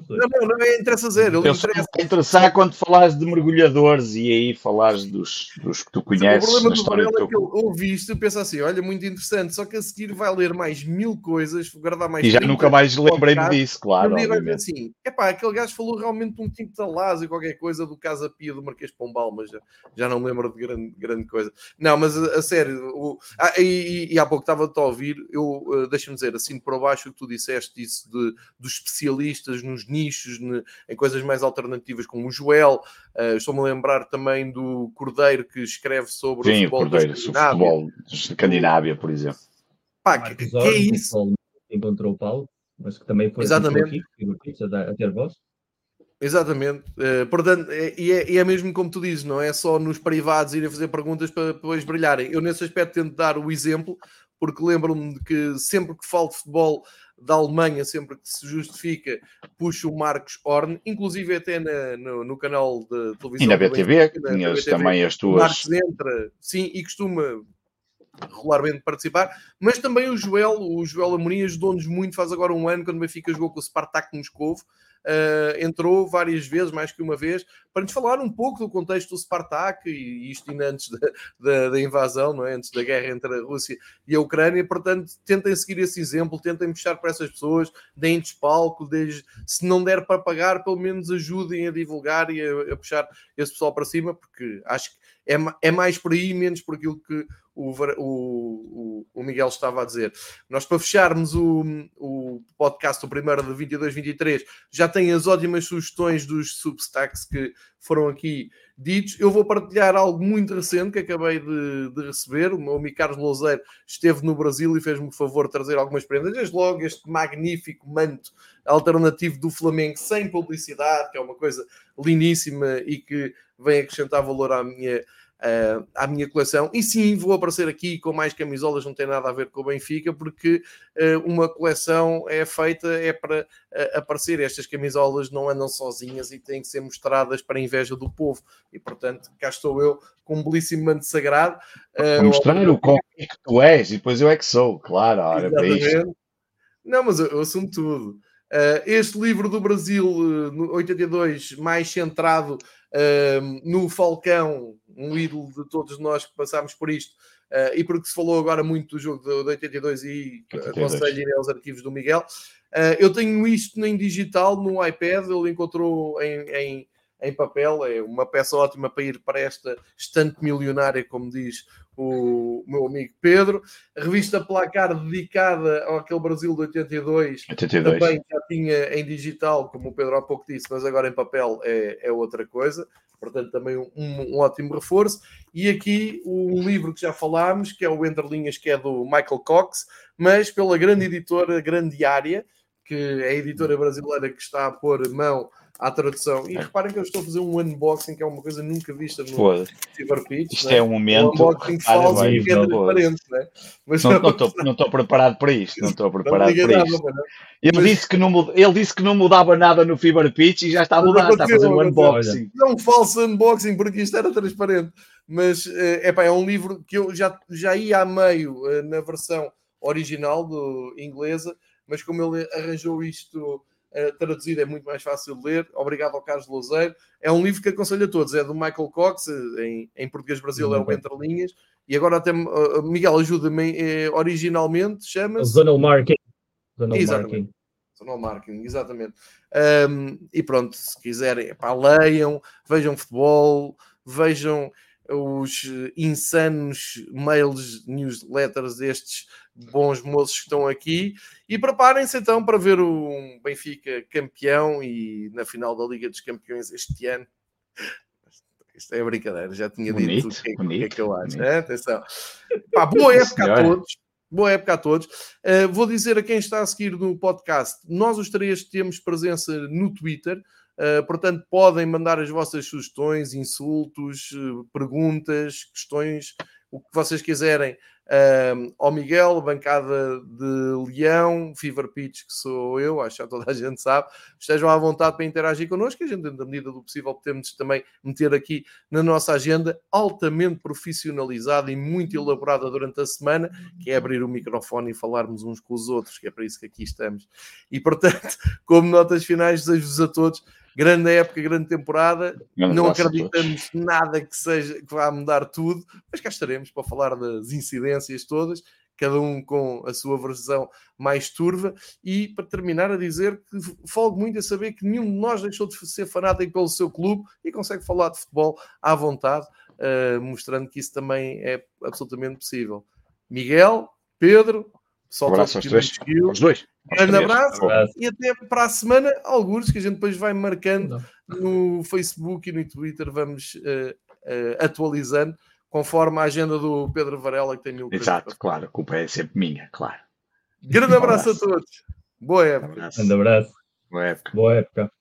Não, não, não é interessa zero. Ele interessa. interessar quando falares de mergulhadores e aí falares dos, dos que tu conheces. O problema do Varela é que ele ouve isto e pensa assim: olha, muito interessante, só que a seguir vai ler mais mil coisas, guardar mais. E já nunca mais lembrei-me disso, claro. E vai dizer assim: é pá, aquele gajo falou realmente de um tipo de e qualquer coisa do Casa Pia do Marquês Pombal, mas já, já não me lembro de grande, grande coisa. Não, mas a, a sério, o, ah, e, e, e, há pouco estava-te a ouvir, eu uh, deixa-me dizer assim para baixo o que tu disseste, isso de, dos especialistas especialistas nos nichos, em coisas mais alternativas, como o Joel. Uh, Estou-me a lembrar também do Cordeiro, que escreve sobre Sim, o futebol, o Cordeiro, sobre o futebol de Escandinávia, por exemplo. Pá, que, que, é isso? Encontrou o Paulo, mas que também foi Exatamente. Aqui, a, a ter voz. Exatamente, uh, portanto, é, e é, é, mesmo como tu dizes, não é só nos privados irem fazer perguntas para depois brilharem. Eu, nesse aspecto, tento dar o exemplo, porque lembro-me de que sempre que falo de futebol da Alemanha, sempre que se justifica, puxa o Marcos Horn, inclusive até na, no, no, canal de televisão. E na BTV, que tinhas também as tuas. Marcos entra, sim, e costuma regularmente participar, mas também o Joel, o Joel Amorim ajudou-nos muito, faz agora um ano, quando o Benfica jogou com o Spartak Moscovo, uh, entrou várias vezes, mais que uma vez, para nos falar um pouco do contexto do Spartak, e isto ainda antes da, da, da, invasão, não é? antes da guerra entre a Rússia e a Ucrânia. Portanto, tentem seguir esse exemplo, tentem puxar para essas pessoas, deem despalco, deem, se não der para pagar, pelo menos ajudem a divulgar e a, a puxar esse pessoal para cima, porque acho que é, é mais por aí, menos por aquilo que o, o, o, Miguel estava a dizer. Nós, para fecharmos o, o podcast, o primeiro de 22-23, já tem as ótimas sugestões dos substacks que foram aqui ditos. Eu vou partilhar algo muito recente que acabei de, de receber. O meu amigo Carlos Louzeiro esteve no Brasil e fez-me o favor de trazer algumas prendas. Desde logo, este magnífico manto alternativo do Flamengo, sem publicidade, que é uma coisa lindíssima e que vem acrescentar valor à minha uh, à minha coleção. E sim, vou aparecer aqui com mais camisolas, não tem nada a ver com o Benfica, porque uh, uma coleção é feita é para uh, aparecer. Estas camisolas não andam sozinhas e têm que ser mostradas para a inveja do povo. E portanto, cá estou eu com um belíssimo manto sagrado. Uh, mostrar o quão que tu és e depois eu é que sou, claro. Ora, para isto. Não, mas eu, eu assumo tudo. Uh, este livro do Brasil, uh, 82, mais centrado uh, no Falcão, um ídolo de todos nós que passámos por isto, uh, e porque se falou agora muito do jogo de, de 82 e aconselho ir aos arquivos do Miguel. Uh, eu tenho isto em digital no iPad, ele encontrou em, em, em, papel, é uma peça ótima para ir para esta estante milionária, como diz o meu amigo Pedro. A revista Placar dedicada àquele Brasil de 82, 82, também já tinha em digital, como o Pedro há pouco disse, mas agora em papel é, é outra coisa. Portanto, também um, um, ótimo reforço. E aqui um livro que já falámos, que é o Entre Linhas, que é do Michael Cox, mas pela grande editora Grandiária, que é a editora brasileira que está a pôr mão à tradução. E reparem que eu estou a fazer um unboxing, que é uma coisa nunca vista no Pitch. Isto né? é um momento. Um unboxing falso e é transparente, né? Mas não estou não estou preparado para isto. Não estou preparado para nada, isto. Ele, mas... disse que não, ele disse que não mudava nada no Fiber Pitch e já está a mudar, está a fazer um unboxing. É um falso unboxing, porque isto era transparente. Mas é, é um livro que eu já, já ia a meio eh, na versão original do inglesa, mas como ele arranjou isto uh, traduzido é muito mais fácil de ler. Obrigado ao Carlos Louzeiro. É um livro que aconselho a todos. É do Michael Cox, eh, em, em português Brasil é o Entre Linhas. E agora até, uh, Miguel, ajuda-me, originalmente chama-se... Zonal Marking. Zonal Marking. Zonal Marking, exatamente. Um, e pronto, se quiserem, pá, leiam, vejam futebol, vejam os insanos mails, newsletters destes bons moços que estão aqui e preparem-se então para ver o Benfica campeão e na final da Liga dos Campeões este ano. Isto é brincadeira, já tinha Bonito, dito o que, é- o que é bonito, que eu acho. bonito. né? Atenção. Pá, boa época a todos. Boa época a todos. Uh, vou dizer a quem está a seguir no podcast: nós os três temos presença no Twitter. Uh, portanto, podem mandar as vossas sugestões, insultos, uh, perguntas, questões, o que vocês quiserem uh, ao Miguel, bancada de Leão, Fever Pitch, que sou eu, acho que já toda a gente sabe. Estejam à vontade para interagir connosco, a gente, na medida do possível, podemos também meter aqui na nossa agenda, altamente profissionalizada e muito elaborada durante a semana, que é abrir o microfone e falarmos uns com os outros, que é para isso que aqui estamos. E, portanto, como notas finais, desejo-vos a todos grande época, grande temporada. Grande não acreditamos nada que seja que vá mudar tudo, mas cá estaremos para falar das incidências todas, cada um com a sua versão mais turva. E para terminar, a dizer que folgo muito a saber que nenhum de nós deixou de ser fanático pelo seu clube e consegue falar de futebol à vontade, eh, mostrando que isso também é absolutamente possível. Miguel, Pedro, só Um abraço aos três. Os dois. Aos Grande abraço. Abraço. E até para a semana, alguns que a gente depois vai marcando no Facebook e no Twitter, vamos eh, eh, atualizando conforme a agenda do Pedro Varela, que tem mil Exato, claro. A culpa é sempre minha, claro. Grande Um abraço a abraço. todos. Boa Um época. Grande abraço. Boa época. Boa época.